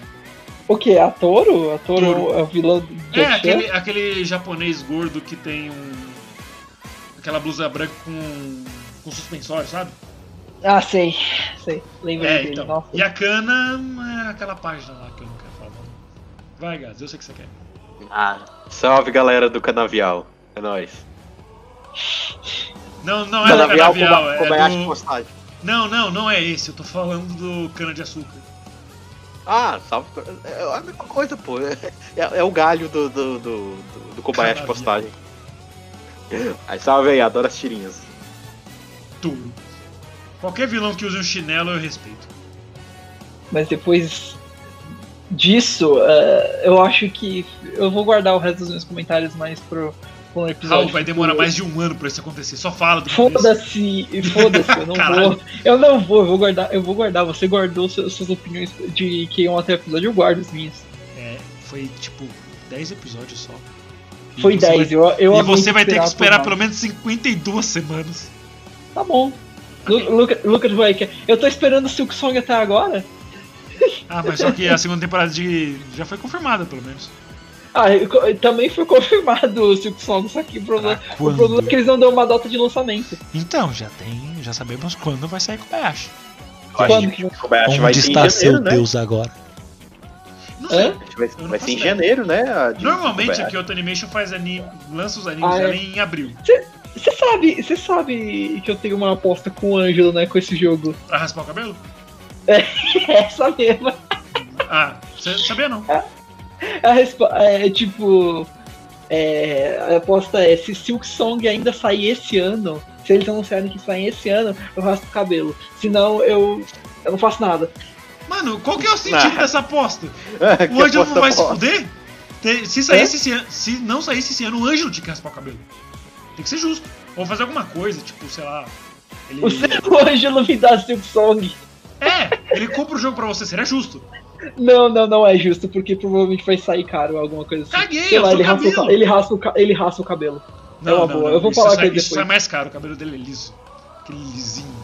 O que? A Toro? A Toro, Toro. é o vilão do É, aquele, aquele japonês gordo que tem um. aquela blusa branca com. com suspensório, sabe? Ah, sei. Sei. Lembro É, dele. então. Nossa. E a Kana é aquela página lá que eu não quero falar. Vai, Gaz, eu sei que você quer. Ah, salve galera do Canavial. É nóis. Não, não é do Canavial, como, como é é a do... Não, não, não é esse. Eu tô falando do cana de açúcar. Ah, salve. É a mesma coisa, pô. É, é- é o galho do, do, do, do, do Kobayashi Canavial. postagem. Aí salve aí, adoro as tirinhas. Tudo. Qualquer vilão que use um chinelo eu respeito. Mas depois disso, eh, eu acho que eu vou guardar o resto dos meus comentários mais pro, pro episódio. Raul, vai demorar mais de um ano pra isso acontecer. Só fala do. Foda-se, foda-se, eu não vou. Eu não vou, eu vou guardar, eu vou guardar. Você guardou suas, suas opiniões de que iam até o episódio, eu guardo as minhas. É, foi tipo 10 episódios só. E Foi você 10, vai- eu, eu E você vai ter que esperar pelo menos 52 semanas. Tá bom. Lu- Luca- Lucas Boyka, eu tô esperando o Silk Song até agora. Ah, mas só que a segunda temporada de. já foi confirmada, pelo menos. Ah, também foi confirmado o Silk Song, só que o problema, Ah, o problema é que eles não dão uma data de lançamento. Então, já tem. Já sabemos quando vai sair Kobayashi. Quando que O Kobayashi vai ser em janeiro, né? agora? Não que Vai, vai ser em janeiro, né? Normalmente a Kobayashi. Kyoto Animation faz anime, lança os animes Ah, é. em abril. Você sabe, você sabe que eu tenho uma aposta com o Ângelo, né, com esse jogo. Pra raspar o cabelo? É essa mesma. Ah, você sabia não. A é tipo. é, a aposta é: se Silk Song ainda sair esse ano, se eles anunciarem que sair esse ano, eu raspo o cabelo. Senão eu, eu não faço nada. Mano, qual que é o sentido dessa aposta? Que O Ângelo não vai se fuder? Se, saísse esse ano, se não saísse esse ano, o Ângelo tinha que raspar o cabelo. Tem que ser justo. Ou fazer alguma coisa, tipo, sei lá. Ele... O Ângelo me dá Silk Song. É, ele compra o jogo pra você, seria justo. Não, não, não é justo, porque provavelmente vai sair caro alguma coisa assim. Caguei, Sei lá, ele raspa, o, ele, raspa o, ele raspa o cabelo. É uma boa, eu vou isso falar sai, com ele Isso depois. sai mais caro, o cabelo dele é liso. Aquele lisinho.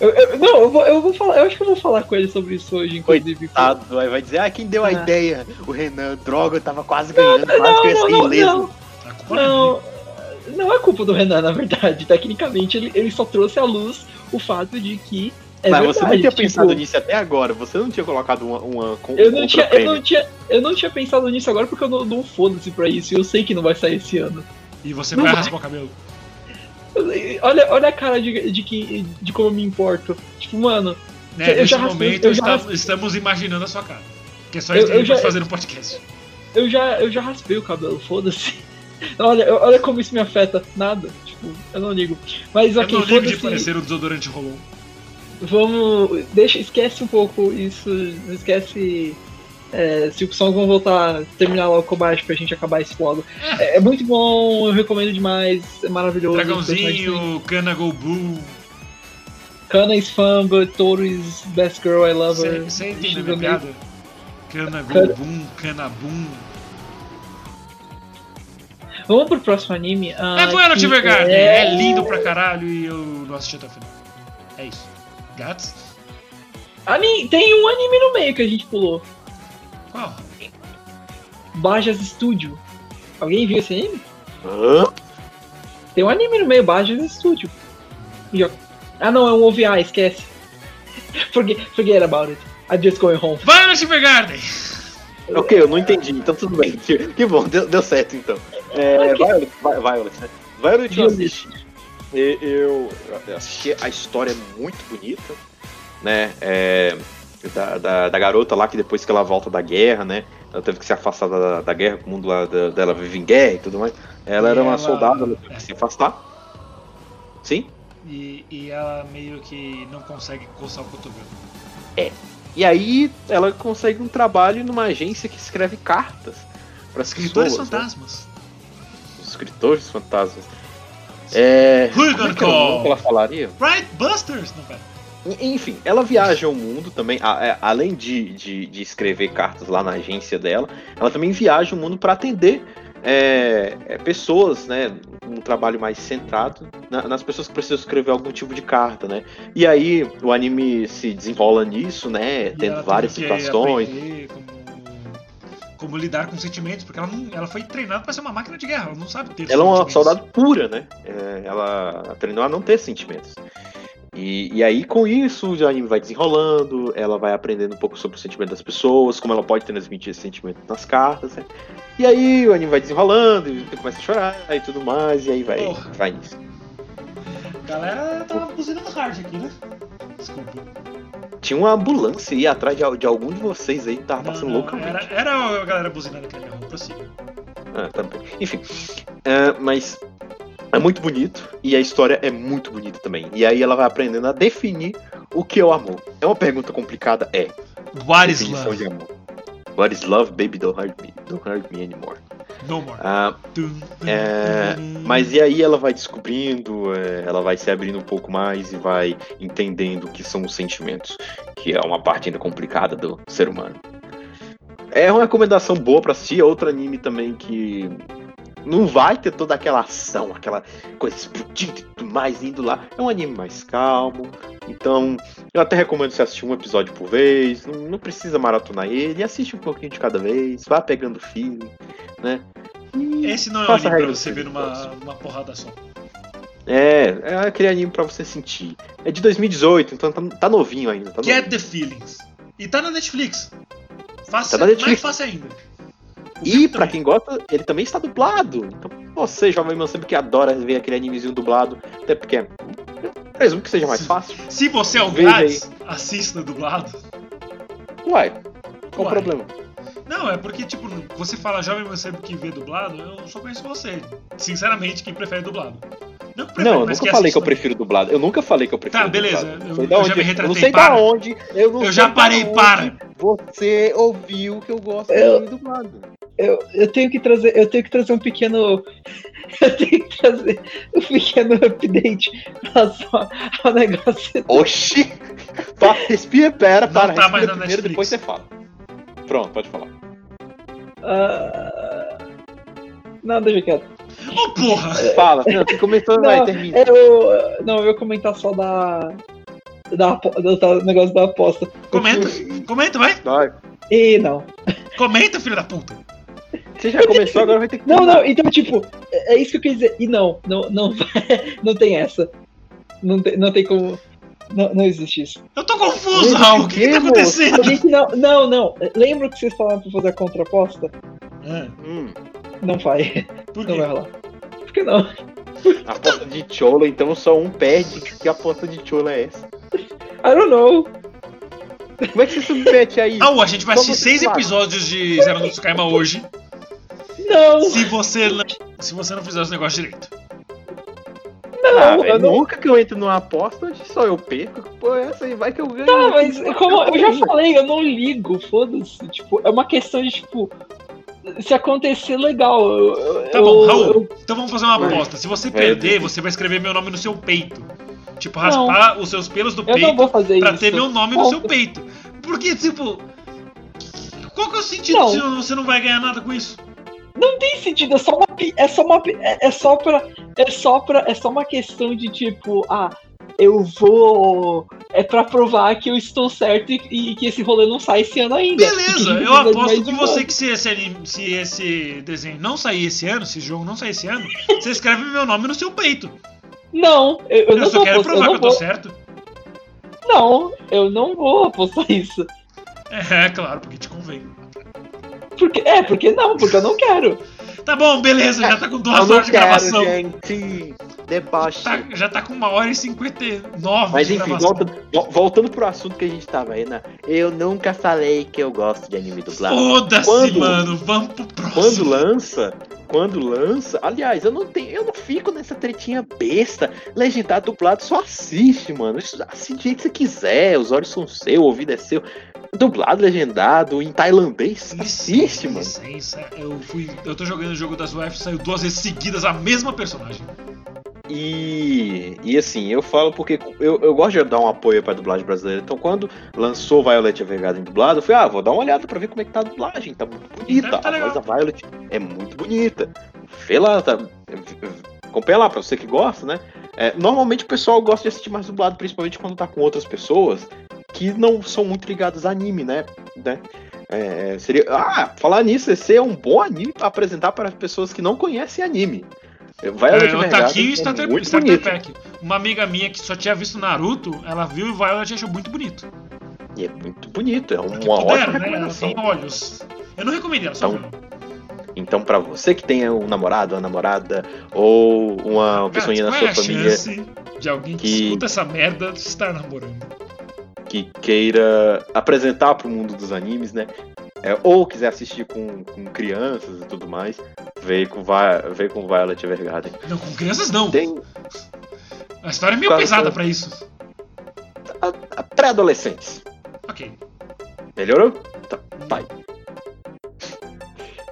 Eu, eu- não, eu vou, eu vou falar, eu acho que eu vou falar com ele sobre isso hoje, inclusive. Coitado, aí vai dizer, ah, quem deu a Ah. ideia? O Renan, droga, eu tava quase ganhando, quase que eu ia não, ser não, ileso. não. Não é Não, não é culpa do Renan, na verdade. Tecnicamente, ele, ele só trouxe à luz o fato de que. É Mas verdade, você não tinha tipo, pensado nisso até agora, você não tinha colocado uma, uma com Eu não, um tinha, eu, não tinha, eu não tinha pensado nisso agora porque eu não, não foda-se pra isso. e Eu sei que não vai sair esse ano. E você Não vai raspar o cabelo. Olha, olha a cara de, de, que, de como eu me importo. Tipo, mano, Né, Eu nesse já raspei- momento eu já está- estamos imaginando a sua cara. Que é só Eu- isso que a eu gente já- pode fazer no podcast. eu já, eu já raspei o cabelo, foda-se. Olha, olha como isso me afeta. Nada. Tipo, eu não ligo. Mas Eu ok, não ligo de parecer o desodorante rolou. Vamos. Deixa, esquece um pouco isso. Não esquece. É, se o Song vão voltar, terminar logo o Kobayashi pra gente acabar esse logo. É, é muito bom, eu recomendo demais, é maravilhoso. Dragãozinho, Kana Go Blue. Kana is fun, but best girl, I love her. Você entendeu minha piada? Kana Kana- Boom. Vamos pro próximo anime. ah, É Voyage que Evergarden. É... lindo pra caralho e eu não assisti até o final. É isso. Gats? Ani- Tem um anime no meio que a gente pulou. Qual? Bajas Studio. Alguém viu esse anime? Hã? Tem um anime no meio, Bajas Studio. Já- Ah não, é um OVA, esquece. Forget, forget about it. I'm just going home. Violet Evergarden! Ok, eu não entendi, então tudo bem. Que bom, deu, deu certo então. É, Ok. Violet, Vi- Violet, né? Violet eu assisti. E- Eu, eu a história é muito bonita, né? É, da, da, da garota lá que depois que ela volta da guerra, né? Ela teve que se afastar da, da guerra, o mundo lá da- dela vive em guerra e tudo mais. Ela E era uma ela- soldada, ela teve é. que se afastar. Sim? E, e ela meio que não consegue coçar o cotovelo. E aí ela consegue um trabalho numa agência que escreve cartas para as Escritores pessoas. né? fantasmas. Os escritores fantasmas. É. You como é gonna que era o nome call? que ela falaria? Right Busters! Não, pera. En- Enfim, ela viaja o mundo também, a- é, além de, de, de escrever cartas lá na agência dela, ela também viaja o mundo para atender é, é, pessoas, né? Um trabalho mais centrado na- nas pessoas que precisam escrever algum tipo de carta, né? E aí o anime se desenrola nisso, né? E Tendo várias que situações. aprender Como, como lidar com sentimentos, porque ela, não, ela foi treinada pra ser uma máquina de guerra, ela não sabe ter Ela é uma soldado pura, né? É, ela treinou a não ter sentimentos. E, e aí, com isso, o anime vai desenrolando, ela vai aprendendo um pouco sobre o sentimento das pessoas, como ela pode transmitir esse sentimento nas cartas, né? E aí o anime vai desenrolando, e começa a chorar e tudo mais, e aí vai, Porra. vai nisso. Galera tava buzinando hard aqui, né? Desculpa. Tinha uma ambulância aí atrás de, de algum de vocês aí que tava Não, passando não, loucamente. era, era a galera buzinando na minha rua, prossiga. Ah, também. Enfim. É, mas é muito bonito e a história é muito bonita também. E aí ela vai aprendendo a definir o que é o amor. É uma pergunta complicada, é. What is love? de amor. What is love, baby? Don't hurt me. Don't hurt me anymore. No more. Ah, é, mas e aí ela vai descobrindo, é, ela vai se abrindo um pouco mais e vai entendendo o que são os sentimentos, que é uma parte ainda complicada do ser humano. É uma recomendação boa pra assistir, é outro anime também que não vai ter toda aquela ação, aquela coisa explodindo e tudo mais indo lá. É um anime mais calmo, então eu até recomendo você assistir um episódio por vez, não, não precisa maratonar ele, assiste um pouquinho de cada vez, vá pegando feeling, né? E Esse não é um anime pra você ver numa, numa porrada só. É, é aquele anime pra você sentir. É de 2018, então tá, tá novinho ainda. Tá Get novinho. the Feelings. E tá na Netflix. Fácil, Tá na Netflix. mais fácil ainda. O E pra também. quem gosta, ele também está dublado. Então, você, jovem mancebo que adora ver aquele animezinho dublado, até porque é- presumo que seja mais fácil. Se você é o Veja Gladys, assista dublado. Uai, qual o Uai. problema? Não, é porque, tipo, você fala jovem mancebo que vê dublado, eu só conheço você. Sinceramente, quem prefere dublado. Não, que prefere, Não, eu nunca falei que eu prefiro dublado. Eu nunca falei que eu prefiro Tá, beleza. dublado. Eu- eu onde- já me Eu não retratei, sei para. da onde. Eu, não Eu já parei, para. Você ouviu que eu gosto Eu- de dublado. Eu, eu tenho que trazer, eu tenho que trazer um pequeno, eu tenho que trazer um pequeno update relação ao negócio. Oxi! Tá, respira, pera, Não para. tá mais respira na primeiro, Netflix. depois você fala. Pronto, pode falar. Ah, não, deixa quieto. Ô, porra! Fala, não, você começou, Não, vai, termina. Eu, não, eu ia comentar só da, da do, do negócio da aposta. Comenta, comenta, vai. Vai. E não. Comenta, filho da puta. Você já começou, agora vai ter que. Não, não, então, tipo, é é isso que eu quis dizer. E não, não, não, não tem essa. Não tem, não tem como. Não, não existe isso. Eu tô confuso, Raul. O que, que tá acontecendo? A gente não, não, não. Lembra que vocês falaram pra fazer a contraposta? Ah, Hum, por Não vai. Não vai rolar. Por que não? aposta de Chola, então só um perde. Que aposta de Chola é essa? I don't know. Como é que você submete aí? Raul, a gente vai assistir seis lá. episódios de Zero no Tsukaima hoje. Não, Se você não, se você não fizer os negócios direito. Não, Ah, eu não. Nunca que eu entro numa aposta, só eu perco. Pô, essa aí vai que eu ganho. Tá, mas como eu já falei, eu não ligo, foda-se. Tipo, é uma questão de, tipo, se acontecer, legal. Eu, Tá bom, eu- Raul. eu- Então vamos fazer uma aposta. Se você perder, você vai escrever meu nome no seu peito. Tipo, Não. raspar os seus pelos do eu não peito vou fazer pra isso. ter meu nome no seu Ponto. peito. Porque, tipo. Qual que é o sentido Não. se você não vai ganhar nada com isso? Não tem sentido, é só uma. É só uma. É, é só pra. É só pra. É só uma questão de tipo, ah, eu vou. É pra provar que eu estou certo e, e que esse rolê não sai esse ano ainda. Beleza, eu aposto que você que se esse, se esse desenho não sair esse ano, se esse jogo não sair esse ano, você escreve meu nome no seu peito. Não, eu, eu Eu, não só vou quero provar Eu que eu tô vou. certo. Não, eu não vou apostar isso. É, claro, porque te convém. Porque, é, porque não, porque eu não quero. Tá bom, beleza, já tá com duas Eu não horas de quero, gravação. gente. Deboche. Tá- já tá com uma hora e 59 Mas de enfim, gravação. volta- vo- voltando pro assunto que a gente tava aí, né? Eu nunca falei que eu gosto de anime dublado. Foda-se, Quando- mano. Vamos pro Quando próximo. lança, quando lança, aliás, eu não tenho, eu não fico nessa tretinha besta, legendado dublado, só assiste, mano. Assiste do jeito que você quiser, os olhos são seus, o ouvido é seu. Dublado, legendado, em tailandês, assiste, mano. Licença, eu fui. Eu tô jogando o jogo das UF, saiu duas vezes seguidas a mesma personagem. E, e assim, eu falo porque eu, eu gosto de dar um apoio pra dublagem brasileira. Então, quando lançou Violet Evergarden dublado, eu falei, ah, vou dar uma olhada pra ver como é que tá a dublagem. Tá muito bonita. Tá a voz da Violet é muito bonita. Vê lá, tá. Acompanha lá, pra você que gosta, né? É, normalmente o pessoal gosta de assistir mais dublado, principalmente quando tá com outras pessoas que não são muito ligadas a anime, né? né? É, seria. Ah, falar nisso, esse é um bom anime pra apresentar para as pessoas que não conhecem anime. Violet É, o Evergarden Taquinho é está ter, muito Starter. Pack. Uma amiga minha que só tinha visto Naruto, ela viu e Violet e achou muito bonito. E é muito bonito, é Porque uma puderam, ótima né? Ela recomendação. tem olhos. Eu não recomendei, ela só Então. Então, pra você que tenha um namorado, uma namorada, ou uma pessoinha na sua é a família de alguém que, que- escuta essa merda estar namorando? Que queira apresentar pro mundo dos animes, né? É, ou quiser assistir com, com crianças e tudo mais, veio com, veio com Violet Evergarden. Não, com crianças não. Tem A história é meio Quase pesada pra isso. a, a pré-adolescentes. Ok. Melhorou? Tá, tá aí.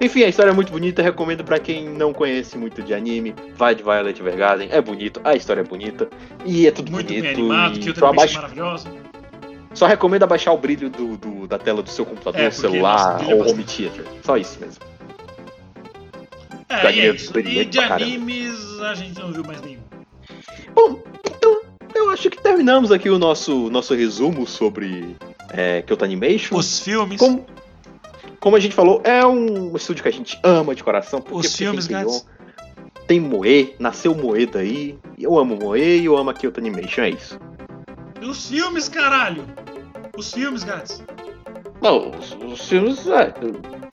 Enfim, a história é muito bonita, recomendo pra quem não conhece muito de anime, vai de Violet Evergarden, é bonito, a história é bonita, e é tudo Muito bonito. bem animado, e que eu abaixa- maravilhosa. Só recomendo abaixar o brilho do, do- da tela do seu computador, É, celular ou bastante. home theater. Só isso mesmo. É, é isso. E de animes a gente não viu mais nenhum. Bom, então eu acho que terminamos aqui o nosso, nosso resumo sobre é, Kyoto Animation. Os filmes. Como, como a gente falou, é um estúdio que a gente ama de coração. Porque, Os porque filmes, tem Moe, nasceu Moe daí. Eu amo Moe e eu amo a Kyoto Animation, é isso. Os filmes, caralho! Os filmes, Gats. Não, os, os filmes, é,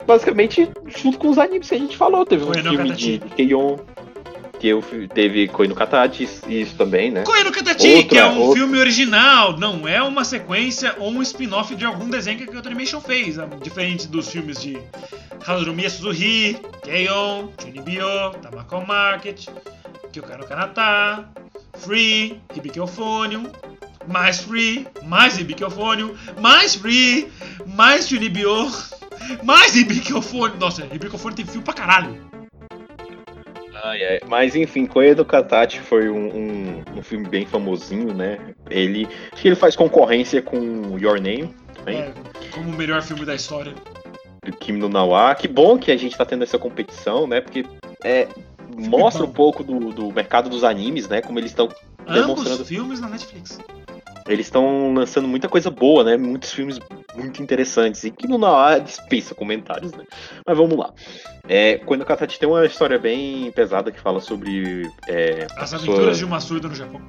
basicamente, junto com os animes que a gente falou. Teve um Koe no filme Katachi. de Keion, que eu, teve Koi no Katachi, isso também, né? Koe no Katachi, Outra- que é um filme original, não é uma sequência ou um spin-off de algum desenho que a Kyoto Animation fez, ah, diferente dos filmes de Harumiya Suzuki, Keion, Chunibyo, Tamako Market, Kyoka no Kanata, Free, Hibikyophonium, mais Free, mais Hibikyophonium, mais Free, mais Chunibyo, mais Hibikyophonium. Nossa, Hibikyophonium tem fio pra caralho. Ai, ai. Mas enfim, Koe do Katachi foi um, um, um filme bem famosinho, né? Ele. Acho que ele faz concorrência com Your Name, também, É, como o melhor filme da história. do Kim no Nawa. Que bom que a gente tá tendo essa competição, né? Porque é, mostra um pouco do, do mercado dos animes, né? Como eles estão Demonstrando- filmes na Netflix. eles estão lançando muita coisa boa, né? Muitos filmes muito interessantes. E que no Nawa dispensa comentários, né? Mas vamos lá. É, quando o Katachi tem uma história bem pesada que fala sobre é, As aventuras de uma surda no Japão.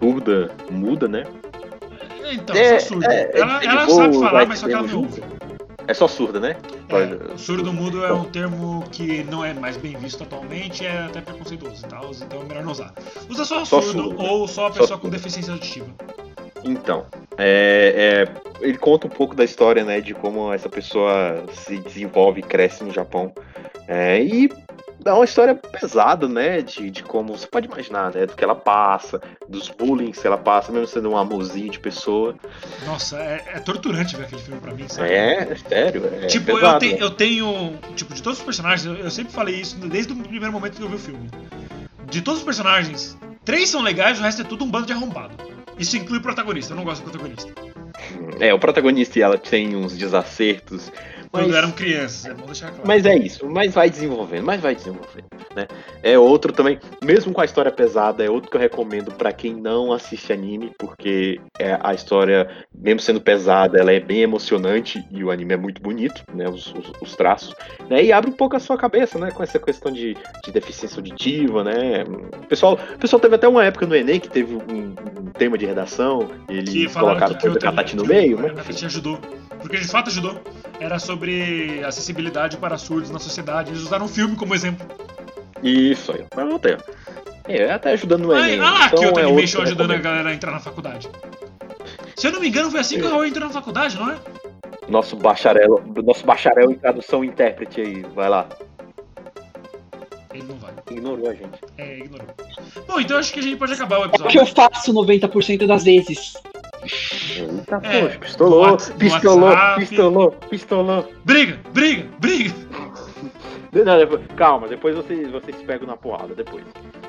surda, muda, né? Então, É, surda. é, ela é ela sabe falar, mas só que ela não ouve. É só surda, né? É, surdo mudo é um termo que não é mais bem visto atualmente, é até preconceituoso e tal, então é melhor não usar. Usa só, Só surdo, surdo. ou só a Só pessoa com surdo. deficiência auditiva. Então, é, é, ele conta um pouco da história, né, de como essa pessoa se desenvolve e cresce no Japão. É, e é uma história pesada, né, de, de como você pode imaginar, né, do que ela passa, dos bullying que ela passa, mesmo sendo um amorzinho de pessoa. Nossa, é, é torturante ver aquele filme pra mim, sabe? É, sério, é tipo, eu, pesado. te- né? eu tenho. Tipo, de todos os personagens, eu, eu sempre falei isso desde o primeiro momento que eu vi o filme. De todos os personagens, três são legais, o resto é tudo um bando de arrombado. Isso inclui o protagonista, eu não gosto do protagonista. É, o protagonista e ela tem uns desacertos. Quando mas- eram crianças, é bom deixar claro. Mas é isso, mas vai desenvolvendo, mas vai desenvolvendo, né? É outro também, mesmo com a história pesada, é outro que eu recomendo pra quem não assiste anime, porque é a história, mesmo sendo pesada, ela é bem emocionante e o anime é muito bonito, né? Os, os- os traços, né? E abre um pouco a sua cabeça, né? Com essa questão de, de deficiência auditiva, né? O pessoal, o pessoal teve até uma época no Enem que teve um, um tema de redação, que eles falaram colocaram que, que Katati no que meio, né? Katati ajudou. Porque de fato ajudou. Era sobre acessibilidade para surdos na sociedade. Eles usaram um filme como exemplo. Isso aí, pronto aí. ó. É, até ajudando Olha Enem. olha lá então que o é Animation outro ajudando a galera a entrar na faculdade. Se eu não me engano, foi assim que o Raul entrou na faculdade, não é? Nosso bacharel, nosso bacharel em tradução e intérprete aí, vai lá. Ele não vai. Ignorou a gente. É, ignorou. Bom, então acho que a gente pode acabar o É o que episódio. eu faço 90% das vezes. Eita, É, poxa, pistolou, pistolou, WhatsApp. pistolou, pistolou. Briga, briga, briga! Não, depois- calma, depois vocês, vocês pegam na porrada depois.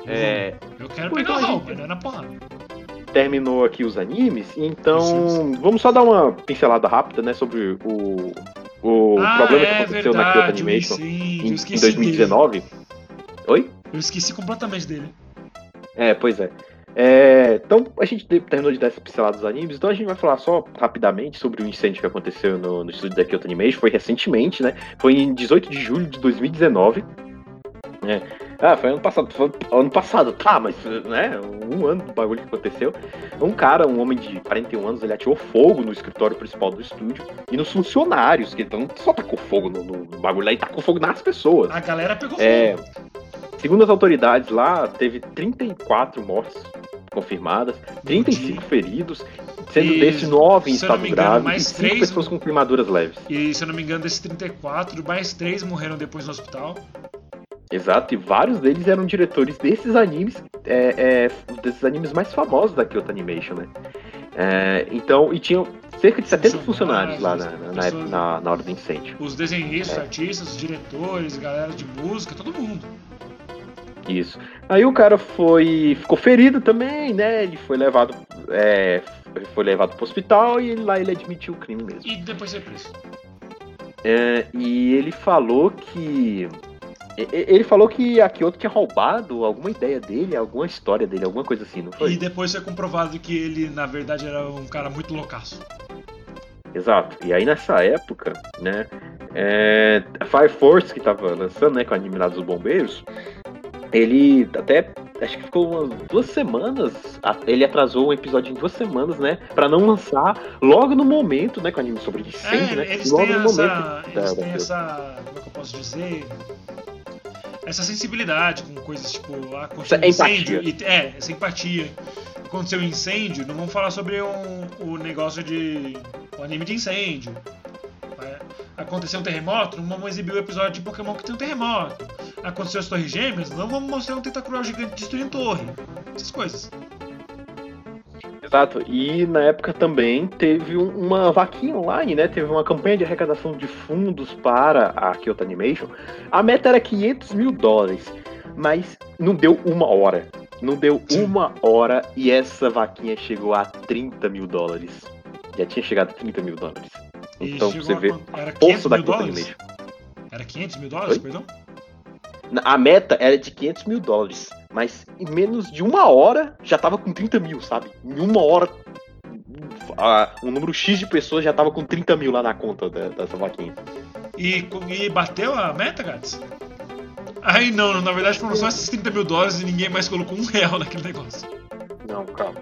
É, Eu quero pegar o então a Raul, gente- mas não é na porrada. terminou aqui os animes, então Sim, vamos só dar uma pincelada rápida, né, sobre o, o ah, problema que é aconteceu na Kyoto verdade, Animation incêndio, em, em esqueci 2019. Oi? dele. Eu esqueci completamente dele. É, pois é. É, então a gente terminou de dar essa pincelada dos animes, então a gente vai falar só rapidamente sobre o incêndio que aconteceu no, no estúdio da Kyoto Animation, foi recentemente, né? Foi em 18 de julho de 2019. né? Ah, foi ano passado, foi ano passado, tá, mas né, um ano do bagulho que aconteceu. Um cara, um homem de 41 anos, ele atirou fogo no escritório principal do estúdio e nos funcionários, que então só tacou fogo no, no- bagulho lá e tacou fogo nas pessoas. A galera pegou É, fogo. segundo as autoridades lá, teve 34 mortes confirmadas, 35 feridos, sendo E, desses 9 em estado engano, grave mais e 5 três- pessoas com queimaduras leves. E se eu não me engano, desses 34, mais 3 morreram depois no hospital. Exato, e vários deles eram diretores desses animes, é, é, desses animes mais famosos da Kyoto Animation, né? É, então, e tinham cerca de 70 funcionários lá na, na, Pessoas- na- na hora do incêndio. Os desenhistas, É. artistas, os diretores, galera de música, todo mundo. Isso. Aí o cara foi. ficou ferido também, né? Ele foi levado. É, foi levado pro hospital e lá ele admitiu o crime mesmo. E depois foi preso. É, e ele falou que. Ele falou que a Kyoto tinha roubado alguma ideia dele, alguma história dele, alguma coisa assim, não foi? E depois foi comprovado que ele, na verdade, era um cara muito loucaço. Exato. E aí nessa época, né, é, a Fire Force que tava lançando, né, com anime lá dos bombeiros, ele até acho que ficou umas duas semanas, a- ele atrasou um episódio em duas semanas, né, Pra não lançar logo no momento, né, com o anime sobre incêndio, É, né, eles logo têm no essa. momento. Eles têm essa. Como é que eu posso dizer? Essa sensibilidade com coisas tipo. Ah, aconteceu um incêndio. E, é, essa empatia. Aconteceu um incêndio, não vamos falar sobre um, o negócio de. o anime de incêndio. É, Aconteceu um terremoto, não vamos exibir o episódio de Pokémon que tem um terremoto. Aconteceu as Torres Gêmeas, não vamos mostrar um tentacruel gigante destruindo torre. Essas coisas. Exato. E na época também teve um- uma vaquinha online, né? Teve uma campanha de arrecadação de fundos para a Kyoto Animation. A meta era 500 mil dólares, mas não deu uma hora. Não deu Sim. uma hora e essa vaquinha chegou a 30 mil dólares. Já tinha chegado a 30 mil dólares. Então você vê a 500 força da Kyoto? Animation. Era 500 mil dólares, Oi? perdão? A meta era de 500 mil dólares, mas em menos de uma hora já tava com 30 mil, sabe? Em uma hora, a- um número X de pessoas já tava com 30 mil lá na conta da- dessa vaquinha. E, e bateu a meta, Gats? Aí não, na verdade foram só esses 30 mil dólares e ninguém mais colocou um real naquele negócio. Não, calma.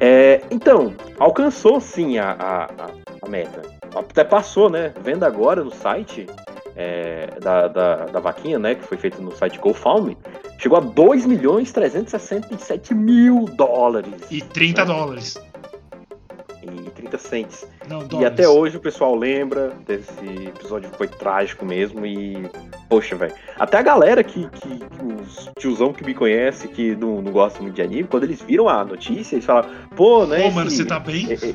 É, então, alcançou sim a, a, a- a meta. Até passou, né? Vendo agora no site é, da, da, da vaquinha, né? Que foi feito no site GoFundMe, chegou a 2 milhões 367 mil dólares E 30 dólares. e 30 cents. Não, E até hoje o pessoal lembra desse episódio que foi trágico mesmo e. Poxa, velho. Até a galera que, que, que Os tiozão que me conhece, que não, não gosta muito de anime, quando eles viram a notícia, eles falaram, pô, né? Pô, esse- mano, você tá bem? é, é,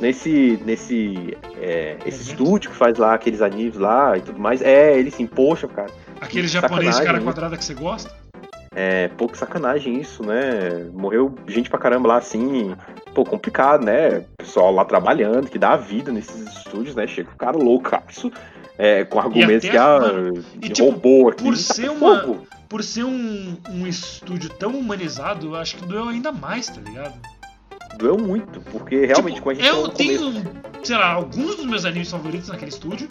Nesse. Nesse. é, esse Evento? estúdio que faz lá aqueles animes lá e tudo mais. É, ele sim, poxa, cara. Aquele que japonês cara quadrada que você gosta? É, pô, que sacanagem isso, né? Morreu gente pra caramba lá, assim. Pô, complicado, né? Pessoal lá trabalhando, que dá a vida nesses estúdios, né? Chega o cara loucaço, é, com argumentos que, ah, mano, e, de tipo, robô aqui. por tá ser uma- fogo. Por ser um, um estúdio tão humanizado, eu acho que doeu ainda mais, tá ligado? Doeu muito, porque realmente Tipo, com a gente eu começo- tenho, sei lá, alguns dos meus animes favoritos naquele estúdio.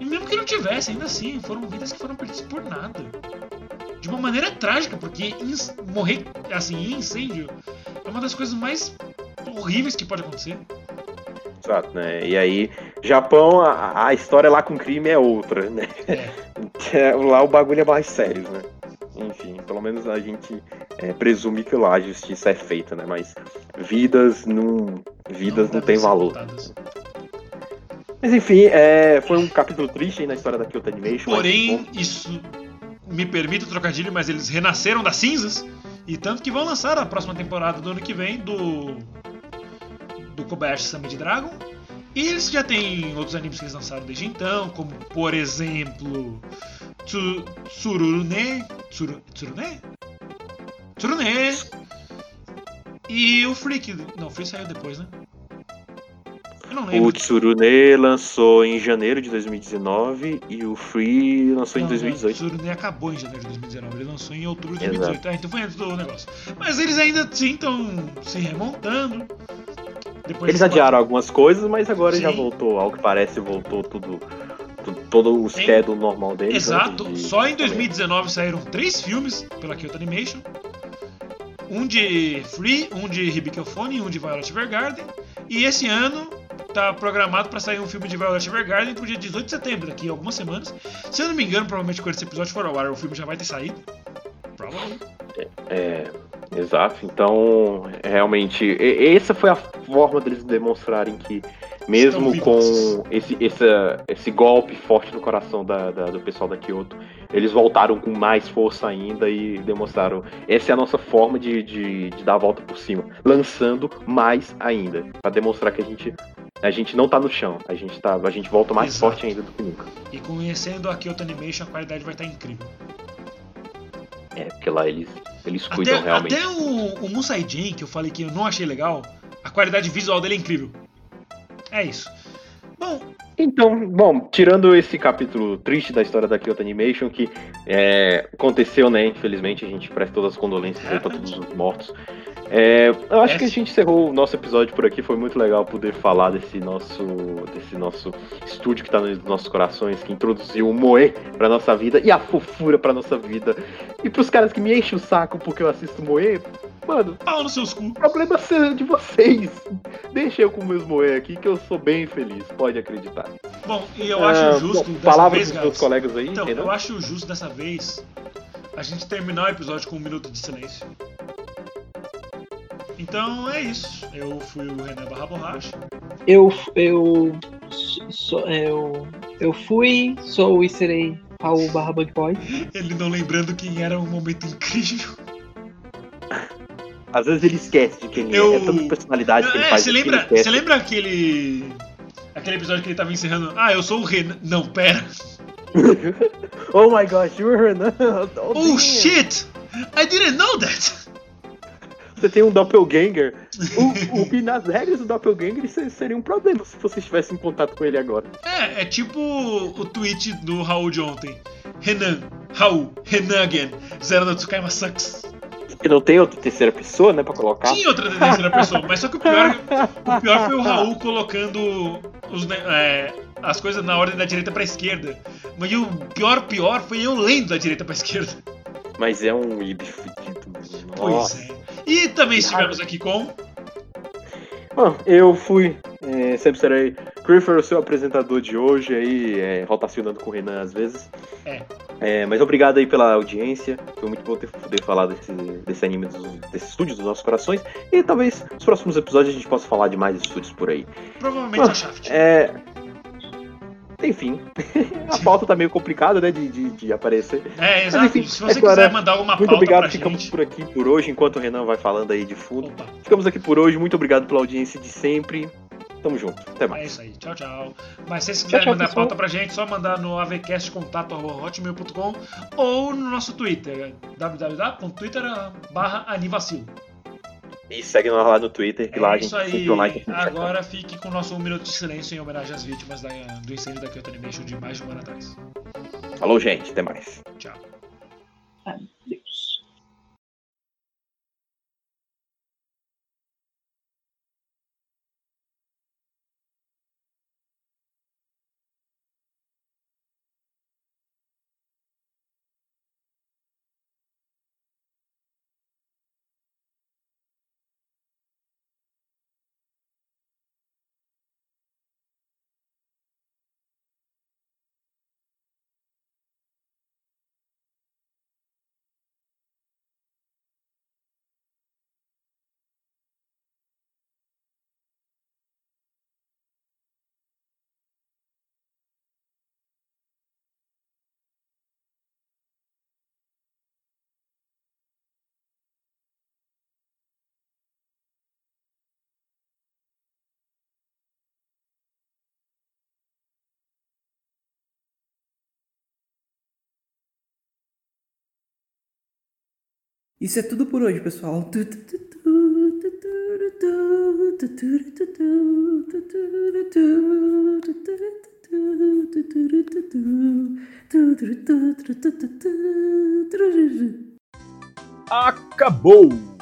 E mesmo que não tivesse, ainda assim, foram vidas que foram perdidas por nada. De uma maneira trágica, porque morrer assim em incêndio é uma das coisas mais horríveis que pode acontecer. Exato, né? E aí, Japão, a, a história lá com crime é outra, né? É. lá o bagulho é mais sério, né? Enfim, pelo menos a gente é, presume que lá a justiça é feita, né? Mas vidas não. Vidas não, devem tem valor. contadas. Mas enfim, é, foi um capítulo triste na história da Kyoto Animation. mas Porém, bom. isso me permite o trocadilho, mas eles renasceram das cinzas. E tanto que vão lançar a próxima temporada do ano que vem do. Do Kobayashi Summit Dragon. E eles já têm outros animes que eles lançaram desde então, como por exemplo. Tsu, Tsurune. Tsuru, Tsurune? Tsurune! E o Freak. Não, o Freak saiu depois, né? Eu não lembro. O Tsurune lançou em janeiro de 2019 e o Free lançou em Não, 2018. O Tsurune acabou em janeiro de 2019, ele lançou em outubro de Exato. 2018. Ah, então foi antes do negócio. Mas eles ainda estão se remontando. Depois Eles adiaram algumas coisas, mas agora Sim. já voltou, ao que parece, voltou tudo. Todo o schedule normal deles. Exato, né, de- só em 2019 saíram três filmes pela Kyoto Animation. Um de Free, um de Hibikofone e um de Violet Evergarden. E esse ano tá programado para sair um filme de Violet Evergarden pro dia 18 de setembro, daqui a algumas semanas. Se eu não me engano, provavelmente quando esse episódio for ao ar, o filme já vai ter saído. Provavelmente. É, exato. Então, realmente, essa foi a forma deles demonstrarem que, mesmo com esse, essa- esse golpe forte no coração da- da- do pessoal da Kyoto, eles voltaram com mais força ainda e demonstraram. Essa é a nossa forma de, de, de dar a volta por cima, lançando mais ainda, Pra demonstrar que a gente. A gente não tá no chão, a gente, tá, a gente volta mais Exato. forte ainda do que nunca. E conhecendo a Kyoto Animation, a qualidade vai estar incrível. É, porque lá eles, eles cuidam Até, realmente. até o, o Musai Jin, que eu falei que eu não achei legal, a qualidade visual dele é incrível. É isso. Bom, Então, bom, tirando esse capítulo triste da história da Kyoto Animation, que é, aconteceu, né? Infelizmente, a gente presta todas as condolências aí pra todos os mortos. É, eu acho É. que a gente encerrou o nosso episódio por aqui. Foi muito legal poder falar desse nosso, desse nosso estúdio que tá nos nossos corações, que introduziu o Moe pra nossa vida e a fofura pra nossa vida. E pros caras que me enchem o saco porque eu assisto Moe, mano, pau nos seus cu. o problema é de vocês. Deixa eu com meus Moe aqui que eu sou bem feliz, pode acreditar. Bom, e eu Ah, acho justo bom, dessa palavras vez, dos meus colegas aí, Então, entendeu? eu acho justo dessa vez a gente terminar o episódio com um minuto de silêncio. Então é isso. Eu fui o Renan Barra Borracha. Eu, eu, sou, eu, eu fui, sou e serei Raul barra Bug Boy. Ele não lembrando quem era um momento incrível. Às vezes ele esquece de quem Eu- é. É tanta personalidade que ele É, faz. você que ele lembra, você lembra aquele. Aquele episódio que ele tava encerrando? Ah, eu sou o Renan. Não, pera. Oh my gosh, you're Hernan. Oh, Oh shit! I didn't know that! Você tem um doppelganger. o, o que nas regras do doppelganger isso seria um problema se você estivesse em contato com ele agora. É, é tipo o tweet do Raul de ontem. Renan, Raul, Renan again. Zero no Tsukaima sucks. E não tem outra terceira pessoa, né, pra colocar? Tinha outra terceira pessoa, mas só que o pior, o pior foi o Raul colocando os é, as coisas na ordem da direita pra esquerda. Mas o pior, pior foi eu lendo da direita pra esquerda. Mas é um ib fudido. Pois Nossa. é. E também estivemos aqui com. Bom, eu fui, é, sempre serei Creeper, o seu apresentador de hoje, aí, é, rotacionando com o Renan às vezes. É. É, mas obrigado aí pela audiência. Foi muito bom ter, poder falar desse, desse anime, dos, desse estúdio dos nossos corações. E talvez nos próximos episódios a gente possa falar de mais estúdios por aí. Provavelmente Ah, a Shaft. É. Enfim, a pauta tá meio complicada, né, de, de, de aparecer. É, exato. enfim, Se você é quiser mandar alguma Muito pauta obrigado, pra ficamos gente. por aqui por hoje, enquanto o Renan vai falando aí de fundo. Opa, Ficamos aqui por hoje, muito obrigado pela audiência de sempre. Tamo junto, até mais. é isso aí. Tchau, tchau. Mas se vocês quiserem tchau, mandar pessoal. pauta pra gente, só mandar no avcastcontato.hotmail.com ou no nosso Twitter, www.twitter.anivacilo. E segue nós lá no Twitter, que lá a É gente isso aí. online. Agora fique com o nosso um minuto de silêncio em homenagem às vítimas da- do incêndio da Kyoto Animation de mais de um ano atrás. Falou, gente, até mais. Tchau. Isso é tudo por hoje, pessoal. Acabou!